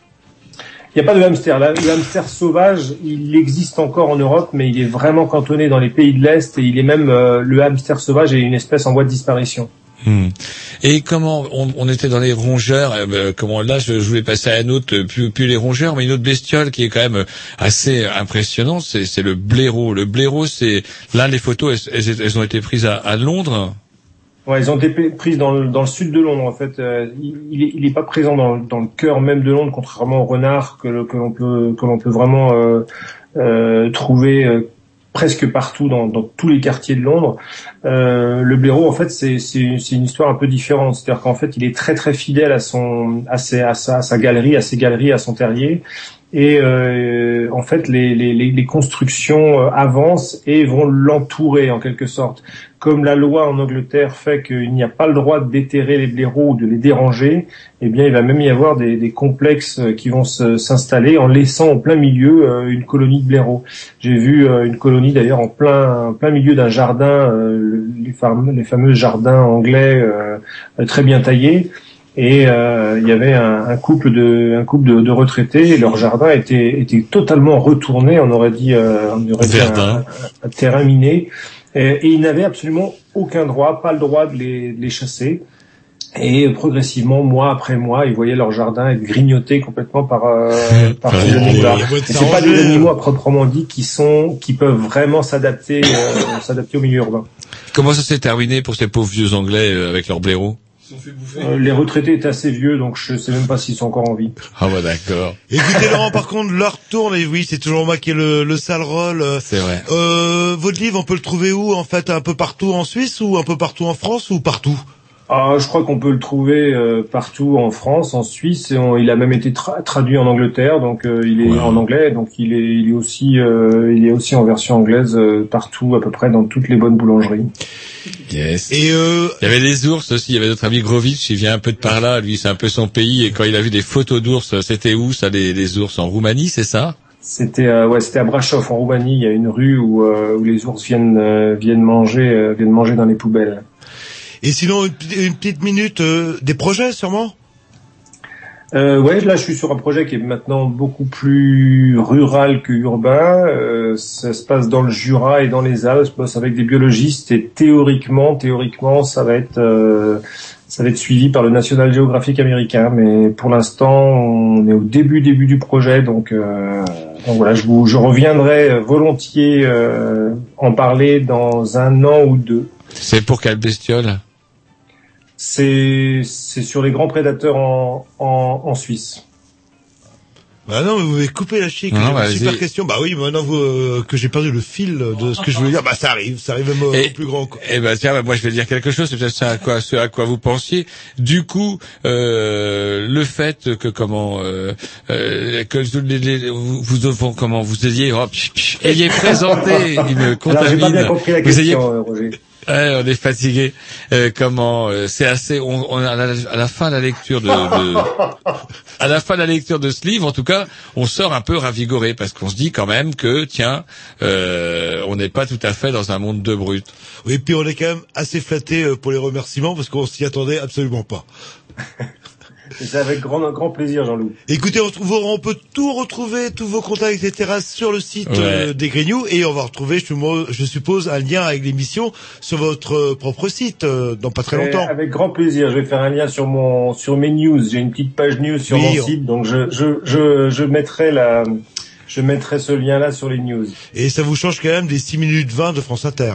Il n'y a pas de hamster. Le hamster sauvage, il existe encore en Europe, mais il est vraiment cantonné dans les pays de l'Est et il est même euh, le hamster sauvage est une espèce en voie de disparition.
Hmm. Et comment on, on était dans les rongeurs euh, Comment là, je, je voulais passer à un autre, euh, plus, plus les rongeurs, mais une autre bestiole qui est quand même euh, assez impressionnante, c'est le blaireau. Le blaireau, c'est là les photos, elles, elles- elles ont été prises à, à Londres.
Ouais, ils ont été prises dans le, dans le sud de Londres en fait. Euh, il, il est, il est pas présent dans, dans le cœur même de Londres, contrairement au renard que, l'on peut que l'on peut vraiment euh, trouver presque partout dans, dans tous les quartiers de Londres. Euh, le blaireau en fait c'est une histoire un peu différente. C'est-à-dire qu'en fait il est très très fidèle à son ses à sa, à sa galerie, à ses galeries, à son terrier. Et euh, en fait, les, les, les constructions euh, avancent et vont l'entourer en quelque sorte. Comme la loi en Angleterre fait qu'il n'y a pas le droit de déterrer les blaireaux ou de les déranger, eh bien, il va même y avoir des, des complexes euh, qui vont s'installer en laissant en plein milieu euh, une colonie de blaireaux. J'ai vu une colonie d'ailleurs en plein, plein milieu d'un jardin, le- les, fameux, jardins anglais très bien taillés. Et euh, il y avait un, un couple de un couple de, de retraités et leur jardin était était totalement retourné. On aurait dit euh, on aurait dit un, un terrain miné. Et, et ils n'avaient absolument aucun droit, pas le droit de les, de les chasser. Et progressivement, mois après mois, ils voyaient leur jardin être grignoté complètement par euh, par ces
les
animaux-là. c'est pas des animaux à proprement dit qui sont qui peuvent vraiment s'adapter euh, s'adapter au milieu urbain.
Comment ça s'est terminé pour ces pauvres vieux Anglais euh, avec leurs blaireaux
Euh, les retraités étaient assez vieux, donc je sais même pas s'ils sont encore en vie.
Ah bah d'accord.
Écoutez Laurent, par contre, leur tourne, et oui, c'est toujours moi qui ai le, le sale rôle.
C'est vrai.
Euh, votre livre, on peut le trouver où En fait, un peu partout en Suisse ou un peu partout en France ou partout?
Ah, je crois qu'on peut le trouver euh, partout en France, en Suisse. Et on- il a même été tra- traduit en Angleterre, donc euh, il est
Ouais.
en anglais, donc il est, il est aussi, euh, il est aussi en version anglaise euh, partout, à peu près dans toutes les bonnes boulangeries.
Yes.
Et euh,
Il y avait les ours aussi, il y avait notre ami Grovitch, il vient un peu de par là, lui c'est un peu son pays, et quand il a vu des photos d'ours, c'était où ça, les, les ours En Roumanie, c'est ça?
C'était, euh, ouais, c'était à Brasov en Roumanie. Il y a une rue où, euh, où les ours viennent, euh, viennent manger, euh, viennent manger dans les poubelles.
Et sinon une, petite- une petite minute euh, des projets sûrement?
Euh, ouais, là je suis sur un projet qui est maintenant beaucoup plus rural que urbain. Euh, ça se passe dans le Jura et dans les Alpes. Je bosse avec des biologistes et théoriquement, théoriquement, ça va être euh, ça va être suivi par le National Geographic américain. Mais pour l'instant, on est au début début du projet, donc, euh, donc voilà, je vous je reviendrai volontiers euh, en parler dans un an ou deux.
C'est pour quelle bestiole?
C'est c'est sur les grands prédateurs en en, en Suisse.
Bah non, mais vous m'avez coupé la chic.
Non,
J'avais une super question. Bah oui, maintenant vous, euh, que j'ai perdu le fil de ce que je voulais dire, bah ça arrive, ça arrive même au,
Et-
au plus grand. quoi.
Eh ben tiens, bah, moi je vais dire quelque chose, c'est peut-être ça à quoi, ce à quoi vous pensiez. Du coup, euh, le fait que comment euh, euh, que les- les- vous, vous comment vous ayez oh, pch, pch, ayez présenté, il me
Alors j'ai
contamine.
pas bien compris la
Vous ayez
question, euh, Roger.
Ouais, on est fatigué. Euh, comment euh, C'est assez. On, on à, la, à la fin de la lecture de, de à la fin de la lecture de ce livre, en tout cas, on sort un peu ravigoré parce qu'on se dit quand même que tiens, euh, on n'est pas tout à fait dans un monde de brutes.
Oui, puis on est quand même assez flatté euh, pour les remerciements parce qu'on s'y attendait absolument pas.
C'est avec grand, grand plaisir, Jean-Loup.
Écoutez, on, trouve- on peut tout retrouver, tous vos contacts, etc. sur le site euh,
Ouais.
des Grignoux et on va retrouver, je, suppose, un lien avec l'émission sur votre euh, propre site euh, dans pas très
Et
longtemps.
Avec grand plaisir. Je vais faire un lien sur mon, sur mes news. J'ai une petite page news sur
Oui,
mon
on-
site, donc je, je, je, je mettrai la, je mettrai ce lien-là sur les news.
Et ça vous change quand même des 6 minutes 20 de France Inter.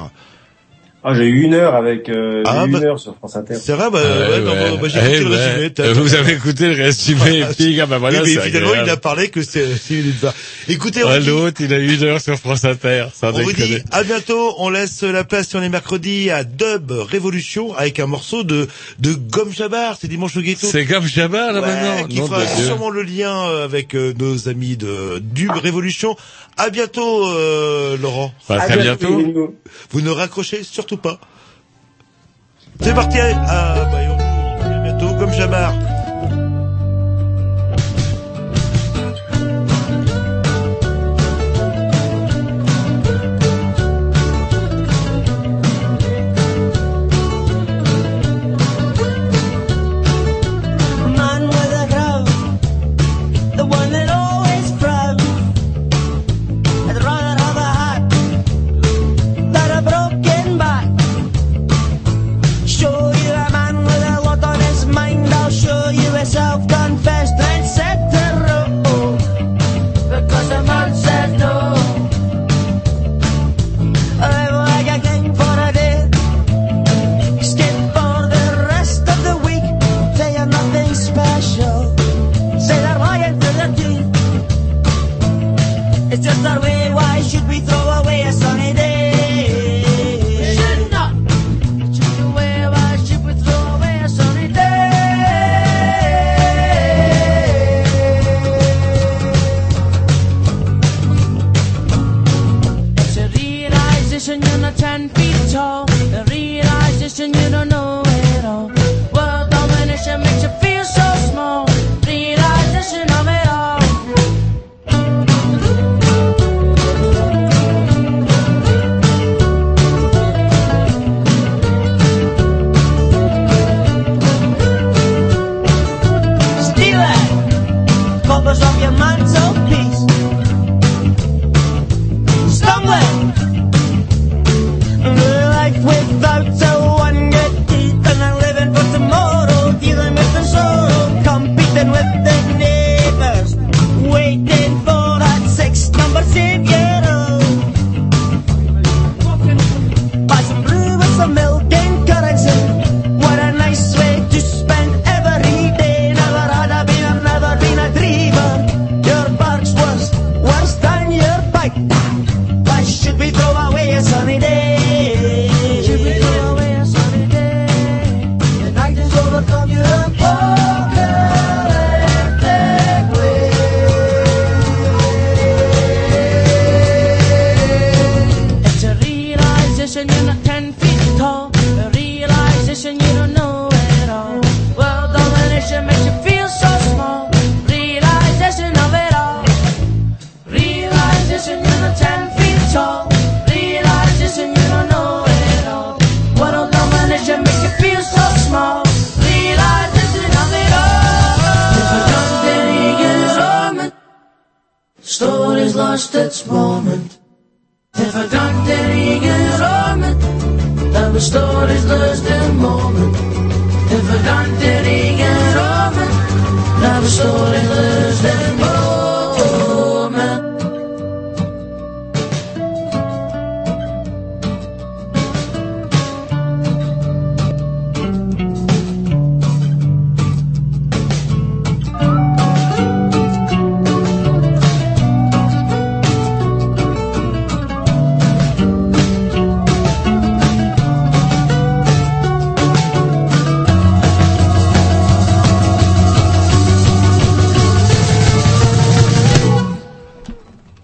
Ah, j'ai eu une heure avec, euh,
Ah,
eu une
bah-
heure sur France Inter.
C'est vrai, bah,
Ah,
ouais, bah, j'ai
Eh
écouté le
ben,
résumé. t'as-
Vous avez écouté le résumé et puis ah bah voilà.
oui, mais
c'est
finalement,
agréable.
il a parlé que c'est 6 minutes 20. Écoutez, on dit-
L'autre, il a une heure sur France Inter. Sans
On vous dit
déconner.
à bientôt. On laisse la place sur les mercredis à Dub Révolution avec un morceau de de Gomme Jabbar. C'est dimanche au ghetto.
C'est comme Jabba là
Ouais,
maintenant?
qui fera
Dieu.
sûrement le lien euh, avec euh, nos amis de Dub Révolution. À bientôt, euh, Laurent.
Enfin,
À
très
bientôt.
Vous ne raccrochez surtout pas. C'est parti. À, bah, on- à bientôt, Gomme Jabbar.